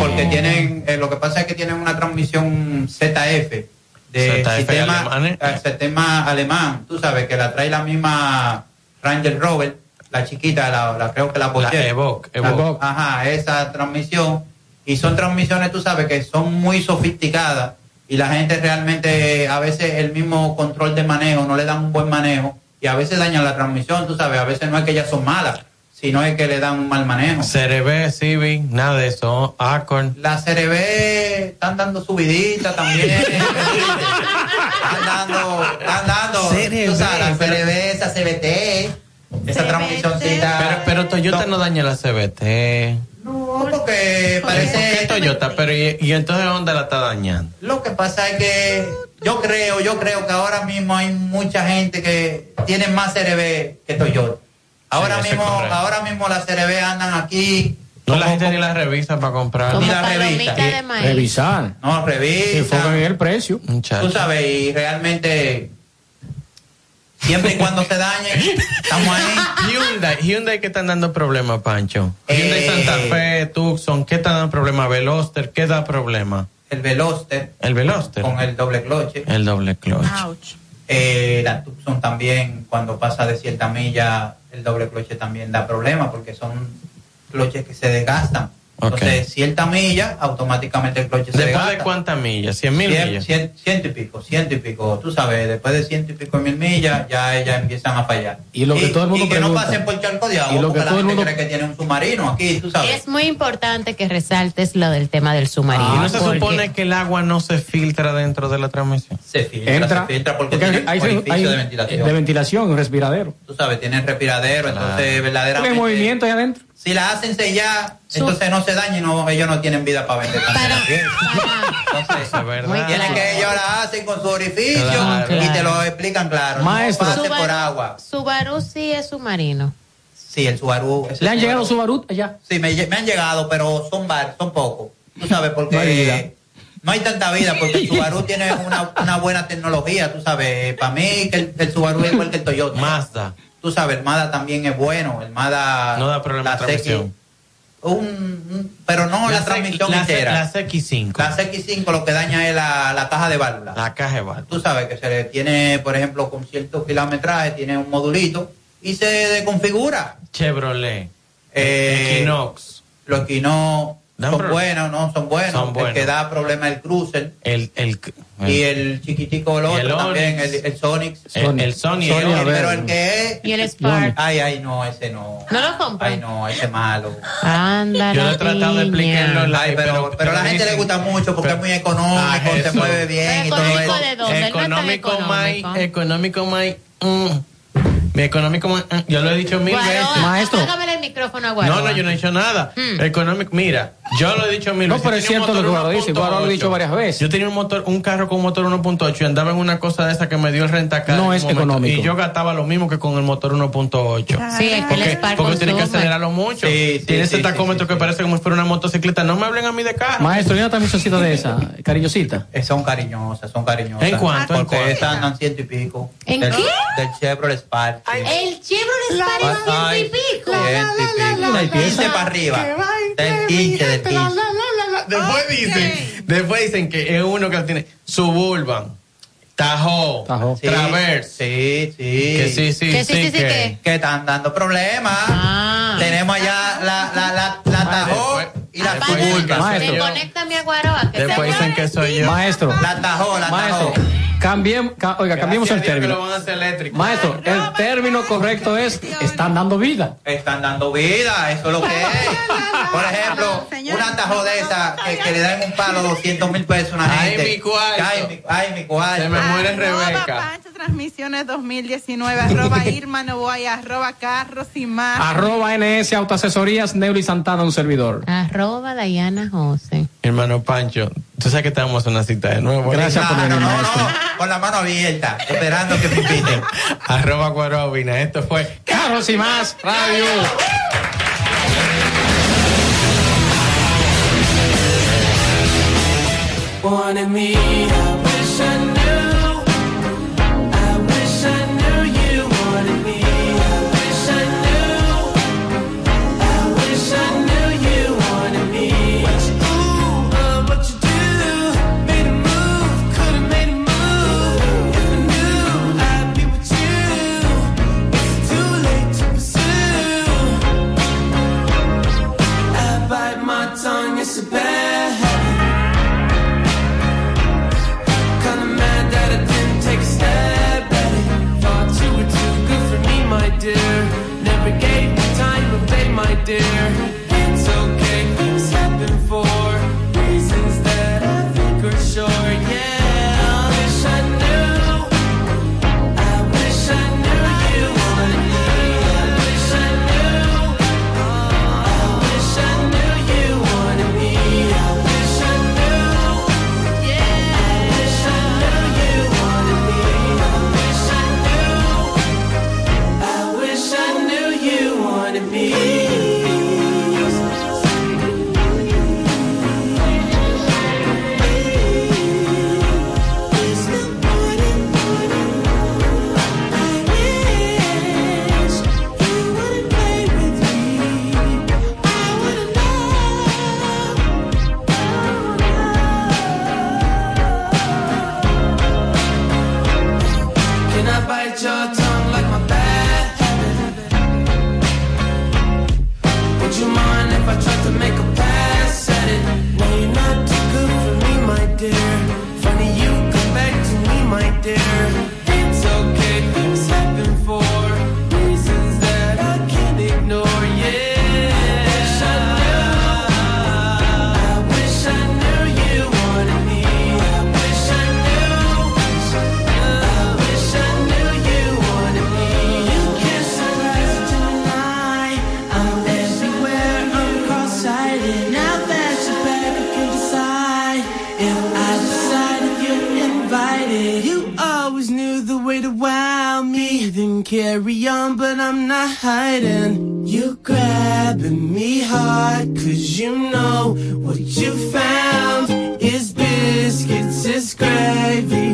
Porque tienen, eh, lo que pasa es que tienen una transmisión ZF de
ZF
sistema,
alemanes.
eh, sistema alemán. Tú sabes que la trae la misma Ranger Rover, la chiquita, la, la- creo que la Porsche.
Evoque,
La-
Evoque.
Ajá, esa transmisión. Y son transmisiones, tú sabes, que son muy sofisticadas y la gente realmente, a veces el mismo control de manejo no le dan un buen manejo y a veces dañan la transmisión, tú sabes, a veces no es que ellas son malas, sino es que le dan un mal manejo.
CRB, Civic, nada de eso. Acorn.
La CRB están dando subidita también. están dando, están dando.
CRB,
tú sabes, la CRB, esa CBT, esa transmisioncita.
Pero, pero Toyota no daña la CBT.
No, porque
¿Por
parece.
qué Toyota? Pero y, y entonces Honda la está dañando.
Lo que pasa es que yo creo, yo creo que ahora mismo hay mucha gente que tiene más CRB que Toyota. Ahora mismo, ahora mismo las CRB andan aquí.
No la gente ni la revisa para comprar.
Ni la revista.
Revisar.
No,
Se
revisa.
enfocan en el precio.
Tú sabes, y realmente siempre y cuando se dañe, estamos ahí.
Hyundai, Hyundai que están dando problemas, Pancho. Hyundai
Eh,
Santa Fe, Tucson, ¿qué están dando problemas? Veloster, ¿qué da problema?
El Veloster
El Veloster.
con el doble cloche.
El doble clutch.
Eh, la Tucson también, cuando pasa de cierta milla, el doble cloche también da problema porque son cloches que se desgastan.
Ok.
Entonces, cierta milla, automáticamente el cloche se
¿Después de cuántas millas? ¿Cien mil
Cien-
millas?
cien- ciento y pico, ciento y pico. Tú sabes, después de ciento y pico mil millas, ya ellas empiezan a fallar.
Y lo que todo el mundo
y que no
pregunta.
pasen por charco de agua,
Y lo que
porque la
todo el
gente
mundo-
cree que tiene un submarino aquí, tú sabes.
Es muy importante que resaltes lo del tema del submarino.
¿Y no se
porque-
supone que el agua no se filtra dentro de la transmisión?
Se filtra,
Entra.
se filtra porque,
Porque
tiene
hay,
orificio
hay-
de ventilación.
de ventilación, un respiradero.
Tú sabes, tienen respiradero, entonces
Porque
verdaderamente...
hay movimiento ahí adentro.
Si la hacen sellar, entonces no se daña y no, ellos no tienen vida para vender. Entonces,
verdad.
tienen que ellos la hacen con su orificio
Claro.
y te lo explican claro.
Maestro.
No pase
Subaru-
por agua.
Subaru sí es submarino.
Sí, el Subaru.
¿Le han llegado
Subaru.
Subaru allá?
Sí, me, me han llegado, pero son varios, son pocos. Tú sabes, porque
No hay vida.
no hay tanta vida, porque el Subaru tiene una, una buena tecnología, tú sabes. Para mí, que el, el Subaru es igual que el Toyota.
Mazda.
Tú sabes, el Mazda también es bueno. El Mazda.
No da problema
la
transmisión.
CX, un, un- pero no la, transmisión
la
entera.
La CX5.
La CX5 lo que daña es la, la caja de válvula.
La caja de válvula.
Tú sabes que se le tiene, por ejemplo, con cierto kilometraje, tiene un modulito y se desconfigura.
Chevrolet.
Eh,
Equinox.
Los Equinox
Dan
son buenos, no son buenos.
Son
El
buenos.
que da problema el Cruiser.
El, el,
Y el chiquitico el
el
otro también, el, el Sonic.
El- el el Onix.
pero el que es...
Y el Spark.
Ay, ay, no, ese no.
¿No lo compran?
Ay, no, ese es malo.
Anda,
Yo
la
he tratado de
niña.
explicarlo en
Ay, pero, pero a la gente le gusta mucho porque es muy económico,
Ah,
se mueve bien y todo
¿Económico
eso.
Económico, más,
económico.
más. mm. Mi económico, mm. Yo lo he dicho mil
Guaroa,
veces.
Maestro.
apágame el micrófono a Guaroa.
No, no, yo no he dicho nada.
Hmm.
Económico, mira, yo lo he dicho mil
No,
veces.
pero
Yo
es
un
cierto lo que Guaro dice. Guaro lo
1.8.
dicho varias veces.
Yo tenía un motor, un carro con motor 1.8 y andaba en una cosa de esa que me dio el rentacar.
No
en un
es
momento,
económico.
Y yo gastaba lo mismo que con el motor 1.8.
Sí, es que el
Porque, porque tiene que acelerarlo mucho.
Sí, sí,
tiene ese
sí,
tacómetro
sí,
que parece como si fuera una motocicleta. No me hablen a mí de carro.
Maestro, ¿y una transmisioncita de esa? Cariñosita.
Eh, Son cariñosas, son cariñosas.
¿En cuánto? ¿En
Porque
cuánto?
esas andan ciento y pico.
¿En
del,
qué?
Del Chevrolet Spark.
El Chevrolet Spark es ciento y pico.
ciento y pico. Del 15 para arriba. Del 15, del 15.
Después dicen, después dicen que es uno que tiene Suburban, Tahoe,
Tahoe.
Sí,
Traverse.
Sí, sí.
Que sí, sí,
Que sí, sí, sí,
que-
que-
Que están dando problemas.
Ah.
Tenemos allá la, la, la, la Tahoe y la Suburban.
Maestro.
Conéctame a Guaroa. Que
Después dicen que soy yo.
Maestro.
La Tahoe, la
Maestro. Cambiem, ca- oiga, cambiemos el
lo
término.
van a hacer eléctrico.
Maestro, el término correcto es están dando vida.
Están dando vida, eso es lo que es. Por ejemplo, una tajo de esa que, que le dan un palo 200 mil pesos a una
Ay,
gente.
mi cuarto.
Ay, mi, ay, mi cuarto.
Se me muere Rebeca.
Transmisiones 2019, arroba Irma Novoa y arroba Carros y más.
Arroba NS Autoasesorías, Neuli Santana, un servidor.
Arroba Dayana José.
Hermano Pancho, tú sabes que te vamos a una cita de nuevo.
Gracias por
No,
venir,
no, no,
maestro.
no, con la mano abierta, esperando que me inviten.
Arroba Guarobina. Esto fue
Carros y más, radio.
Wanted me, carry on, but I'm not hiding. You grabbing me hard, cause you know what you found is biscuits, is gravy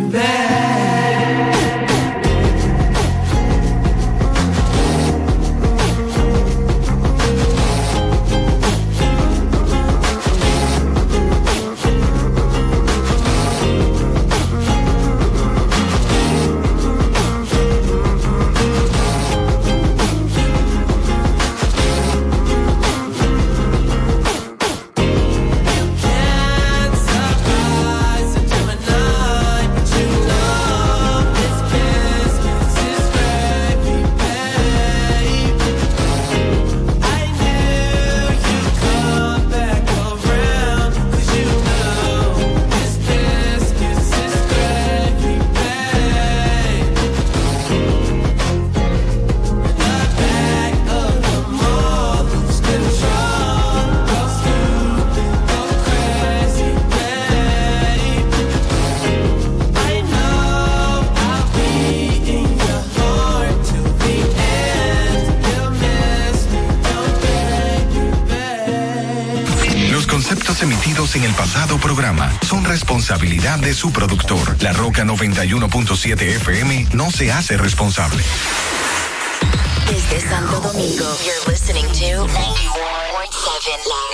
de su productor. La Roca 91.7 FM no se hace responsable.
Santo Domingo, you're listening to 91.7 La Roca.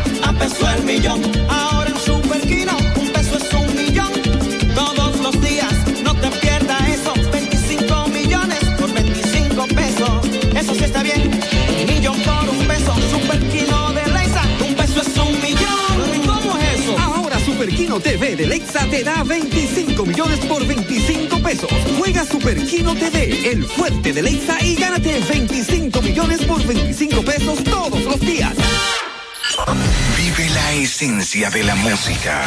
Empezó el millón. Ahora en Super Kino, un peso es un millón. Todos los días, no te pierdas eso. 25 millones por 25 pesos. Eso sí está bien. Millón por un peso. Super Kino de Leisa, un peso es un millón. ¿Cómo es eso?
Ahora Super Kino TV de Lexa te da 25 millones por 25 pesos. Juega Super Kino TV, el fuerte de Lexa y gánate 25 millones por 25 pesos todos los días.
Vive la esencia de la música.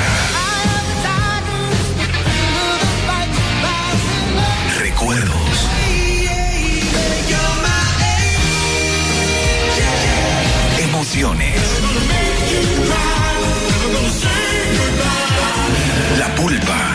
Recuerdos. Emociones. La pulpa,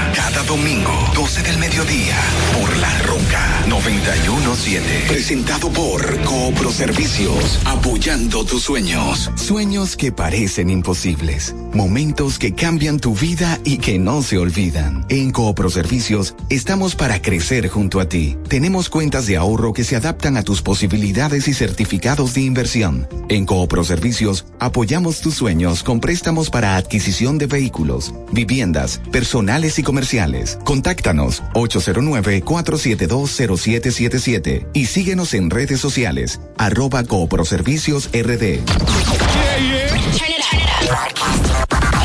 domingo, 12 del mediodía, por La Roca 917. Presentado por Coopro Servicios, apoyando tus sueños.
Sueños que parecen imposibles. Momentos que cambian tu vida y que no se olvidan. En Coopro Servicios estamos para crecer junto a ti. Tenemos cuentas de ahorro que se adaptan a tus posibilidades y certificados de inversión. En Coopro Servicios apoyamos tus sueños con préstamos para adquisición de vehículos, viviendas, personales y comerciales. Contáctanos 809-472-0777 y síguenos en redes sociales arroba Cooproservicios RD.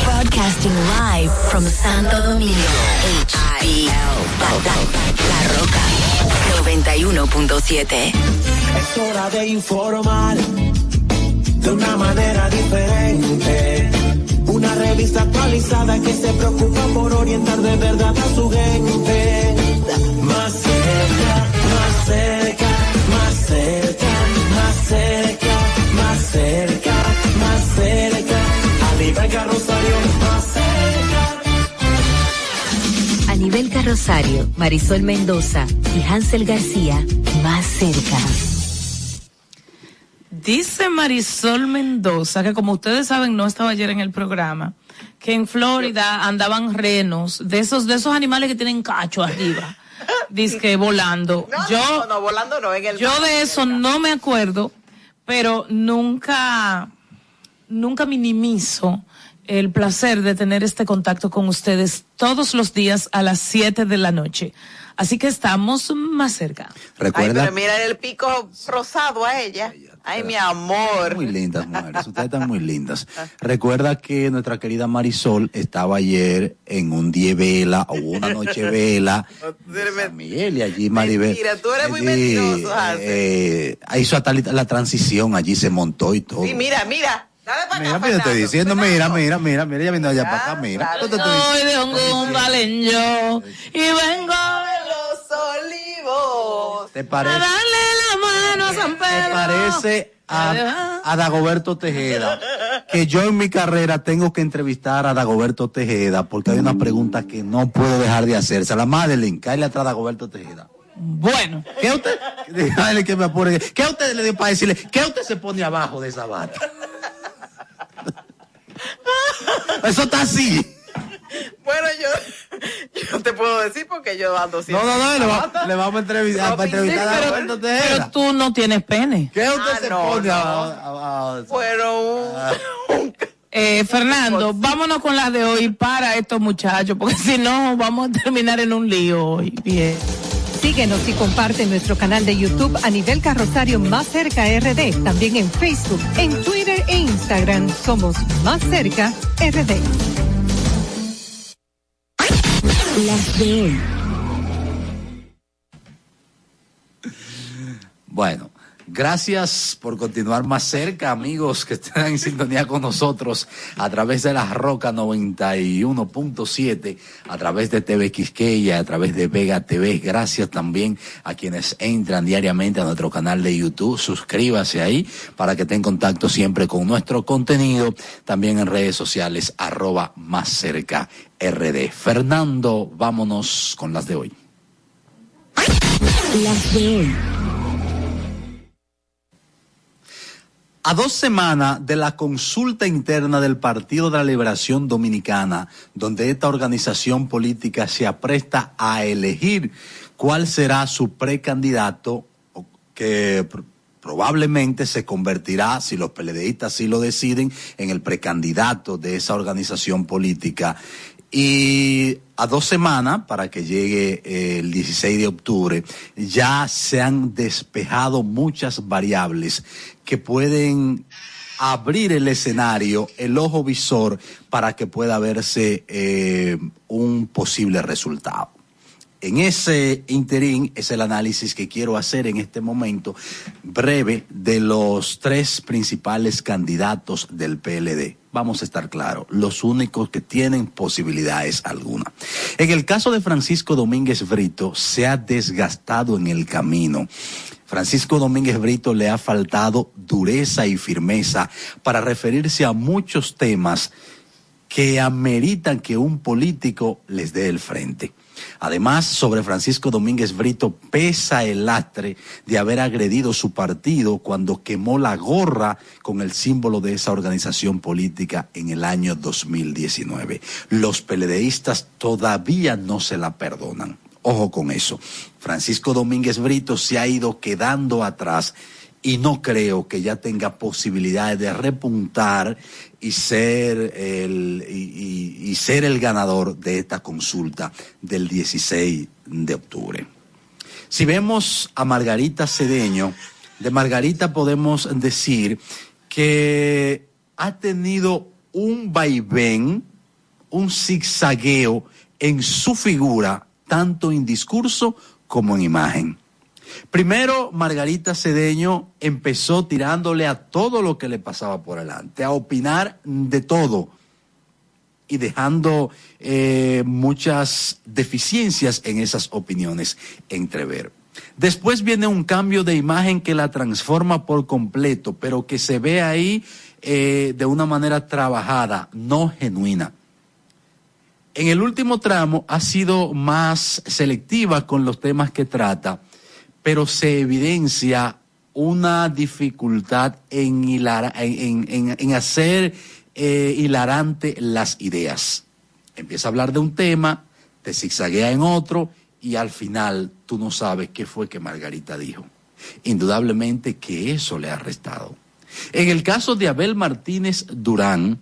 Broadcasting live from Santo Domingo, HIL, La Roca 91.7.
Es hora de informar de una manera diferente. Una revista actualizada que se preocupa por orientar de verdad a su gente. Más cerca, más cerca, más cerca, más cerca, más cerca, más cerca. A nivel más cerca.
A nivel Carrosario, Marisol Mendoza y Hansel García, más cerca.
Dice Marisol Mendoza, que como ustedes saben, no estaba ayer en el programa, que en Florida andaban renos, de esos, de esos animales que tienen cacho arriba, disque volando.
No,
yo,
no, no, volando no, en el
yo
mar,
de eso no me acuerdo, pero nunca, nunca minimizo el placer de tener este contacto con ustedes todos los días a las 7 de la noche. Así que estamos más cerca.
Ay, pero mira el pico rosado a ella.
Ay, mi amor.
Muy lindas mujeres, ustedes están muy lindas. Recuerda que nuestra querida Marisol estaba ayer en un día vela o una noche vela. San Miguel y allí Maribel.
Mentira, tú eres muy
allí,
mentiroso, Hansel.
eh, hizo hasta la, transición, allí se montó y todo.
Sí, mira, mira. Dale para
Mira,
acá,
mira, estoy diciendo, mira, mira, mira, mira, ella vino allá para acá, mira. Yo te estoy
Soy de un yo y vengo
de los olivos.
¿Te
a
parece?
A.
Me parece a, a Dagoberto Tejeda que yo en mi carrera tengo que entrevistar a Dagoberto Tejeda porque hay una pregunta que no puedo dejar de hacerse. La Madeline, cállale atrás a Dagoberto Tejeda.
Bueno.
¿Qué usted? Dígale que me apure. ¿Qué usted le dio para decirle? ¿Qué usted se pone abajo de esa bata? Eso está así.
Bueno, yo, yo te puedo decir porque yo ando
No,
siempre.
no, no, le, va- le vamos a entrevistar, para entrevistar a
Pero tú no tienes pene.
¿Qué usted
Ah,
se
no,
pone
no.
a- a- a-
Fueron
Eh, Fernando, vámonos con las de hoy para estos muchachos, porque si no vamos a terminar en un lío hoy. Bien.
Síguenos y comparte nuestro canal de YouTube a nivel carrosario Más Cerca RD. También en Facebook, en Twitter e Instagram somos Más Cerca RD.
Las de hoy.
Bueno, gracias por continuar más cerca, amigos que están en sintonía con nosotros a través de la Roca 91.7, a través de TV Quisqueya, a través de Vega TV. Gracias también a quienes entran diariamente a nuestro canal de YouTube. Suscríbase ahí para que esté en contacto siempre con nuestro contenido. También en redes sociales, arroba más cerca RD. Fernando, vámonos con las de hoy.
Las de hoy.
A dos semanas de la consulta interna del Partido de la Liberación Dominicana, donde esta organización política se apresta a elegir cuál será su precandidato, que pr- probablemente se convertirá, si los PLDistas sí lo deciden, en el precandidato de esa organización política. Y a dos semanas, para que llegue eh, el 16 de octubre, ya se han despejado muchas variables que pueden abrir el escenario, el ojo visor, para que pueda verse eh, un posible resultado. En ese interín es el análisis que quiero hacer en este momento breve de los tres principales candidatos del PLD. Vamos a estar claros, los únicos que tienen posibilidades alguna. En el caso de Francisco Domínguez Brito, se ha desgastado en el camino. Francisco Domínguez Brito le ha faltado dureza y firmeza para referirse a muchos temas que ameritan que un político les dé el frente. Además, sobre Francisco Domínguez Brito pesa el lastre de haber agredido su partido cuando quemó la gorra con el símbolo de esa organización política en el año 2019. Los peledeístas todavía no se la perdonan. Ojo con eso. Francisco Domínguez Brito se ha ido quedando atrás y no creo que ya tenga posibilidades de repuntar y ser el, y, ser el ganador de esta consulta del 16 de octubre. Si vemos a Margarita Cedeño, de Margarita podemos decir que ha tenido un vaivén, un zigzagueo en su figura, tanto en discurso como en imagen. Primero, Margarita Cedeño empezó tirándole a todo lo que le pasaba por delante, a opinar de todo y dejando eh, muchas deficiencias en esas opiniones entrever. Después viene un cambio de imagen que la transforma por completo, pero que se ve ahí eh, de una manera trabajada, no genuina. En el último tramo ha sido más selectiva con los temas que trata, pero se evidencia una dificultad en, hilar- en, hacer eh, hilarante las ideas. Empieza a hablar de un tema, te zigzaguea en otro y al final tú no sabes qué fue que Margarita dijo. Indudablemente que eso le ha restado. En el caso de Abel Martínez Durán,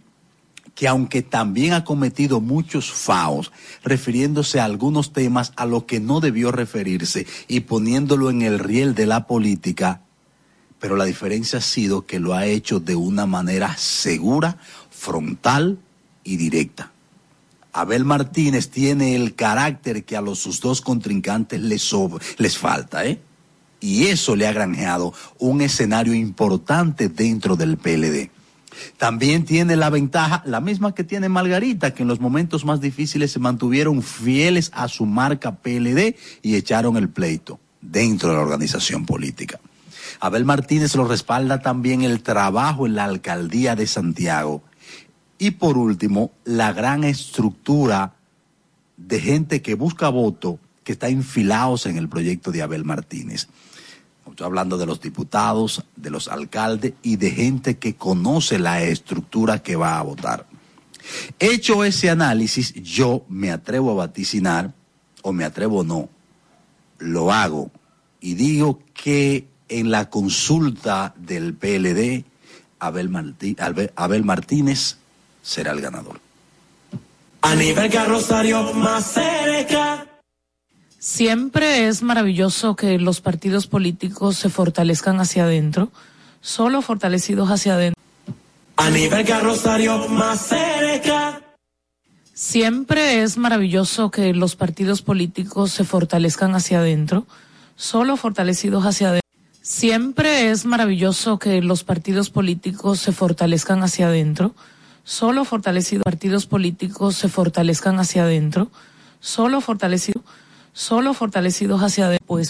que aunque también ha cometido muchos faos, refiriéndose a algunos temas a los que no debió referirse y poniéndolo en el riel de la política, pero la diferencia ha sido que lo ha hecho de una manera segura, frontal y directa. Abel Martínez tiene el carácter que a los sus dos contrincantes les, les falta, ¿eh? Y eso le ha granjeado un escenario importante dentro del PLD. También tiene la ventaja, la misma que tiene Margarita, que en los momentos más difíciles se mantuvieron fieles a su marca PLD y echaron el pleito dentro de la organización política. Abel Martínez lo respalda también el trabajo en la alcaldía de Santiago. Y por último, la gran estructura de gente que busca voto que está infilados en el proyecto de Abel Martínez. Estoy hablando de los diputados, de los alcaldes y de gente que conoce la estructura que va a votar. Hecho ese análisis, yo me atrevo a vaticinar, o me atrevo no, lo hago y digo que en la consulta del PLD, Abel, Martí- Abel- Abel Martínez será el ganador.
A nivel Rosario más cerca.
Siempre es maravilloso que los partidos políticos se fortalezcan hacia adentro, solo fortalecidos hacia adentro.
A nivel Rosario más cerca.
Siempre es maravilloso que los partidos políticos se fortalezcan hacia adentro, solo fortalecidos hacia adentro. Siempre es maravilloso que los partidos políticos se fortalezcan hacia adentro, solo fortalecidos partidos políticos se fortalezcan hacia adentro, solo fortalecidos, solo fortalecidos hacia pues